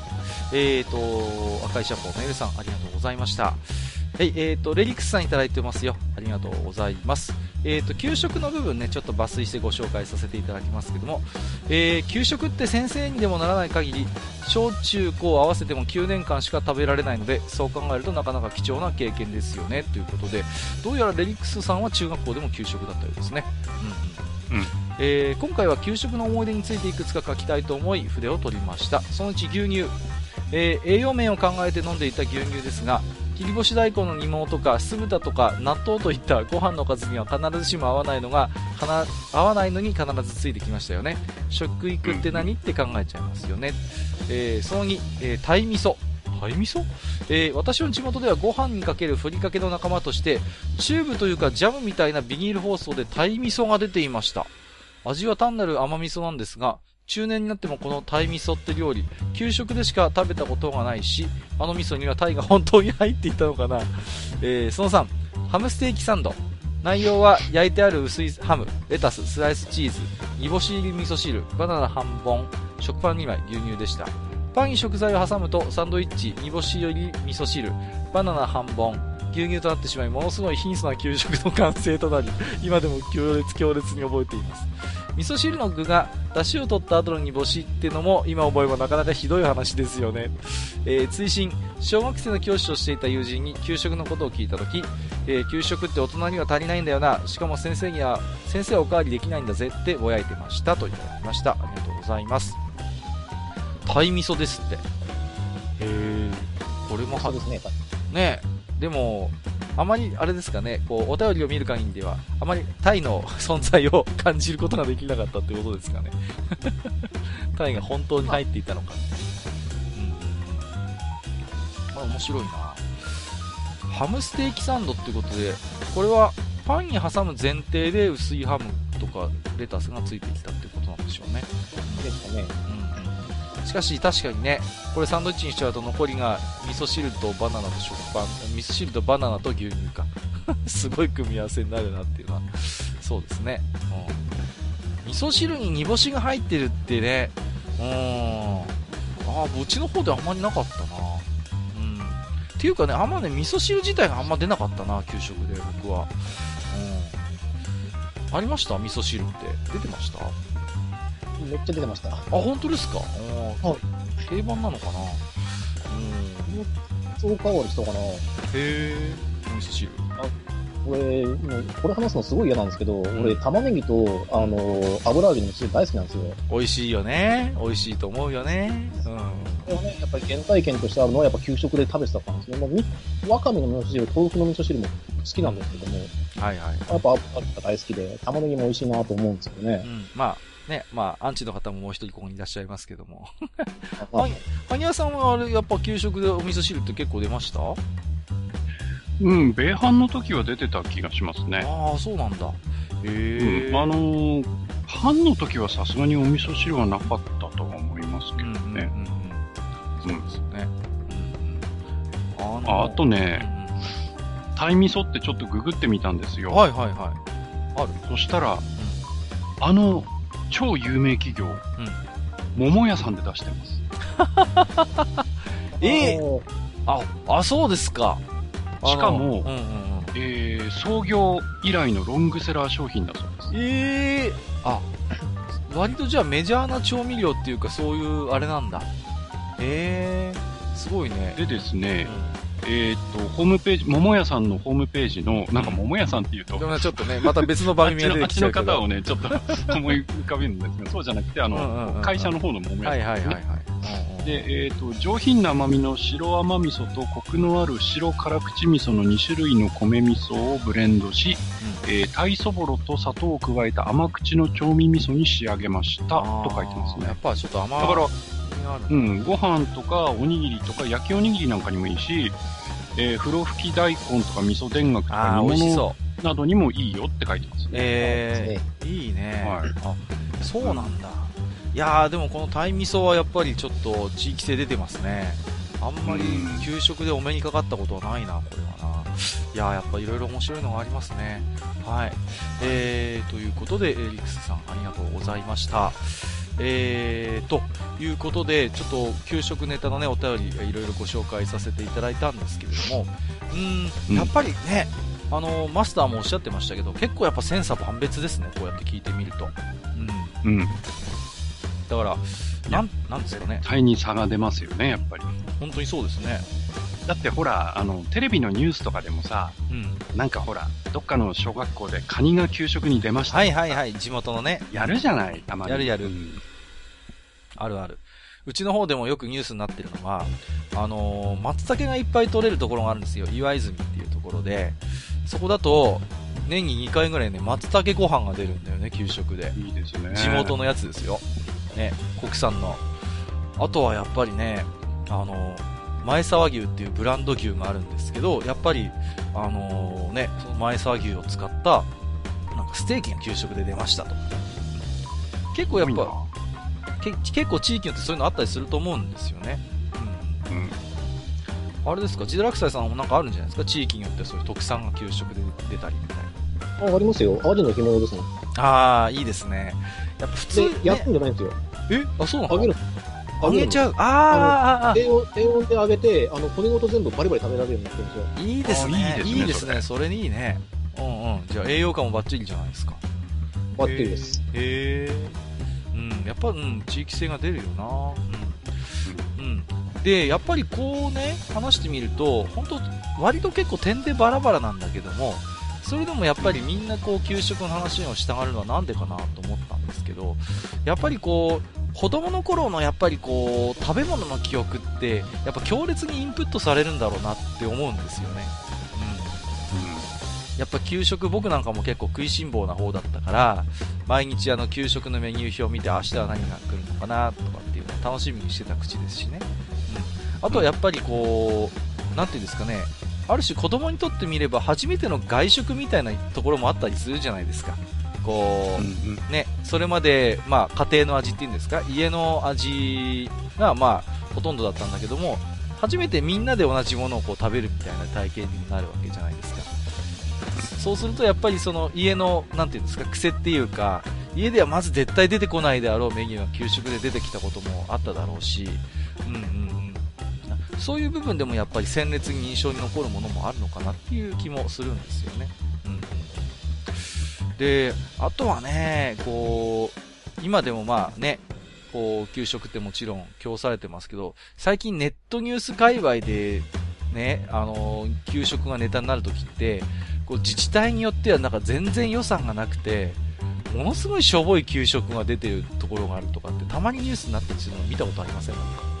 て。えーと、赤いシャンポーのエルさん、ありがとうございました。はい、えーと、レリックスさんいただいてますよ。ありがとうございます。えーと、給食の部分ね、ちょっと抜粋してご紹介させていただきますけども、えー給食って先生にでもならない限り、小中高合わせても9年間しか食べられないので、そう考えるとなかなか貴重な経験ですよね、ということで、どうやらレリックスさんは中学校でも給食だったようですね。うん、うん。うん。えー今回は給食の思い出についていくつか書きたいと思い筆を取りました。そのうち牛乳、えー栄養面を考えて飲んでいた牛乳ですが切り干し大根の煮物とか酢豚とか納豆といったご飯のおかずには必ずしも合わないのがかな合わないのに必ずついてきましたよね。食育って何って考えちゃいますよね、えーその2、えー、鯛味噌。鯛味噌、えー私の地元ではご飯にかけるふりかけの仲間としてチューブというかジャムみたいなビニール包装で鯛味噌が出ていました。味は単なる甘味噌なんですが、中年になってもこの鯛味噌って料理、給食でしか食べたことがないし、あの味噌には鯛が本当に入っていたのかな。えー、その3、ハムステーキサンド。内容は焼いてある薄いハム、レタス、スライスチーズ、煮干し入り味噌汁、バナナ半本、食パン2枚、牛乳でした。パンに食材を挟むとサンドイッチ、煮干し入り味噌汁、バナナ半本、牛乳となってしまい、ものすごい貧相な給食の完成となり、今でも強烈強烈に覚えています。味噌汁の具が出汁を取った後の煮干しってのも今思えばなかなかひどい話ですよね、えー追伸小学生の教師をしていた友人に給食のことを聞いた時、えー給食って大人には足りないんだよな。しかも先生には先生はおかわりできないんだぜってぼやいてました。といただきました。ありがとうございます。鯛味噌ですって。へえこれもはそうですね。ねえでもあまりあれですかねこうお便りを見る限りではあまりタイの 存在を感じることができなかったってことですかね タイが本当に入っていたのかうんまあ面白いなハムステーキサンドってことで、これはパンに挟む前提で薄いハムとかレタスがついてきたってことなんでしょうね。ですかね。しかし確かにね、これサンドイッチにしちゃうと残りが味噌汁とバナナと食パン、味噌汁とバナナと牛乳か。すごい組み合わせになるなっていうのは、そうですね。うん、味噌汁に煮干しが入ってるってね、うん。ああ、うちの方であんまりなかったな。うん。っていうかね、あんまね、味噌汁自体があんま出なかったな、給食で僕は。うん。ありました？味噌汁って。出てました？めっちゃ出てました。あ、本当ですか？はい。定番なのかな？うん。そう変わる人かな。へえ、味噌汁。俺、これ話すのすごい嫌なんですけど、うん、俺、玉ねぎと、あの、油揚げの味噌汁大好きなんですよ。美味しいよね。美味しいと思うよね。うん。でもね、やっぱり原体験としてあるのは、やっぱ給食で食べてたんですね。まあ、わかめの味噌汁、豆腐の味噌汁も好きなんですけども。はいはい。やっぱ大好きで、玉ねぎも美味しいなと思うんですけどね。うん。まあ、ね、まあ、アンチの方ももう一人ここにいらっしゃいますけども。は、はにわさんはあれ、やっぱ給食でお味噌汁って結構出ました？うん、米飯の時は出てた気がしますね。ああ、そうなんだ。へえ、うん、あのー、飯の時はさすがにお味噌汁はなかったとは思いますけどね。うん、うんうん、そうですよね。うん、ああとね、鯛味噌ってちょっとググってみたんですよ。はいはいはい。あるそしたら、あの、超有名企業、桃屋さんで出してます。えー、あ、あ、そうですか。しかも、うんうんうん、えー、創業以来のロングセラー商品だそうです。ええー、あ、割とじゃあメジャーな調味料っていうかそういうあれなんだ。ええー、すごいね。でですね、うん、えっ、と、ホームページ、桃屋さんのホームページの、なんか桃屋さんっていうと、うん、ちょっとね、また別の番組が出てきちゃうあっちの方をね、ちょっと思い浮かべるんですけど、そうじゃなくて、あの、うんうんうん、会社の方の桃屋さん、ね、はいはいはいはい。で、えっ、ー、と、上品な甘みの白甘味噌とコクのある白辛口味噌の2種類の米味噌をブレンドし、うん、えー、鯛そぼろと砂糖を加えた甘口の調味味噌に仕上げましたと書いてますね。やっぱちょっと甘だから、うん、ご飯とかおにぎりとか焼きおにぎりなんかにもいいし、えー、風呂吹き大根とか味噌田楽とか煮物などにもいいよって書いてますね。えー、いいね。はい。あ、そうなんだ。いやーでもこの鯛味噌はやっぱりちょっと地域性出てますね。あんまり給食でお目にかかったことはないなこれはな。いやーやっぱいろいろ面白いのがありますね。はい。えー、ということでエリックスさんありがとうございました。えー、ということで、ちょっと給食ネタのね、お便りいろいろご紹介させていただいたんですけれども、うん、やっぱりね、あのマスターもおっしゃってましたけど、結構やっぱ千差万別ですね、こうやって聞いてみると。うん。うんだから、なん、なんですかね。対に差が出ますよね、やっぱり。本当にそうですね。だってほら、あの、テレビのニュースとかでもさ、うん、なんかほら、どっかの小学校でカニが給食に出ましたはいはいはい、地元のね。やるじゃない、たまに。やるやる。うん、あるある。うちの方でもよくニュースになってるのは、あのー、松茸がいっぱい取れるところがあるんですよ。岩泉っていうところで。そこだと、年に2回ぐらいね、松茸ご飯が出るんだよね、給食で。いいですね。地元のやつですよ。ね、国産の。あとはやっぱりね、あの、前沢牛っていうブランド牛があるんですけど、やっぱり、あのー、ね、その前沢牛を使った、なんかステーキが給食で出ましたと。結構やっぱ、結構地域によってそういうのあったりすると思うんですよね。うん。うん、あれですか、自堕落斎さんもなんかあるんじゃないですか？地域によってそういう特産が給食で出たりみたいな。あ、ありますよ。アジの干物ですね。ああ、いいですね。やっぱ普通、ね、焼くんじゃないんですよ。え？あ、そうなの？揚げる揚げちゃう。ああ低温、低温で揚げて、あの、骨ごと全部バリバリ食べられるようになってるんですよ。いいですね。いいですね。それにいいね。うんうん。じゃあ栄養価もバッチリじゃないですか。バッチリです。へえ。うん、やっぱ、うん、地域性が出るよな。うん。うん。で、やっぱりこうね、話してみると、本当割と結構点でバラバラなんだけども、それでもやっぱりみんなこう給食の話を従うのはなんでかなと思ったんですけど、やっぱりこう、子供の頃のやっぱりこう、食べ物の記憶って、やっぱ強烈にインプットされるんだろうなって思うんですよね。うん。やっぱ給食僕なんかも結構食いしん坊な方だったから、毎日あの給食のメニュー表を見て明日は何が来るのかなとかっていうのを楽しみにしてた口ですしね。うん。あとはやっぱりこう、なんていうんですかね、ある種子供にとってみれば初めての外食みたいなところもあったりするじゃないですか。こう、うんうんね、それまで、まあ、家庭の味っていうんですか、家の味が、まあ、ほとんどだったんだけども、初めてみんなで同じものをこう食べるみたいな体験にもなるわけじゃないですか。そうすると、やっぱりその家の、なんていうんですか、癖っていうか、家ではまず絶対出てこないであろうメニューが給食で出てきたこともあっただろうし、うんうんうん。そういう部分でもやっぱり鮮烈に印象に残るものもあるのかなっていう気もするんですよね。うんで、あとはね、こう、今でもまあね、こう、給食ってもちろん供されてますけど、最近ネットニュース界隈で、ね、あの、給食がネタになるときって、こう自治体によってはなんか全然予算がなくて、ものすごいしょぼい給食が出てるところがあるとかって、たまにニュースになったりするの見たことありませんなんか？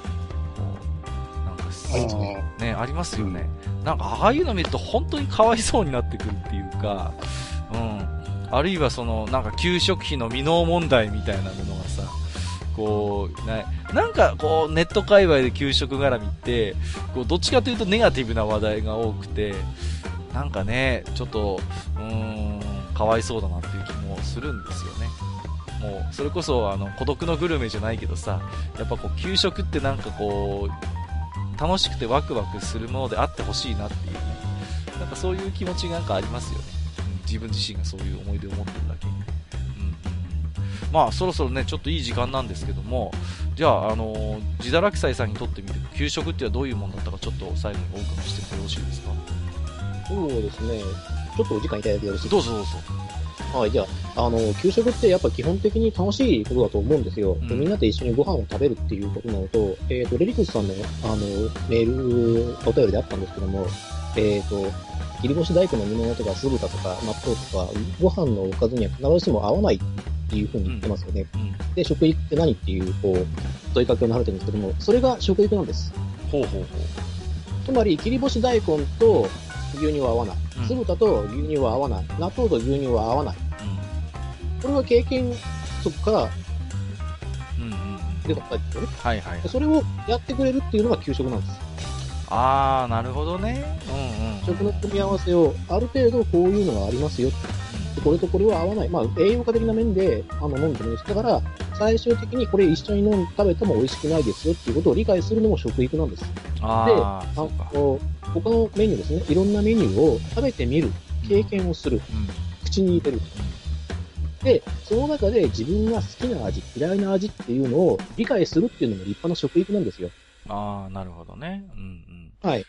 ね、ありますよね。なんか、ああいうの見ると本当にかわいそうになってくるっていうか、うん。あるいはその、なんか給食費の未納問題みたいなものがさ、こう、ななんかこう、ネット界隈で給食絡みって、こう、どっちかというとネガティブな話題が多くて、なんかね、ちょっと、うーん、かわいそうだなっていう気もするんですよね。もう、それこそ、あの、孤独のグルメじゃないけどさ、やっぱこう、給食ってなんかこう、楽しくてワクワクするものであってほしいなっていうね。なんかそういう気持ちがなんかありますよね。うん自分自身がそういう思い出を持ってるだけ。うん。まあ、そろそろね、ちょっといい時間なんですけども、じゃあ、あのー、自堕落斎さんにとってみて、給食っていうのはどういうものだったか、ちょっと最後にお伺いしてもよろしいですか？そうですね。ちょっとお時間いただいてよろしいどうぞどうぞ。はい、じゃあ、あの、給食ってやっぱ基本的に楽しいことだと思うんですよ。うんでみんなで一緒にご飯を食べるっていうことなのと、えっ、と、レリクスさんの、あの、メール、お便りであったんですけども、えっ、と、切り干し大根の煮物とか酢豚とか納豆とか、ご飯のおかずには必ずしも合わないっていうふうに言ってますよね。うん。で、食育って何っていう、こう、問いかけをなてるんですけども、それが食育なんです。ほうほうほう。つまり、切り干し大根と牛乳は合わないうん。酢豚と牛乳は合わない。納豆と牛乳は合わない。これは経験則から。出た答えですよね。はいはいで。それをやってくれるっていうのが給食なんです。あー、なるほどね。うんうん。食の組み合わせを、ある程度こういうのがありますよ。でこれとこれは合わない。まあ、栄養価的な面で、あの、飲んでもいいです。だから、最終的にこれ一緒に飲ん食べても美味しくないですよっていうことを理解するのも食育なんです。あー、あ他のメニューですね。いろんなメニューを食べてみる。経験をする。うん。口に入れる。で、その中で自分が好きな味、嫌いな味っていうのを理解するっていうのも立派な食育なんですよ。あー、なるほどね。うんうん。はい。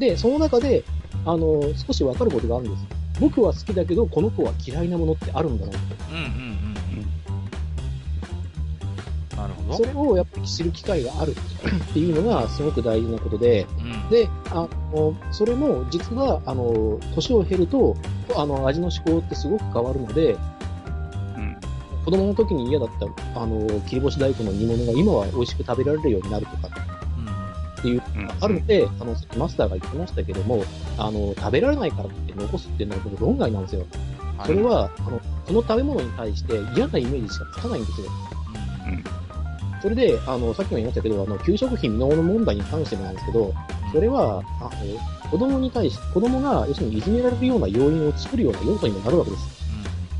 で、その中で、あの、少しわかることがあるんです。僕は好きだけど、この子は嫌いなものってあるんだなと。うんうんうんうん。なるほど。それをやっぱり知る機会がある っていうのがすごく大事なことで、うん。で、あの、それも実は、あの、年を経ると、あの、味の思考ってすごく変わるので、うん子供の時に嫌だった、あの、切り干し大根の煮物が今は美味しく食べられるようになるとかっていううんあるので、あの、マスターが言ってましたけども、あの、食べられないからって残すっていうのは僕論外なんですよ。うん。それは、あの、その食べ物に対して嫌なイメージしかつかないんですよ。うん、それで、あの、さっきも言いましたけど、あの、給食費未納の問題に関してもなんですけど、それは、あの、子供に対し、子供が、要するにいじめられるような要因を作るような要素にもなるわけです。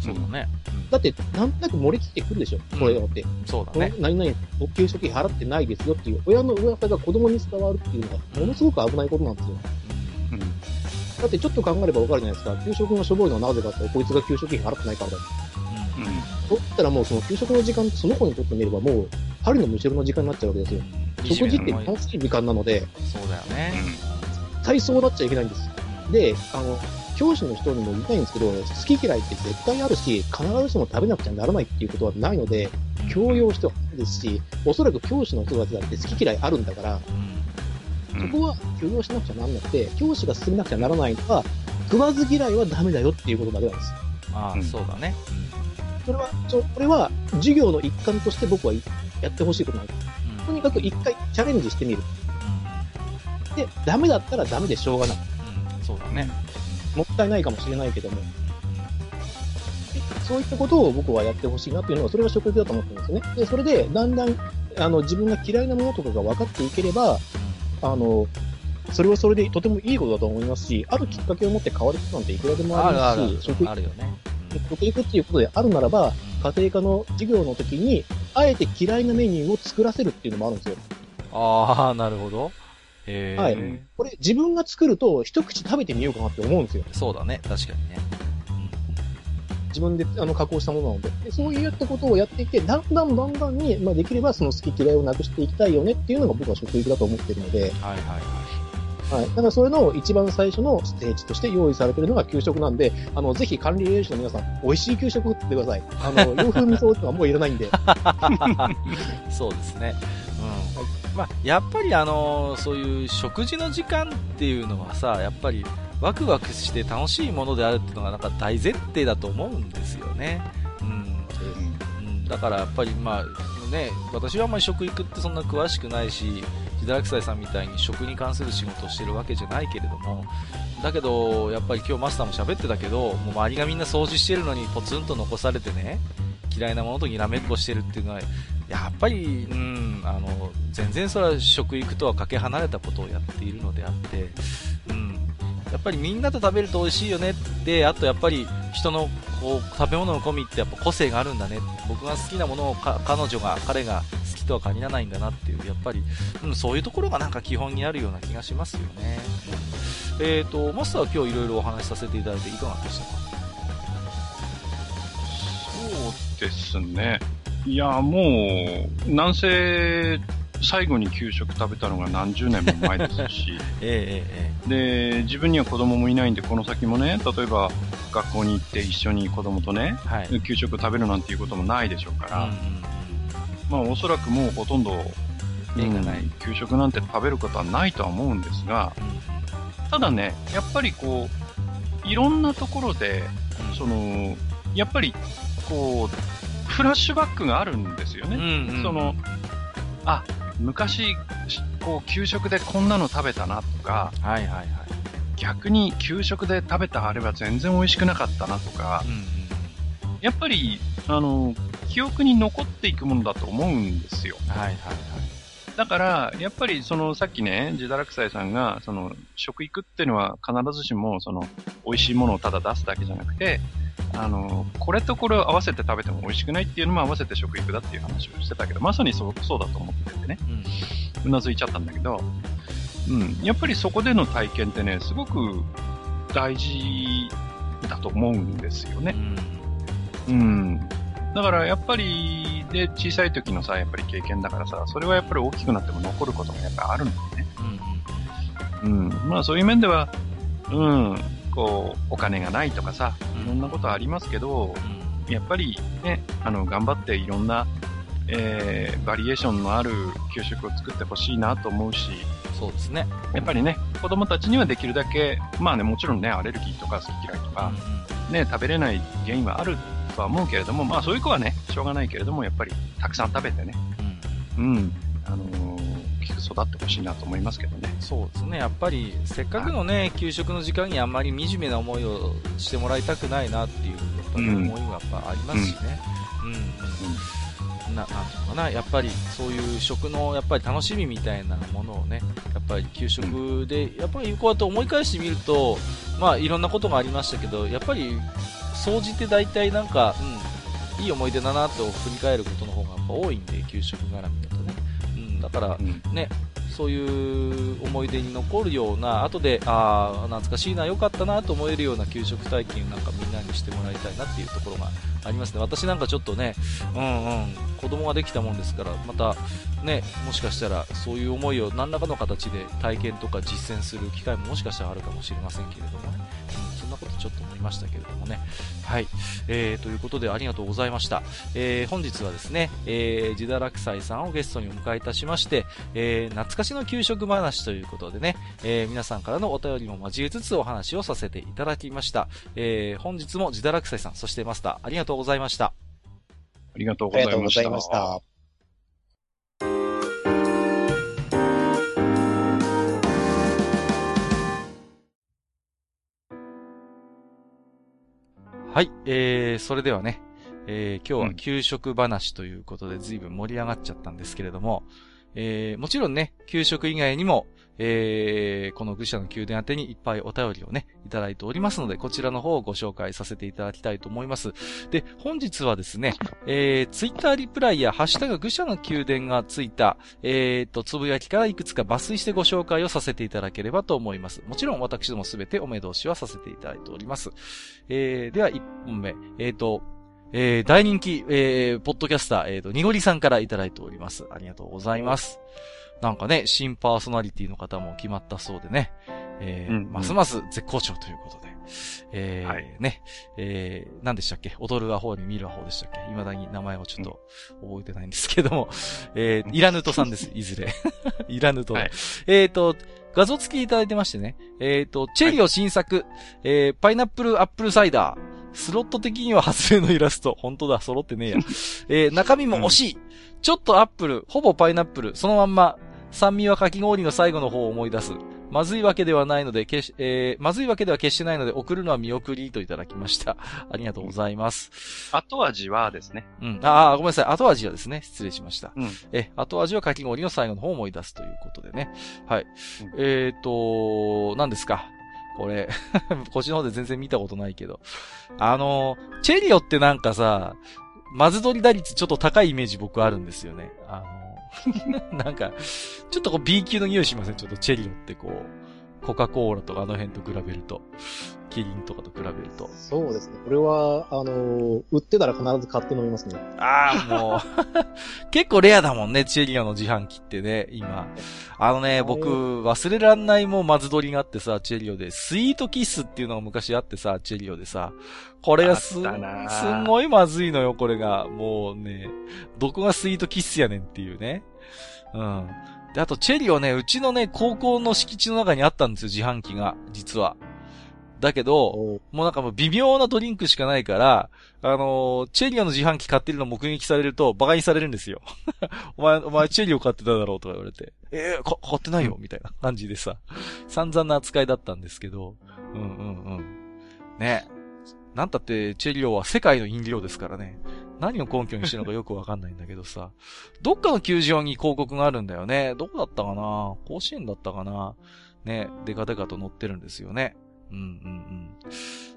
うん。そうだね。だって、なんとなく漏れきってくるでしょ、これだって。うん。そうだね。何々、給食費払ってないですよっていう、親の噂が子供に伝わるっていうのは、ものすごく危ないことなんですよ。うんだってちょっと考えればわかるじゃないですか。給食がしょぼいのはなぜかって、こいつが給食費払ってないからだ。うん。うん。そう言ったらもうその給食の時間ってその子にとってみればもう、針のむしろの時間になっちゃうわけですよ。食事って楽しい時間なので、そうだよね。体操だっちゃいけないんです。で、あの、教師の人にも言いたいんですけど、好き嫌いって絶対あるし、必ずしも食べなくちゃならないっていうことはないので、強要してはないですし、おそらく教師の人たちだって好き嫌いあるんだから、そこは許容しなくちゃなんなくて、教師が進めなくちゃならないのは、食わず嫌いはダメだよっていうことだけなんです。ああ、うんそうだね。それは、そこれは授業の一環として僕はやってほしいことなんです。うん。とにかく一回チャレンジしてみる。で、ダメだったらダメでしょうがない。そうだね。もったいないかもしれないけども。でそういったことを僕はやってほしいなっていうのは、それが食育だと思ってるんですよね。で、それで、だんだん、あの、自分が嫌いなものとかが分かっていければ、あの、それはそれでとてもいいことだと思いますし、あるきっかけを持って変わることなんていくらでもありますし、食あるよね。食育っていうことであるならば、家庭科の授業の時に、あえて嫌いなメニューを作らせるっていうのもあるんですよ。ああ、なるほど。はいこれ自分が作ると一口食べてみようかなって思うんですよ。そうだね、確かにね。自分であの加工したものなのでで。そういったことをやっていって、だんだんだんだんに、まあ、できればその好き嫌いをなくしていきたいよねっていうのが僕は食育だと思ってるので、はいはいははい。だからそれの一番最初のステージとして用意されてるのが給食なんで、あの、ぜひ管理栄養士の皆さん、美味しい給食ってください。あの、洋風味噌とかもういらないんで。い。そうですね。うん。まあ、やっぱりあのそういう食事の時間っていうのはさ、やっぱりワクワクして楽しいものであるっていうのがなんか大前提だと思うんですよね。うん。うん、だからやっぱりまあね、私はあんまり食育ってそんな詳しくないし、ジダラクサイさんみたいに食に関する仕事をしてるわけじゃないけれども、だけど、やっぱり今日マスターも喋ってたけど、もう周りがみんな掃除してるのにポツンと残されてね、嫌いなものとにらめっこしてるっていうのは、やっぱり、うん、あの、全然それは食育とはかけ離れたことをやっているのであって、うん、やっぱりみんなと食べると美味しいよねって、あとやっぱり人のこう食べ物の込みってやっぱ個性があるんだね僕が好きなものを彼女が彼が好きとは限らないんだなっていうやっぱり、うん、そういうところがなんか基本にあるような気がしますよね、えーとマスターは今日いろいろお話しさせていただいていかがでしたか？そうですね。いや、もう、なんせ、最後に給食食べたのが何十年も前ですし、えええで、自分には子供もいないんで、この先もね、例えば学校に行って一緒に子供とね、えはい。給食食べるなんていうこともないでしょうから、うんうんまあおそらくもうほとんど、うん給食なんて食べることはないとは思うんですが、ただね、やっぱりこう、いろんなところで、うん。その、やっぱり、こう、フラッシュバックがあるんですよね。うんうんうんその、あ、昔、しこう、給食でこんなの食べたなとか、はいはいはい逆に給食で食べたあれは全然美味しくなかったなとか、うんうんやっぱり、あの、記憶に残っていくものだと思うんですよ。はいはいはいだから、やっぱりそのさっきね、ジダラクサイさんが、その食育っていうのは必ずしもその美味しいものをただ出すだけじゃなくて、あの、これとこれを合わせて食べても美味しくないっていうのも合わせて食育だっていう話をしてたけど、まさにそうそうだと思っててね、うんうなずいちゃったんだけど、うん、やっぱりそこでの体験ってね、すごく大事だと思うんですよね。うん。だからやっぱり、で、小さい時のさ、やっぱり経験だからさ、それはやっぱり大きくなっても残ることがやっぱりあるんだよね。うんうんうん。まあそういう面では、うん、こう、お金がないとかさ、うん。いろんなことありますけど、うん。やっぱりね、あの、頑張っていろんな、えー、バリエーションのある給食を作ってほしいなと思うし、そうですね。やっぱりね、子供たちにはできるだけ、まあね、もちろんね、アレルギーとか好き嫌いとか、ね、食べれない原因はあるとは思うけれども、まあそういう子はね、しょうがないけれども、やっぱりたくさん食べてね、うん。あのきく育ってほしいなと思いますけどね。そうですね、やっぱりせっかくのね、給食の時間にあんまり惨めな思いをしてもらいたくないなっていう、やっぱりうん思いがやっぱありますしね。うん、うん。な、なんていうのかな、やっぱりそういう食のやっぱり楽しみみたいなものをね、やっぱり給食で、やっぱりこうやって思い返してみると、まあいろんなことがありましたけど、やっぱり、総じて大体なんか、うん、いい思い出だなと振り返ることの方がやっぱ多いんで、給食絡みだとね。うん、だから、うんね、そういう思い出に残るような、後で、ああ、懐かしいな、良かったなと思えるような給食体験なんかみんなにしてもらいたいなっていうところがありますね。私なんかちょっとね、うんうん、子供ができたもんですから、また、ね、もしかしたらそういう思いを何らかの形で体験とか実践する機会ももしかしたらあるかもしれませんけれどもね。うん、そんなことちょっと思いましたけれどもね。はい。えー、ということでありがとうございました。えー、本日はですね、えー、ジダラクサイさんをゲストにお迎えいたしまして、えー、懐かしの給食話ということでね、えー、皆さんからのお便りも交えつつお話をさせていただきました。えー、本日もジダラクサイさん、そしてマスター、ありがとうございました。ありがとうありがとうごございました。はい、えー、それではね、えー、今日うん。は給食話ということで随分盛り上がっちゃったんですけれども、えー、もちろんね、給食以外にも、えー、この愚者の宮殿宛てにいっぱいお便りをね、いただいておりますので、こちらの方をご紹介させていただきたいと思います。で、本日はですね、えー、ツイッターリプライやハッシュタグ愚者の宮殿がついた、えーと、つぶやきからいくつか抜粋してご紹介をさせていただければと思います。もちろん私どもすべてお目通しはさせていただいております。えー、では1本目、えーと、えー、大人気、えー、ポッドキャスター、えーと、にごりさんからいただいております。ありがとうございます。なんかね、新パーソナリティの方も決まったそうでね、えー、うんうん、ますます絶好調ということで、えー、はい、ね、えー、何でしたっけ？踊るアホに見るアホでしたっけ？未だに名前をちょっと覚えてないんですけども、えー、イラヌトさんです、いずれ。イラヌト。はい、えっ、ー、と、画像付きいただいてましてね、えっ、ー、と、チェリオ新作、はい、えー、パイナップルアップルサイダー、スロット的には外れのイラスト。本当だ、揃ってねえや。えー、中身も惜しい。うん、ちょっとアップル、ほぼパイナップル、そのまんま、酸味はかき氷の最後の方を思い出す。まずいわけではないので、けし、えー、まずいわけでは決してないので、送るのは見送りといただきました。ありがとうございます。後味はですね。うん。ああ、ごめんなさい。後味はですね。失礼しました。うん。え、後味はかき氷の最後の方を思い出すということでね。はい。うん、えっ、ー、と、何ですか？これこっちの方で全然見たことないけど。あの、チェリオってなんかさ、マズ取り打率ちょっと高いイメージ僕あるんですよね。あの、なんか、ちょっとこう B 級の匂いしません？ちょっとチェリオってこう、コカ・コーラとかあの辺と比べると。キリンとかと比べると。そうですね。これは、あの売ってたら必ず買って飲みますね。ああ、もう 結構レアだもんね、チェリオの自販機ってね、今。あのね、僕、忘れらんないもうまず取りがあってさ、チェリオで。スイートキッスっていうのが昔あってさ、チェリオでさ。これがす、すんごいまずいのよ、これが。もうね、どこがスイートキッスやねんっていうね。うん。で、あと、チェリオね、うちのね、高校の敷地の中にあったんですよ、自販機が、実は。だけど、もうなんかもう微妙なドリンクしかないから、あのー、チェリオの自販機買ってるの目撃されると、馬鹿にされるんですよ。お前、お前チェリオ買ってただろうとか言われて、えー、か、買ってないよみたいな 感じでさ、散々な扱いだったんですけど、うんうんうん。ね。なんたって、チェリオは世界の飲料ですからね。何を根拠にしてるのかよくわかんないんだけどさ。どっかの球場に広告があるんだよね。どこだったかな？甲子園だったかな？ね、デカデカと載ってるんですよね。うんうんうん。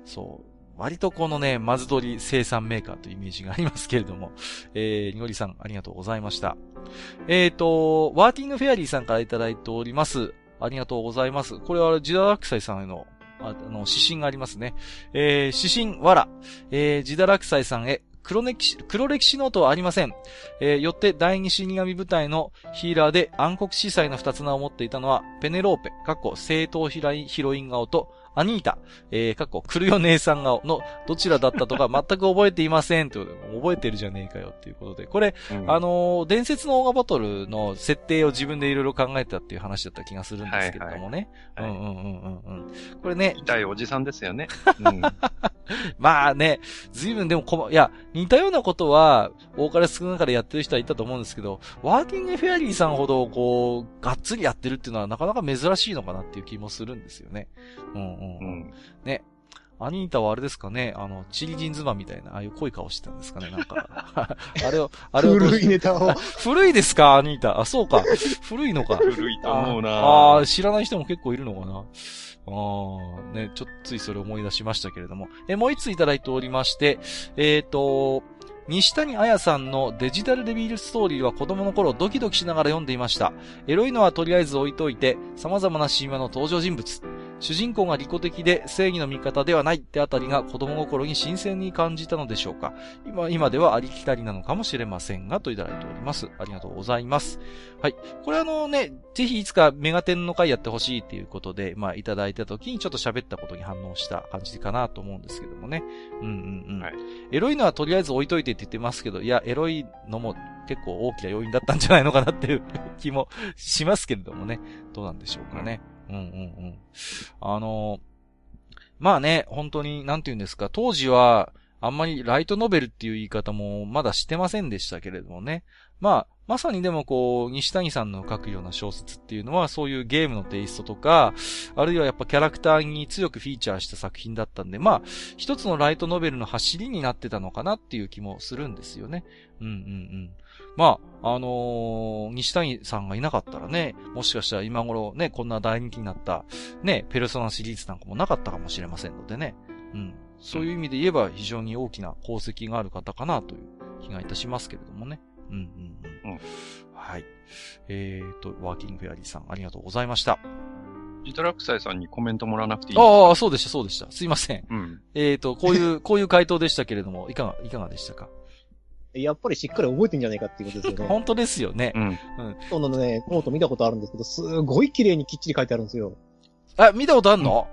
そう。割とこのね、まず取り生産メーカーというイメージがありますけれども、えー、にごりさん、ありがとうございました。えーと、ワーキングフェアリーさんからいただいております。ありがとうございます。これはジダラクサイさんへの、あの、私信がありますね。えー、私信、わら。えー、ジダラクサイさんへ、黒歴史、黒歴史ノートはありません。えー、よって第二死神部隊のヒーラーで暗黒司祭の二つ名を持っていたのは、ペネローペ、過去正当ヒロイン顔と、アニータ、えー、過去、来るよ姉さん顔のどちらだったとか 全く覚えていません。と覚えてるじゃねえかよっていうことで。これ、うん、あのー、伝説のオーガバトルの設定を自分でいろいろ考えたっていう話だった気がするんですけれどもね。はいはい、うんうんうんうんうん。これね。痛いおじさんですよね。うん、まあね、随分でもこいや、似たようなことは、多かれ少なかれやってる人はいたと思うんですけど、ワーキングフェアリーさんほど、こう、がっつりやってるっていうのはなかなか珍しいのかなっていう気もするんですよね。うんうんうん。ね。アニータはあれですかね、あの、チリジンズマンみたいな、ああいう濃い顔してたんですかね、なんか。あれを、あれを。古いネタを。古いですか、アニータ。あ、そうか。古いのか。古いと思うなああ、知らない人も結構いるのかな？ああ、ね、ちょっとついそれ思い出しましたけれども。え、もう一ついただいておりまして、えっ、ー、と、西谷彩さんのデジタルデビルストーリーは子供の頃ドキドキしながら読んでいました。エロいのはとりあえず置いといて、様々な神話の登場人物。主人公が利己的で正義の味方ではないってあたりが子供心に新鮮に感じたのでしょうか。今、今ではありきたりなのかもしれませんが、といただいております。ありがとうございます。はい。これあのね、ぜひいつかメガテンの回やってほしいっていうことで、まあいただいた時にちょっと喋ったことに反応した感じかなと思うんですけどもね。うんうんうん。はい、エロいのはとりあえず置いといてって言ってますけど、いや、エロいのも結構大きな要因だったんじゃないのかなっていう気もしますけれどもね。どうなんでしょうかね。うんうんうんうん。あの、まあね、本当に、なんて言うんですか、当時は、あんまりライトノベルっていう言い方もまだしてませんでしたけれどもね。まあ、まさにでもこう、西谷さんの書くような小説っていうのは、そういうゲームのテイストとか、あるいはやっぱキャラクターに強くフィーチャーした作品だったんで、まあ、一つのライトノベルの走りになってたのかなっていう気もするんですよね。うんうんうん。まあ、あのー、西谷さんがいなかったらね、もしかしたら今頃ね、こんな大人気になった、ね、ペルソナシリーズなんかもなかったかもしれませんのでね。うん。そういう意味で言えば非常に大きな功績がある方かなという気がいたしますけれどもね。うんうんうん。うん、はい。えーと、ワーキングフェアリーさんありがとうございました。ジタラクサイさんにコメントもらわなくていいああ、そうでした、そうでした。すいません。うん。えーと、こういう、こういう回答でしたけれども、いかが、いかがでしたか？やっぱりしっかり覚えてんじゃないかっていうことですよね。本当ですよね。うん。うん。そのね、ノート見たことあるんですけど、すごい綺麗にきっちり書いてあるんですよ。あ、見たことあるの、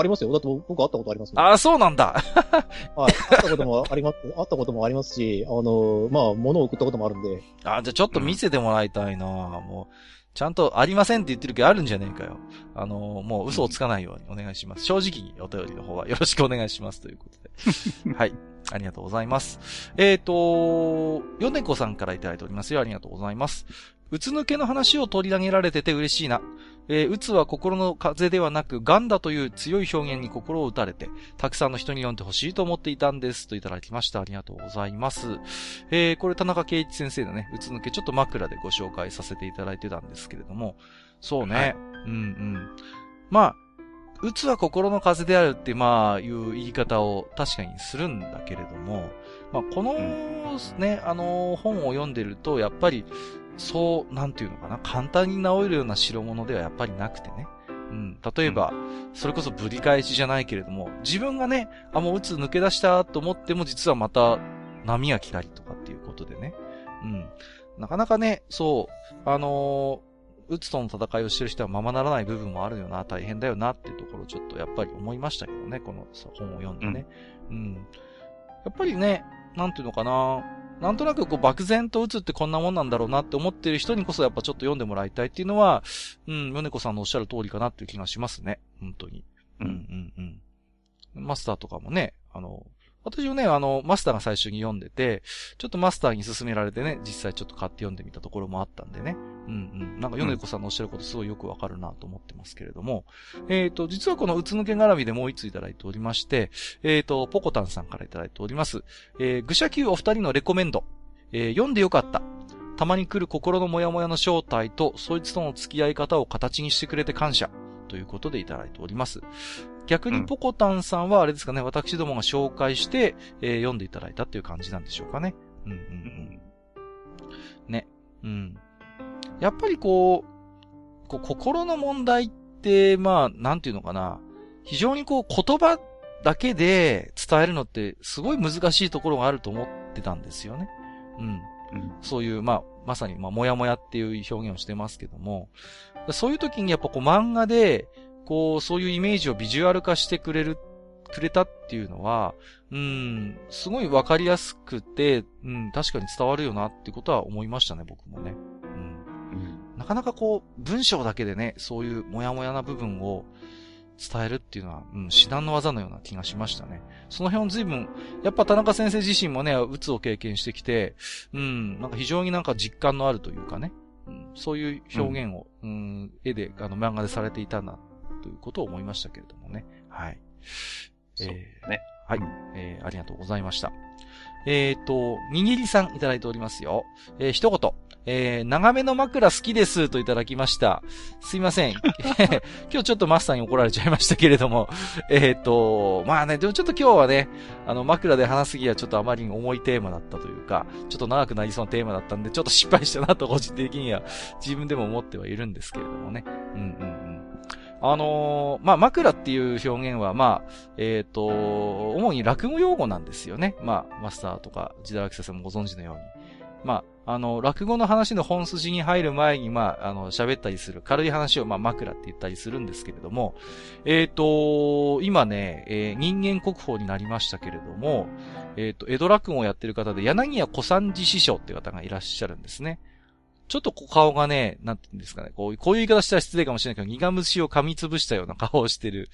ありますよ。だって僕会ったことありますよ。ああ、そうなんだ。はい。会ったこともあります、会ったこともありますし、あの、まあ、物を送ったこともあるんで。あじゃあちょっと見せてもらいたいな、うん、もう、ちゃんとありませんって言ってるけどあるんじゃねえかよ。あの、もう嘘をつかないようにお願いします。正直にお便りの方は よろしくお願いしますということで。はい。ありがとうございます。えっ、ー、と、ヨネコさんからいただいておりますよ。ありがとうございます。うつ抜けの話を取り上げられてて嬉しいな。えー、うつは心の風ではなく、癌だという強い表現に心を打たれて、たくさんの人に読んでほしいと思っていたんです。といただきました。ありがとうございます。えー、これ田中圭一先生のね、うつ抜けちょっと枕でご紹介させていただいてたんですけれども、そうね。はい、うんうん。まあ、うつは心の風であるって、まあ、いう言い方を確かにするんだけれども、まあ、この、ね、あの、本を読んでると、やっぱり、そう、なんていうのかな、簡単に治るような代物ではやっぱりなくてね。うん。例えば、それこそぶり返しじゃないけれども、自分がね、あ、もう鬱抜け出したと思っても、実はまた波が来たりとかっていうことでね。うん。なかなかね、そう、あのー、鬱との戦いをしてる人はままならない部分もあるよな、大変だよなっていうところをちょっとやっぱり思いましたけどね、この本を読んでね。うん、うん。やっぱりね、なんていうのかな、なんとなくこう漠然と打つってこんなもんなんだろうなって思ってる人にこそやっぱちょっと読んでもらいたいっていうのは、うん、ヨネコさんのおっしゃる通りかなっていう気がしますね。本当に。うんうんうん。マスターとかもね、あの、私はね、あの、マスターが最初に読んでて、ちょっとマスターに勧められてね、実際ちょっと買って読んでみたところもあったんでね。うんうん。なんか、ヨネコさんのおっしゃることすごいよくわかるなと思ってますけれども。えっ、ー、と、実はこのうつ抜け絡みでもう一ついただいておりまして、えっ、ー、と、ポコタンさんからいただいております。えー、愚者級お二人のレコメンド。えー、読んでよかった。たまに来る心のモヤモヤの正体と、そいつとの付き合い方を形にしてくれて感謝。ということでいただいております。逆にポコタンさんはあれですかね、私どもが紹介して、えー、読んでいただいたっていう感じなんでしょうかね。うんうんうん。ね。うん。やっぱりこう、こう心の問題って、まあ、なんていうのかな。非常にこう言葉だけで伝えるのってすごい難しいところがあると思ってたんですよね。うん。うん、そういう、まあ、まさに、まあ、もやもやっていう表現をしてますけども、そういう時にやっぱこう漫画で、こう、そういうイメージをビジュアル化してくれる、くれたっていうのは、うん、すごいわかりやすくて、うん、確かに伝わるよなってことは思いましたね、僕もね。うん。うん、なかなかこう、文章だけでね、そういうもやもやな部分を、伝えるっていうのは、うん、至難の技のような気がしましたね。その辺随分、やっぱ田中先生自身もね、鬱を経験してきて、うん、なんか非常になんか実感のあるというかね、うん、そういう表現を、うん、うん絵で、あの、漫画でされていたな、ということを思いましたけれどもね。はい。えー、ね。はい、えー、ありがとうございました。えっ、ー、と、にぎりさんいただいておりますよ。えー、一言。えー、長めの枕好きですといただきました。すいません。今日ちょっとマスターに怒られちゃいましたけれども。えっ、ー、と、まあね、でもちょっと今日はね、あの、枕で話すぎはちょっとあまりに重いテーマだったというか、ちょっと長くなりそうなテーマだったんで、ちょっと失敗したなと個人的には自分でも思ってはいるんですけれどもね。うんうんうん。あのー、まあ、枕っていう表現は、まあ、えっ、ー、と、主に落語用語なんですよね。まあ、マスターとか、ジダラキサさんもご存知のように。まあ、あの、落語の話の本筋に入る前に、まあ、あの、喋ったりする、軽い話を、まあ、枕って言ったりするんですけれども、えっ、ー、と、今ね、えー、人間国宝になりましたけれども、えっ、ー、と、江戸落語をやってる方で、柳家小三治師匠っていう方がいらっしゃるんですね。ちょっと顔がね、なんて言うんですかね、こうこういう言い方したら失礼かもしれないけど、苦虫を噛みつぶしたような顔をしてる。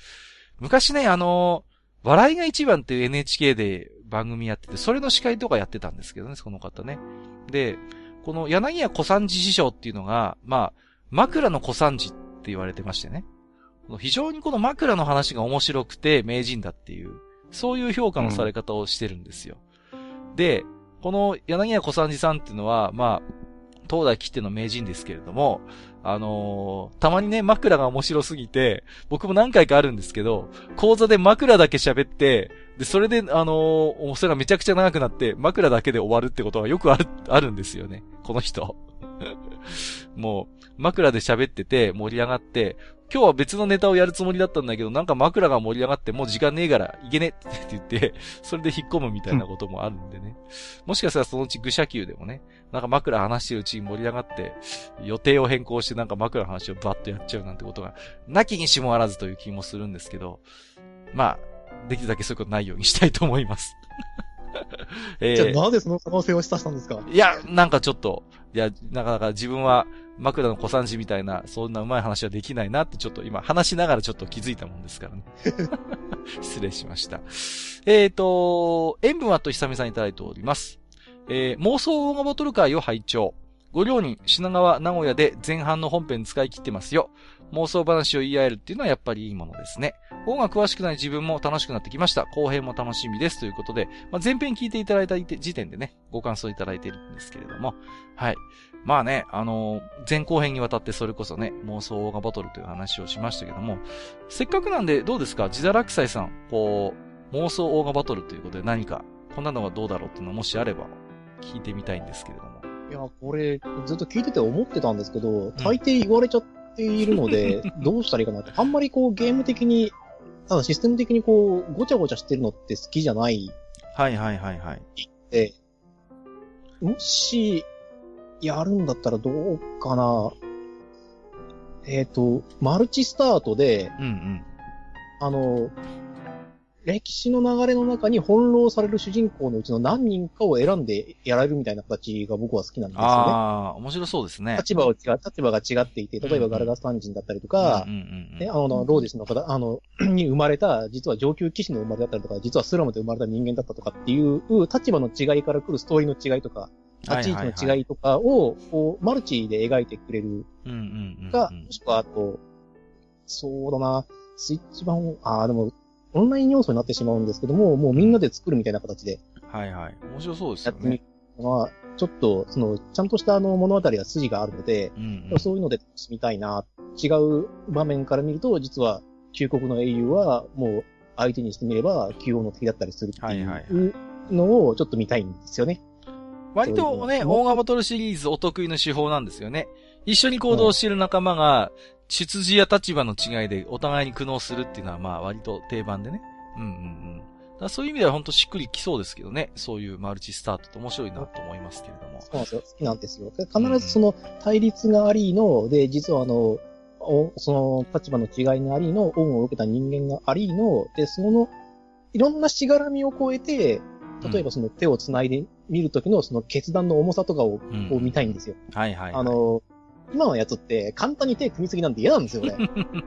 昔ね、あの、笑いが一番っていう NHK で番組やってて、それの司会とかやってたんですけどね、その方ね。で、この柳家小三治師匠っていうのが、まあ、枕の小三治って言われてましてね。非常にこの枕の話が面白くて名人だっていう、そういう評価のされ方をしてるんですよ。うん、で、この柳家小三治さんっていうのは、まあ、東大切っての名人ですけれども、あのー、たまにね、枕が面白すぎて、僕も何回かあるんですけど、講座で枕だけ喋って、で、それで、あのー、それがめちゃくちゃ長くなって、枕だけで終わるってことがよくある、あるんですよね。この人。もう、枕で喋ってて、盛り上がって、今日は別のネタをやるつもりだったんだけど、なんか枕が盛り上がってもう時間ねえからいけねって言って、それで引っ込むみたいなこともあるんでね。もしかしたらそのうち愚者級でもね、なんか枕話してるうちに盛り上がって、予定を変更してなんか枕話をバッとやっちゃうなんてことが、なきにしもあらずという気もするんですけど、まあ、できるだけそういうことないようにしたいと思います。えー、じゃあなぜその可能性を示唆したんですか？いや、なんかちょっと、いや、なかなか自分は枕の小三治みたいな、そんな上手い話はできないなってちょっと今話しながらちょっと気づいたもんですからね。失礼しました。えっ、ー、と、塩分はと久々にいただいております。えー、妄想大賀ボトル会を拝聴。ご両人、品川、名古屋で前半の本編使い切ってますよ。妄想話を言い合えるっていうのはやっぱりいいものですね。音楽詳しくない自分も楽しくなってきました。後編も楽しみですということで、まあ、前編聞いていただいた時点でね、ご感想いただいているんですけれども、はい。まあね、あのー、前後編にわたってそれこそね、妄想オーガバトルという話をしましたけども、せっかくなんでどうですか？自堕落斎さん、こう、妄想オーガバトルということで何か、こんなのはどうだろうっていうのもしあれば、聞いてみたいんですけれども。いや、これ、ずっと聞いてて思ってたんですけど、大抵言われちゃっているので、どうしたらいいかなって。あんまりこうゲーム的に、ただシステム的にこう、ごちゃごちゃしてるのって好きじゃない。はいはいはいはい。で、もし、やるんだったらどうかな。えっ、ー、と、マルチスタートで、うんうん、あの、歴史の流れの中に翻弄される主人公のうちの何人かを選んでやられるみたいな形が僕は好きなんですよね。ああ、面白そうですね。立場を違う、立場が違っていて、例えばガルガスタン人だったりとか、ね、あの、ローディスの方、あの、に生まれた、実は上級騎士の生まれだったりとか、実はスラムで生まれた人間だったとかっていう立場の違いから来るストーリーの違いとか、立ち位置の違いとかを、こう、マルチで描いてくれるが、もしくは、あと、そうだな、スイッチ版を、ああ、でも、オンライン要素になってしまうんですけども、もうみんなで作るみたいな形で。はいはい。面白そうですよね。やってみるのは、ちょっと、その、ちゃんとしたあの物語や筋があるので、うんうん、そういうので楽しみたいな。違う場面から見ると、実は、旧国の英雄は、もう、相手にしてみれば、旧王の敵だったりするっていうのをちょっと見たいんですよね。割とね、オーガバトルシリーズお得意の手法なんですよね。一緒に行動している仲間が、出自や立場の違いでお互いに苦悩するっていうのは、まあ割と定番でね。うんうんうん。だそういう意味では本当しっくりきそうですけどね。そういうマルチスタートって面白いなと思いますけれども。そうなんですよ。好きなんですよ。必ずその対立がありの、で、実はあの、その立場の違いがありの、恩を受けた人間がありの、で、その、いろんなしがらみを超えて、例えばその手を繋いで見るときのその決断の重さとかを、うん、見たいんですよ。はいはい、はい、あの、今のやつって簡単に手組みすぎなんて嫌なんですよね。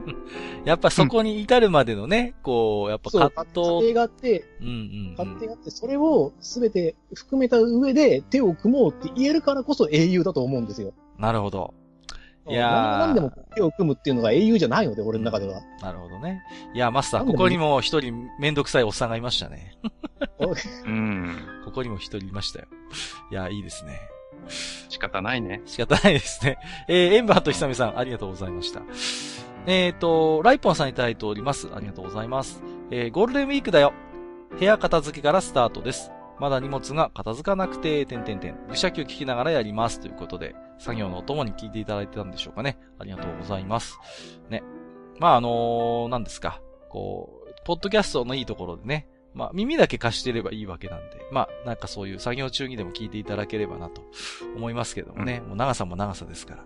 やっぱそこに至るまでのね、こう、やっぱ葛藤。過程があって、うんうん、うん、過程があって、それをすべて含めた上で手を組もうって言えるからこそ英雄だと思うんですよ。なるほど。いやー。何でも手を組むっていうのが英雄じゃないので、俺の中では。なるほどね。いや、マスター、ここにも一人めんどくさいおっさんがいましたね。うん。ここにも一人いましたよ。いや、いいですね。仕方ないね。仕方ないですね。えー、エンバーとひさみさん、ありがとうございました。えっ、ー、と、ライポンさんいただいております。ありがとうございます。えー、ゴールデンウィークだよ。部屋片付けからスタートです。まだ荷物が片付かなくて、てんてんてん。愚者級聞きながらやります。ということで、作業のお供に聞いていただいてたんでしょうかね。ありがとうございます。ね。まあ、あのー、何ですか。こう、ポッドキャストのいいところでね、まあ、耳だけ貸してればいいわけなんで、まあ、なんかそういう作業中にでも聞いていただければなと思いますけどもね、うん、もう長さも長さですから、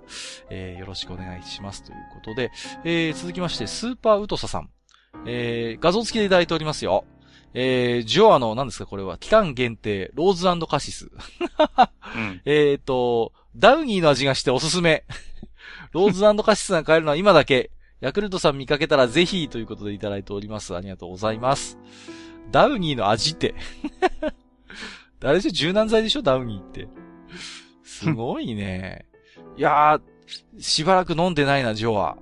えー、よろしくお願いしますということで、えー、続きまして、スーパーウトサさん、えー、画像付きでいただいておりますよ。えー、ジョアの、何ですかこれは、期間限定、ローズカシス。うん、えっと、ダウニーの味がしておすすめ。ローズカシスが買えるのは今だけ。ヤクルトさん見かけたらぜひということでいただいております。ありがとうございます。ダウニーの味って。誰し柔軟剤でしょ？ダウニーって。すごいね。いやー、しばらく飲んでないな、ジョは。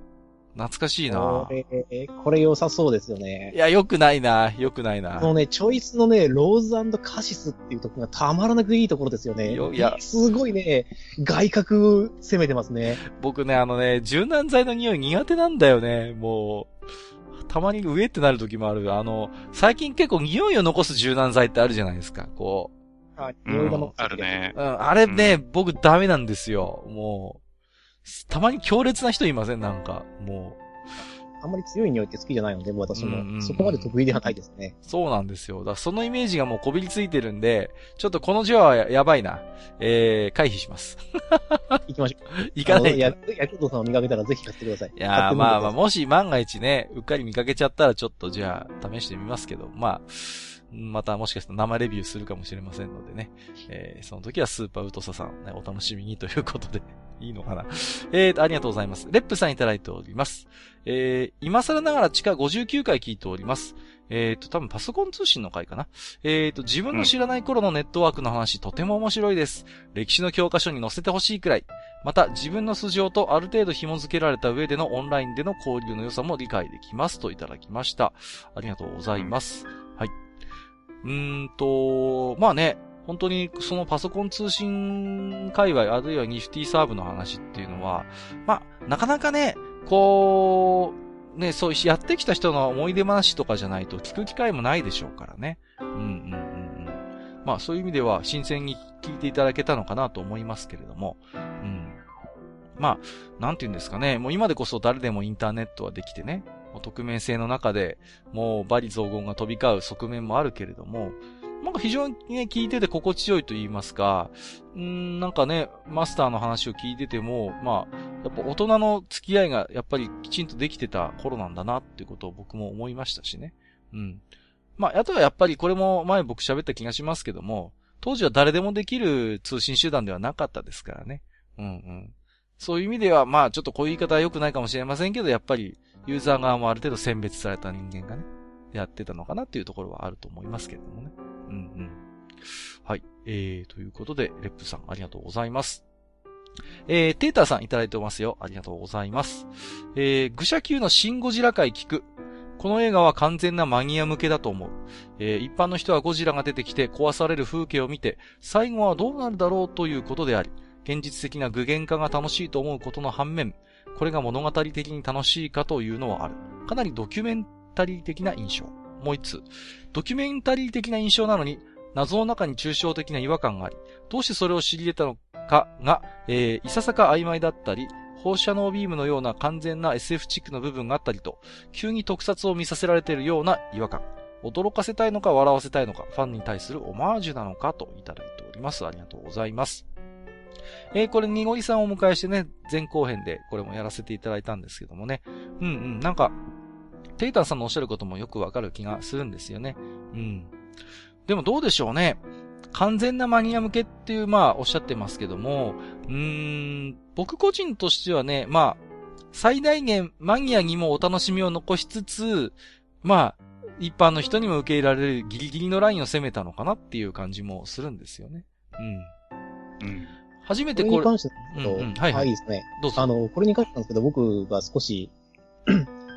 懐かしいなこれ、これ良さそうですよねい。や、よくないな、よくないなこ。のね、チョイスのね、ローズカシスっていうところがたまらなくいいところですよね。よいやすごいね、外角攻めてますね。僕ね、あのね、柔軟剤の匂い苦手なんだよね、もう。たまに上ってなる時もある。あの、最近結構匂いを残す柔軟剤ってあるじゃないですか、こあ、う匂い玉ん、ある。ねう。。うん、あれね、僕ダメなんですよ、もう。たまに強烈な人いません？なんか、もう。あんまり強い匂いって好きじゃないので、私も、うんうんうんそこまで得意ではないですね。そうなんですよ。だからそのイメージがもうこびりついてるんで、ちょっとこの字はややばいな。えー、回避します。行きましょう。行かないと。あのや、ヤクルトさんを見かけたらぜひ買ってください。いやまあまあ、もし万が一ね、うっかり見かけちゃったらちょっとじゃあ試してみますけど、まあ、またもしかしたら生レビューするかもしれませんのでね。えー、その時はスーパーウトサさん、ね、お楽しみにということで、いいのかな。えー、ありがとうございます。レップさんいただいております。えー、今更ながら地下59回聞いております。えーと、多分パソコン通信の回かな。えーと、自分の知らない頃のネットワークの話、とても面白いです。歴史の教科書に載せてほしいくらい。また、自分の素性とある程度紐付けられた上でのオンラインでの交流の良さも理解できますといただきました。ありがとうございます。うーんと、まあね、本当にそのパソコン通信界隈、あるいはニフティサーブの話っていうのは、まあ、なかなかね、こう、ね、そうやってきた人の思い出話とかじゃないと聞く機会もないでしょうからね。うんうんうんうん。まあそういう意味では新鮮に聞いていただけたのかなと思いますけれども。うん。まあ、なんて言うんですかね。もう今でこそ誰でもインターネットはできてね。匿名性の中で、もうバリ雑言が飛び交う側面もあるけれども、なんか非常にね、聞いてて心地よいと言いますか、うーん、なんかね、マスターの話を聞いてても、まあ、やっぱ大人の付き合いがやっぱりきちんとできてた頃なんだなっていうことを僕も思いましたしね。うん。まあ、あとはやっぱりこれも前僕喋った気がしますけども、当時は誰でもできる通信手段ではなかったですからね。うんうん。そういう意味では、まあちょっとこういう言い方は良くないかもしれませんけど、やっぱりユーザー側もある程度選別された人間がね、やってたのかなっていうところはあると思いますけれどもね。うんうん。はい。えー、ということで、レップさんありがとうございます。えー、テーターさんいただいてますよ。ありがとうございます。えー、愚者級のシンゴジラ界聞く。この映画は完全なマニア向けだと思う。えー一般の人はゴジラが出てきて壊される風景を見て、最後はどうなるだろうということであり、現実的な具現化が楽しいと思うことの反面、これが物語的に楽しいかというのはある。かなりドキュメンタリー的な印象。もう一つ。ドキュメンタリー的な印象なのに、謎の中に抽象的な違和感があり、どうしてそれを知り得たのかが、えーいささか曖昧だったり、放射能ビームのような完全な SF チックの部分があったりと、急に特撮を見させられているような違和感。驚かせたいのか笑わせたいのか、ファンに対するオマージュなのかといただいております。ありがとうございます。えーこれ、にごりさんをお迎えしてね、前後編でこれもやらせていただいたんですけどもね。うんうん、なんか、テイタンさんのおっしゃることもよくわかる気がするんですよね。うん。でもどうでしょうね。完全なマニア向けっていう、まあ、おっしゃってますけども、うーん、僕個人としてはね、まあ、最大限マニアにもお楽しみを残しつつ、まあ、一般の人にも受け入れられるギリギリのラインを攻めたのかなっていう感じもするんですよね。うん。うん。初めてこれ、これに関してなんですけど、うんうんはいはいいですね。どうぞ。あの、これに関してなんですけど、僕が少し、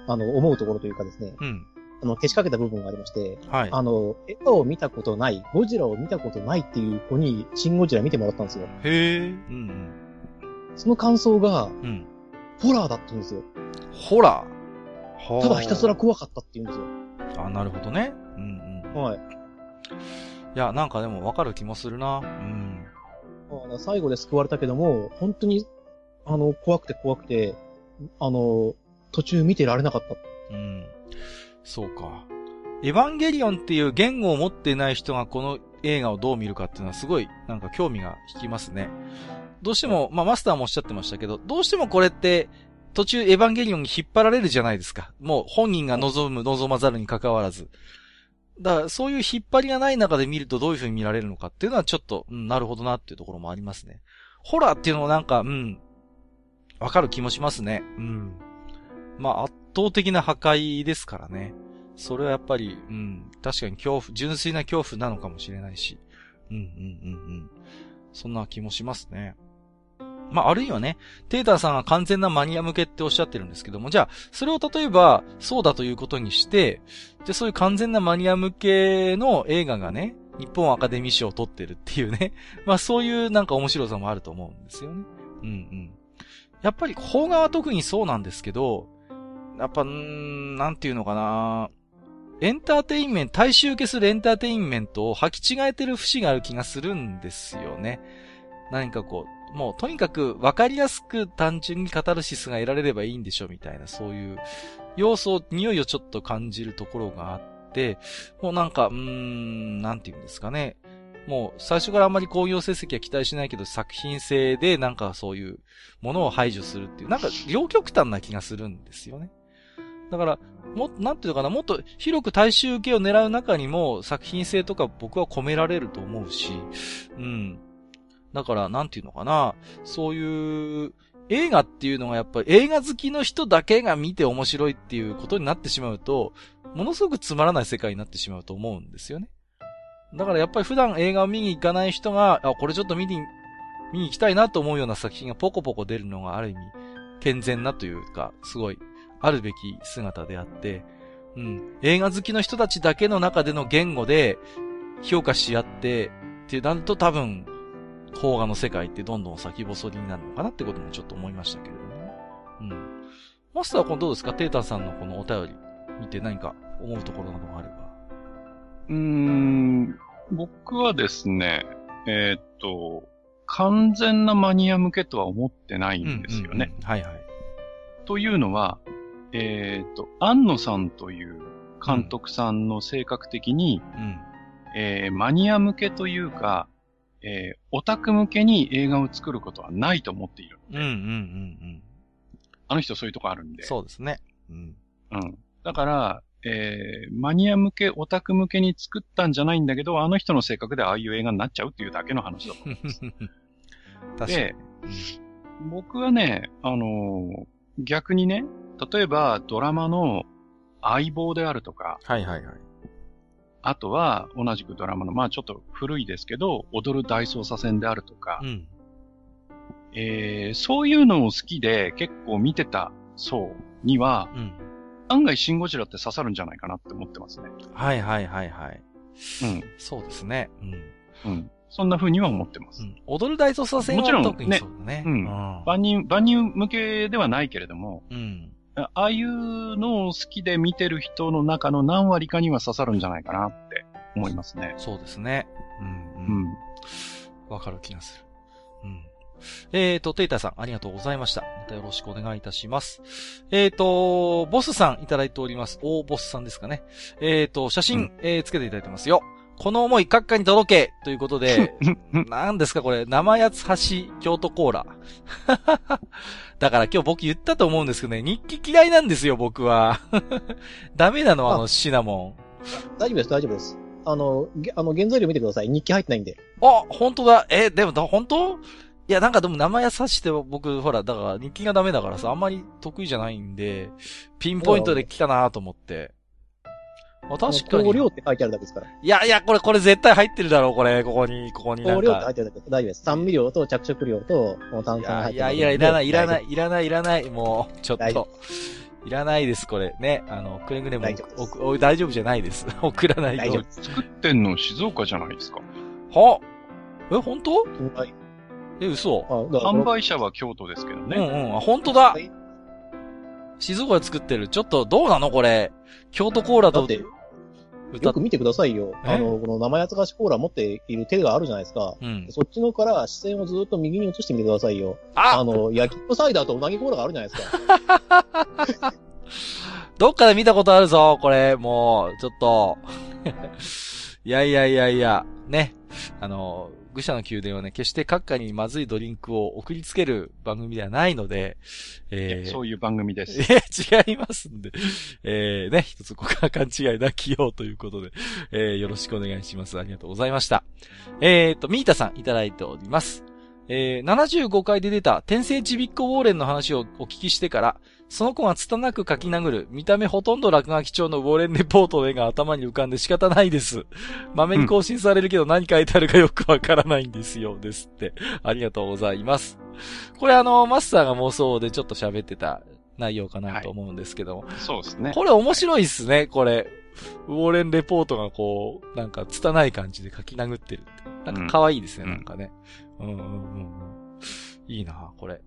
あの、思うところというかですね、うん。あの、消しかけた部分がありまして、はい。あの、映画を見たことない、ゴジラを見たことないっていう子に、シン・ゴジラ見てもらったんですよ。へえ。うんその感想が、うん。うん。ホラーだって言うんですよ。ホラー。はあただひたすら怖かったって言うんですよ。あ、なるほどね。うんうん。はい。いや、なんかでもわかる気もするな。うん。あの最後で救われたけども、本当に、あの、怖くて怖くて、あの、途中見てられなかった。うん。そうか。エヴァンゲリオンっていう言語を持っていない人がこの映画をどう見るかっていうのはすごいなんか興味が引きますね。どうしても、まあマスターもおっしゃってましたけど、どうしてもこれって途中エヴァンゲリオンに引っ張られるじゃないですか。もう本人が望む、望まざるに関わらず。だからそういう引っ張りがない中で見るとどういう風に見られるのかっていうのはちょっと、うん、なるほどなっていうところもありますね。ホラーっていうのもなんか、うん、わかる気もしますね。うん。まあ圧倒的な破壊ですからね。それはやっぱり、うん、確かに恐怖、純粋な恐怖なのかもしれないし。うん、うん、うん、うん。そんな気もしますね。まあ、あるいはね、テーターさんが完全なマニア向けっておっしゃってるんですけども、じゃあ、それを例えば、そうだということにして、じゃあそういう完全なマニア向けの映画がね、日本アカデミー賞を取ってるっていうね。まあそういうなんか面白さもあると思うんですよね。うんうん。やっぱり邦画は特にそうなんですけど、やっぱ、んなんていうのかなエンターテインメント、大衆受けするエンターテインメントを履き違えてる節がある気がするんですよね。何かこう、もうとにかく分かりやすく単純にカタルシスが得られればいいんでしょみたいな、そういう要素、匂いをちょっと感じるところがあって、もうなんか、うーん、なんて言うんですかね。もう最初からあんまり工業成績は期待しないけど作品性でなんかそういうものを排除するっていう、なんか両極端な気がするんですよね。だから、もっと、なんていうのかな、もっと広く大衆受けを狙う中にも作品性とか僕は込められると思うし、うん。だから、なんていうのかな、そういう映画っていうのがやっぱり映画好きの人だけが見て面白いっていうことになってしまうと、ものすごくつまらない世界になってしまうと思うんですよね。だからやっぱり普段映画を見に行かない人が、あ、これちょっと見に、見に行きたいなと思うような作品がポコポコ出るのがある意味、健全なというか、すごい、あるべき姿であって、うん。映画好きの人たちだけの中での言語で評価し合って、ってなると多分、邦画の世界ってどんどん先細りになるのかなってこともちょっと思いましたけれどもね。うん。マスターはこのどうですか？テータさんのこのお便り見て何か思うところなどがあれば。うーん、僕はですね、えー、っと、完全なマニア向けとは思ってないんですよね。うんうんうん、はいはい。というのは、えー、っと、安野さんという監督さんの性格的に、うん、えー、マニア向けというか、えー、オタク向けに映画を作ることはないと思っているうんうんうんうん。あの人そういうとこあるんで。そうですね。うん。うん。だから、えー、マニア向け、オタク向けに作ったんじゃないんだけど、あの人の性格でああいう映画になっちゃうっていうだけの話だと思います。で、僕はね、あのー、逆にね、例えばドラマの相棒であるとか、はいはいはい。あとは、同じくドラマの、まあちょっと古いですけど、踊る大捜査線であるとか、うん、えー、そういうのを好きで結構見てた層には、うん、案外シンゴジラって刺さるんじゃないかなって思ってますね。はいはいはいはい。うん。そうですね。うん。うん。そんな風には思ってます。うん、踊る大捜査線は特にそうだね。うん。万人、万人向けではないけれども、うん。ああいうのを好きで見てる人の中の何割かには刺さるんじゃないかなって思いますね。そうですね。うん、うん。わ、かる気がする。うん。えっ、ー、と、テイタさん、ありがとうございました。またよろしくお願いいたします。えっ、ー、と、ボスさんいただいております。大ボスさんですかね。えっ、ー、と、写真、うん、えー、つけていただいてますよ。この思い、閣下に届けということで、何ですかこれ、生八つ橋京都コーラ。だから今日僕言ったと思うんですけどね、日記嫌いなんですよ、僕は。ダメなの、あの、シナモン。大丈夫です、大丈夫です。あの、あの、原材料見てください。日記入ってないんで。あ、本当だ。え、でも、本当？いや、なんかでも名前優しって僕、ほら、だから日記がダメだからさ、あんまり得意じゃないんで、ピンポイントで来たなと思って。あ、確かに。量って書いてあるだけですから。いやいや、これ、これ絶対入ってるだろう、これ、ここに、ここになんか。量って書いてあるだけ大丈夫です。酸味量と着色量と、炭酸入ってる。いやいや、いらない、いらない、いらない、いらない、もう、ちょっと。いらないです、これ。ね。あの、くれぐれも、大丈夫大丈夫じゃないです。送らないと。作ってんの静岡じゃないですか。は？え、本当？はい。え、嘘販売者は京都ですけどね。うんうん。本当だ。静岡で作ってる。ちょっと、どうなのこれ？京都コーラと。よく見てくださいよ。あの、この生八つ菓子コーラ持っている手があるじゃないですか。うん。そっちのから視線をずっと右に移してみてくださいよ。ああの、焼きっこサイダーとうなぎコーラがあるじゃないですか。どっかで見たことあるぞ、これ。もう、ちょっと。いやいやいやいや、ね。あの、愚者の宮殿はね、決して閣下にまずいドリンクを送りつける番組ではないので、えー、そういう番組です。え、違いますんで、えー、ね、一つここは勘違いなきようということで、えー、よろしくお願いします。ありがとうございました。えーと、ミータさんいただいております。えー、75回で出た天聖ちびっこウォーレンの話をお聞きしてから、その子が拙く書き殴る、見た目ほとんど落書き帳のウォーレンレポートの絵が頭に浮かんで仕方ないです。豆に更新されるけど何書いてあるかよくわからないんですよ。ですって。ありがとうございます。これあの、マスターが妄想でちょっと喋ってた内容かなと思うんですけども。そうですね。これ面白いっすね、これ。ウォーレンレポートがこう、なんか拙い感じで書き殴ってるって。なんか可愛いですね、うんなんかね。うんうんうんうん。いいなこれ。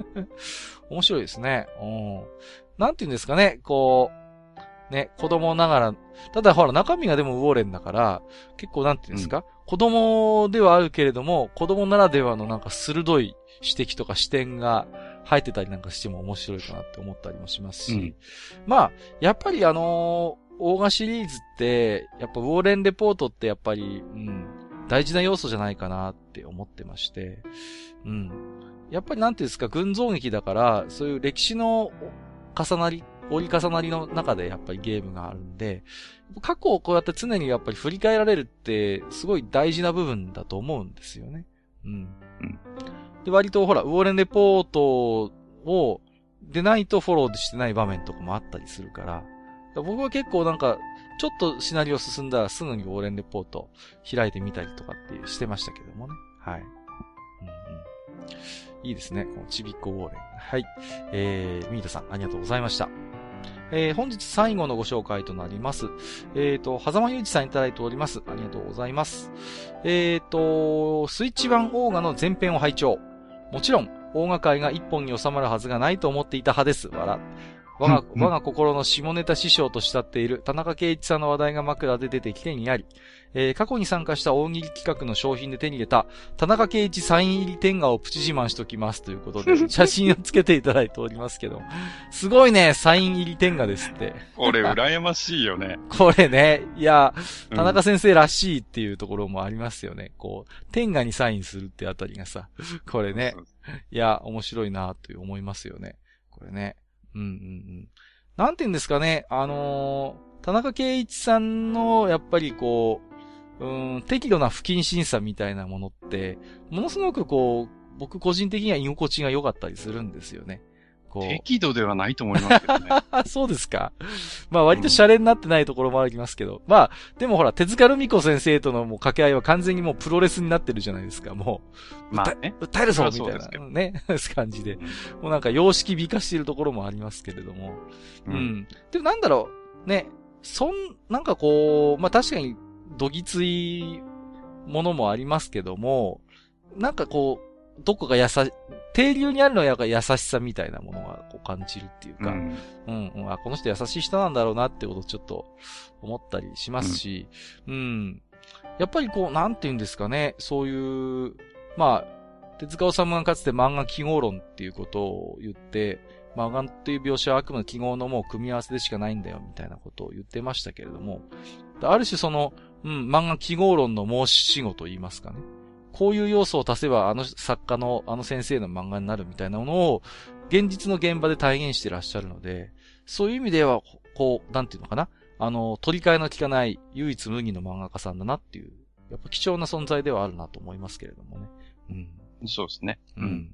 面白いですね。うん。なんて言うんですかね、こう、ね、子供ながら、ただほら中身がでもウォーレンだから、結構なんて言うんですか、子供ではあるけれども、子供ならではのなんか鋭い指摘とか視点が入ってたりなんかしても面白いかなって思ったりもしますし、うんまあ、やっぱりあのーオーガシリーズって、やっぱウォーレンレポートってやっぱり、うん、大事な要素じゃないかなって思ってまして、うん。やっぱりなんていうんですか、群像劇だから、そういう歴史の重なり、折り重なりの中でやっぱりゲームがあるんで、過去をこうやって常にやっぱり振り返られるって、すごい大事な部分だと思うんですよね。うん。うんで、割とほら、ウォーレンレポートを、でないとフォローしてない場面とかもあったりするから、だから僕は結構なんか、ちょっとシナリオ進んだらすぐにウォーレンレポート開いてみたりとかってしてましたけどもね。はい。うんうん。いいですね。このちびっこウォーレン。はい。えー、ミートさん、ありがとうございました。えー、本日最後のご紹介となります。えーと、狭間裕二さんいただいております。ありがとうございます。えーと、スイッチ版オーガの前編を拝聴。もちろん、オーガ界が一本に収まるはずがないと思っていた派です。笑。我が、うん我が心の下ネタ師匠と慕っている田中圭一さんの話題が枕で出てきてにあり、えー過去に参加した大喜利企画の商品で手に入れた田中圭一サイン入り天下をプチ自慢しときますということで、写真をつけていただいておりますけど、すごいね、サイン入り天下ですって。これ羨ましいよね。これね、いや、うん田中先生らしいっていうところもありますよね。こう、天下にサインするってあたりがさ、これねいや、面白いなと思いますよね。これね。うんうんうん。なんて言うんですかね、あのー田中圭一さんの、やっぱりこう、うん、適度な不謹慎さみたいなものって、ものすごくこう、僕個人的には居心地が良かったりするんですよね。こう。適度ではないと思いますけどね。あ、そうですか。まあ割とシャレになってないところもありますけど。まあ、でもほら、手塚ルミ子先生とのもう掛け合いは完全にもうプロレスになってるじゃないですか。もまあね。う、訴えるぞみたいな、ね、感じで。もうなんか様式美化しているところもありますけれども。ううんん。でもなんだろう、ね、そん、なんかこう、まあ確かに、どぎついものもありますけども、なんかこう、どこか優し、定流にあるのはやっぱ優しさみたいなものがこう感じるっていうか、うん。うん、うん、あ、この人優しい人なんだろうなってことをちょっと思ったりしますし、うん、やっぱりこう、なんて言うんですかね、そういう、まあ、手塚治虫がかつて漫画記号論っていうことを言って、漫画っていう描写はあくまで記号のもう組み合わせでしかないんだよ、みたいなことを言ってましたけれども、ある種その、うん、漫画記号論の申し子と言いますかね。こういう要素を足せばあの作家の、あの先生の漫画になるみたいなものを、現実の現場で体現してらっしゃるので、そういう意味では、こう、なんていうのかな？あの、取り替えの効かない唯一無二の漫画家さんだなっていう、やっぱ貴重な存在ではあるなと思いますけれどもね。うん。そうですね。う。ん。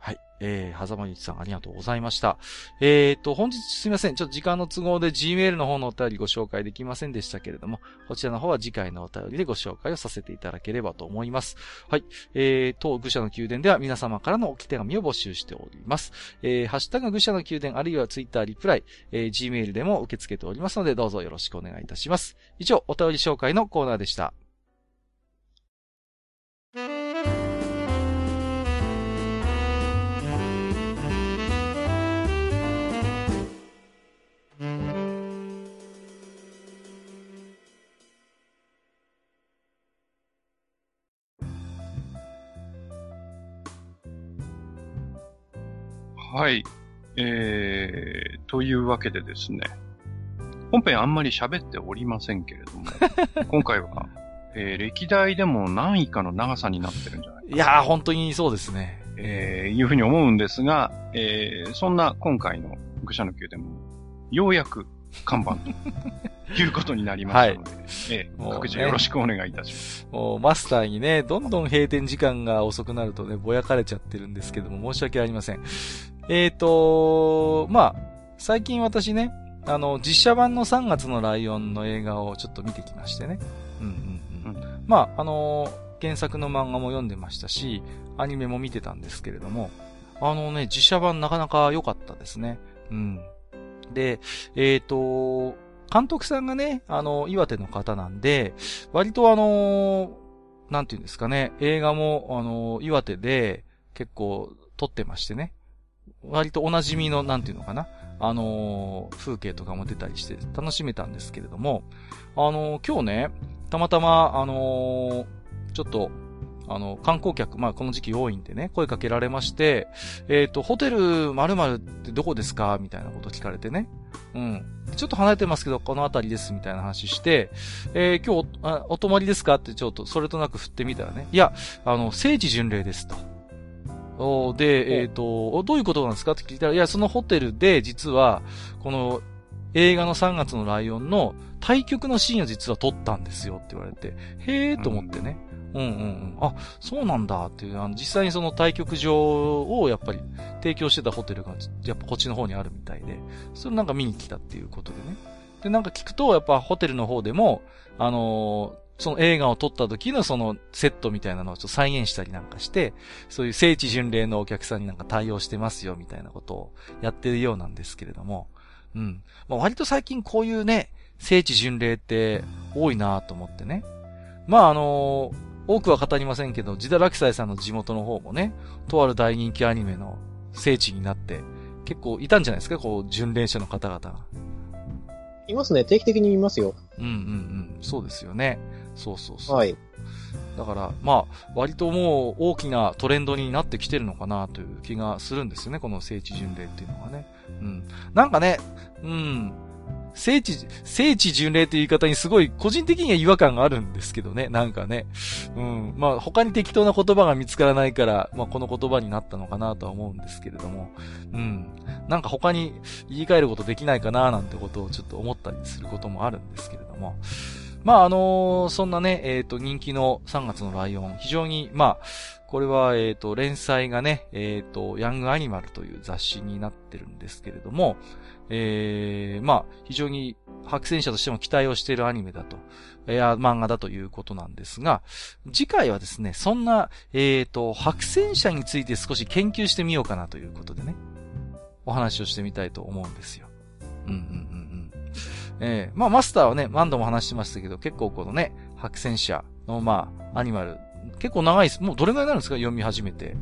はい。えー、狭間ゆちさんありがとうございました。えーと、本日すみません。ちょっと時間の都合で Gmail の方のお便りご紹介できませんでしたけれども、こちらの方は次回のお便りでご紹介をさせていただければと思います。はい。えー、当愚者の宮殿では皆様からの置き手紙を募集しております。えー、ハッシュタグ愚者の宮殿あるいは Twitter リプライ、えー、Gmail でも受け付けておりますので、どうぞよろしくお願いいたします。以上、お便り紹介のコーナーでした。はい。えー、というわけでですね。本編あんまり喋っておりませんけれども、今回は、えー歴代でも何位かの長さになってるんじゃないかな。いやー、本当にそうですね。えーいうふうに思うんですが、えーそんな今回の愚者の宮殿も、ようやく看板ということになりましたので、ええ、各自よろしくお願いいたします。もうマスターにね、どんどん閉店時間が遅くなるとね、ぼやかれちゃってるんですけども、申し訳ありません。えーと、まあ、最近私ね、あの、実写版の3月のライオンの映画をちょっと見てきましてね。うんうんうん。まあ、あのー原作の漫画も読んでましたし、アニメも見てたんですけれども、あのね、実写版なかなか良かったですね。うん。で、えっ、と、監督さんがね、あの、岩手の方なんで、割とあのなんていうんですかね、映画も、あの岩手で結構撮ってましてね。割とお馴染みの、なんていうのかな、あの風景とかも出たりして楽しめたんですけれども、あの今日ね、たまたま、あのちょっと、あの、観光客、まあこの時期多いんでね、声かけられまして、えっ、と、ホテル〇〇ってどこですか？みたいなこと聞かれてね。うん。ちょっと離れてますけど、この辺りです、みたいな話して、えー今日おあお泊まりですか？ってちょっと、それとなく振ってみたらね。いや、あの、聖地巡礼ですと。おで、えっ、と、おどういうことなんですか？って聞いたら、いや、そのホテルで、実は、この、映画の3月のライオンの対局のシーンを実は撮ったんですよって言われて、へーと思ってね。うんうんうんうん。あ、そうなんだっていう、あの、実際にその対局場をやっぱり提供してたホテルが、やっぱこっちの方にあるみたいで、それなんか見に来たっていうことでね。で、なんか聞くと、やっぱホテルの方でも、あのーその映画を撮った時のそのセットみたいなのをちょっと再現したりなんかして、そういう聖地巡礼のお客さんになんか対応してますよみたいなことをやってるようなんですけれども、うん。まあ、割と最近こういうね、聖地巡礼って多いなと思ってね。まああのー多くは語りませんけど、ジダラキサイさんの地元の方もね、とある大人気アニメの聖地になって、結構いたんじゃないですか、こう、巡礼者の方々が。いますね。定期的に見ますよ。うんうんうん。そうですよね。そうそうそう。はい。だから、まあ、割ともう大きなトレンドになってきてるのかなという気がするんですよね、この聖地巡礼っていうのがね。うん。なんかね、うん。聖地、聖地巡礼という言い方にすごい個人的には違和感があるんですけどね、なんかね。うん。まあ他に適当な言葉が見つからないから、まあこの言葉になったのかなとは思うんですけれども。うん。なんか他に言い換えることできないかななんてことをちょっと思ったりすることもあるんですけれども。まああのそんなね、えっ、と人気の3月のライオン、非常に、まあ、これは、えっ、と、連載がね、えっ、と、ヤングアニマルという雑誌になってるんですけれども、えー、まあ、非常に白戦者としても期待をしているアニメだと、いや、漫画だということなんですが、次回はですね、そんな、えっ、と、白戦者について少し研究してみようかなということでね、お話をしてみたいと思うんですよ。うんうんうんうん。えー、まあ、マスターはね、何度も話してましたけど、結構このね、白戦者の、まあ、アニマル、結構長いです。もうどれぐらいになるんですか？読み始めて。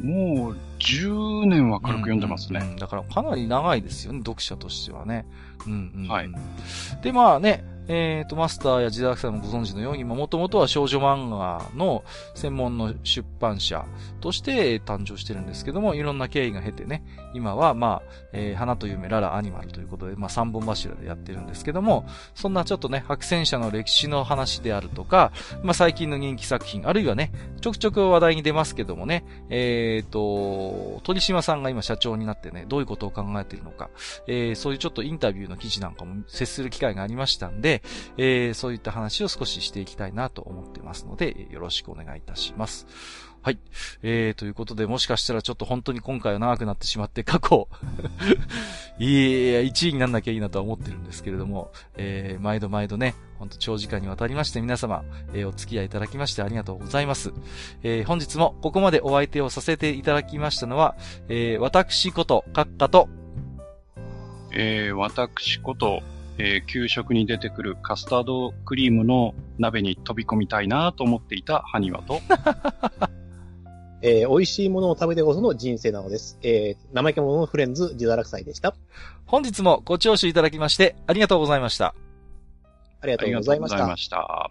もう10年は軽く読んでますね。うんうんだからかなり長いですよね、読者としてはね。うんうんうんはいで、まあね、えっ、と、マスターやジダークさんもご存知のように、もともとは少女漫画の専門の出版社として誕生してるんですけども、いろんな経緯が経てね、今はまあ、えー花と夢ララアニマルということで、まあ三本柱でやってるんですけども、そんなちょっとね、白戦車の歴史の話であるとか、まあ最近の人気作品、あるいはね、ちょくちょく話題に出ますけどもね、えっ、と、鳥島さんが今社長になってね、どういうことを考えているのか、えーそういうちょっとインタビューの記事なんかも接する機会がありましたんで、えーそういった話を少ししていきたいなと思ってますので、よろしくお願いいたします。はい。えー、ということで、もしかしたらちょっと本当に今回は長くなってしまって、過去、いや、1位になんなきゃいいなとは思ってるんですけれども、えー、毎度毎度ね、本当長時間にわたりまして皆様、えーお付き合いいただきましてありがとうございます。えー本日もここまでお相手をさせていただきましたのは、えー私こと、閣下と、えー私こと、えー給食に出てくるカスタードクリームの鍋に飛び込みたいなと思っていたハニワと、えー美味しいものを食べてこその人生なのです。えー、生意気者のフレンズ、ジダラクサイでした。本日もご聴取いただきましてありがとうございました。ありがありがとうございましたとうございま。した。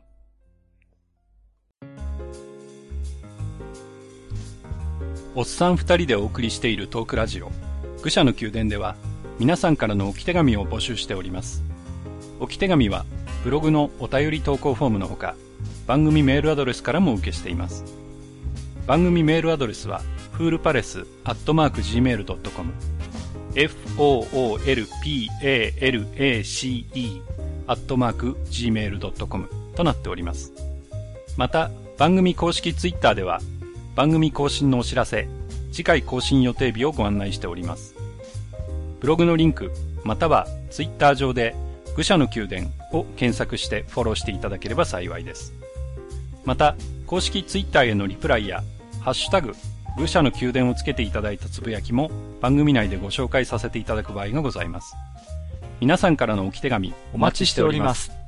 おっさん二人でお送りしているトークラジオ、愚者の宮殿では、皆さんからの置き手紙を募集しております。置き手紙は、ブログのお便り投稿フォームのほか、番組メールアドレスからも受けしています。番組メールアドレスは、フールパレスアットマーク Gmail.com、foolpalace アットマーク gmail.com となっております。また、番組公式ツイッターでは、番組更新のお知らせ、次回更新予定日をご案内しております。ブログのリンク、またはツイッター上で、愚者の宮殿を検索してフォローしていただければ幸いです。また、公式ツイッターへのリプライや、ハッシュタグ、愚者の宮殿をつけていただいたつぶやきも番組内でご紹介させていただく場合がございます。皆さんからの置き手紙お待ちしております。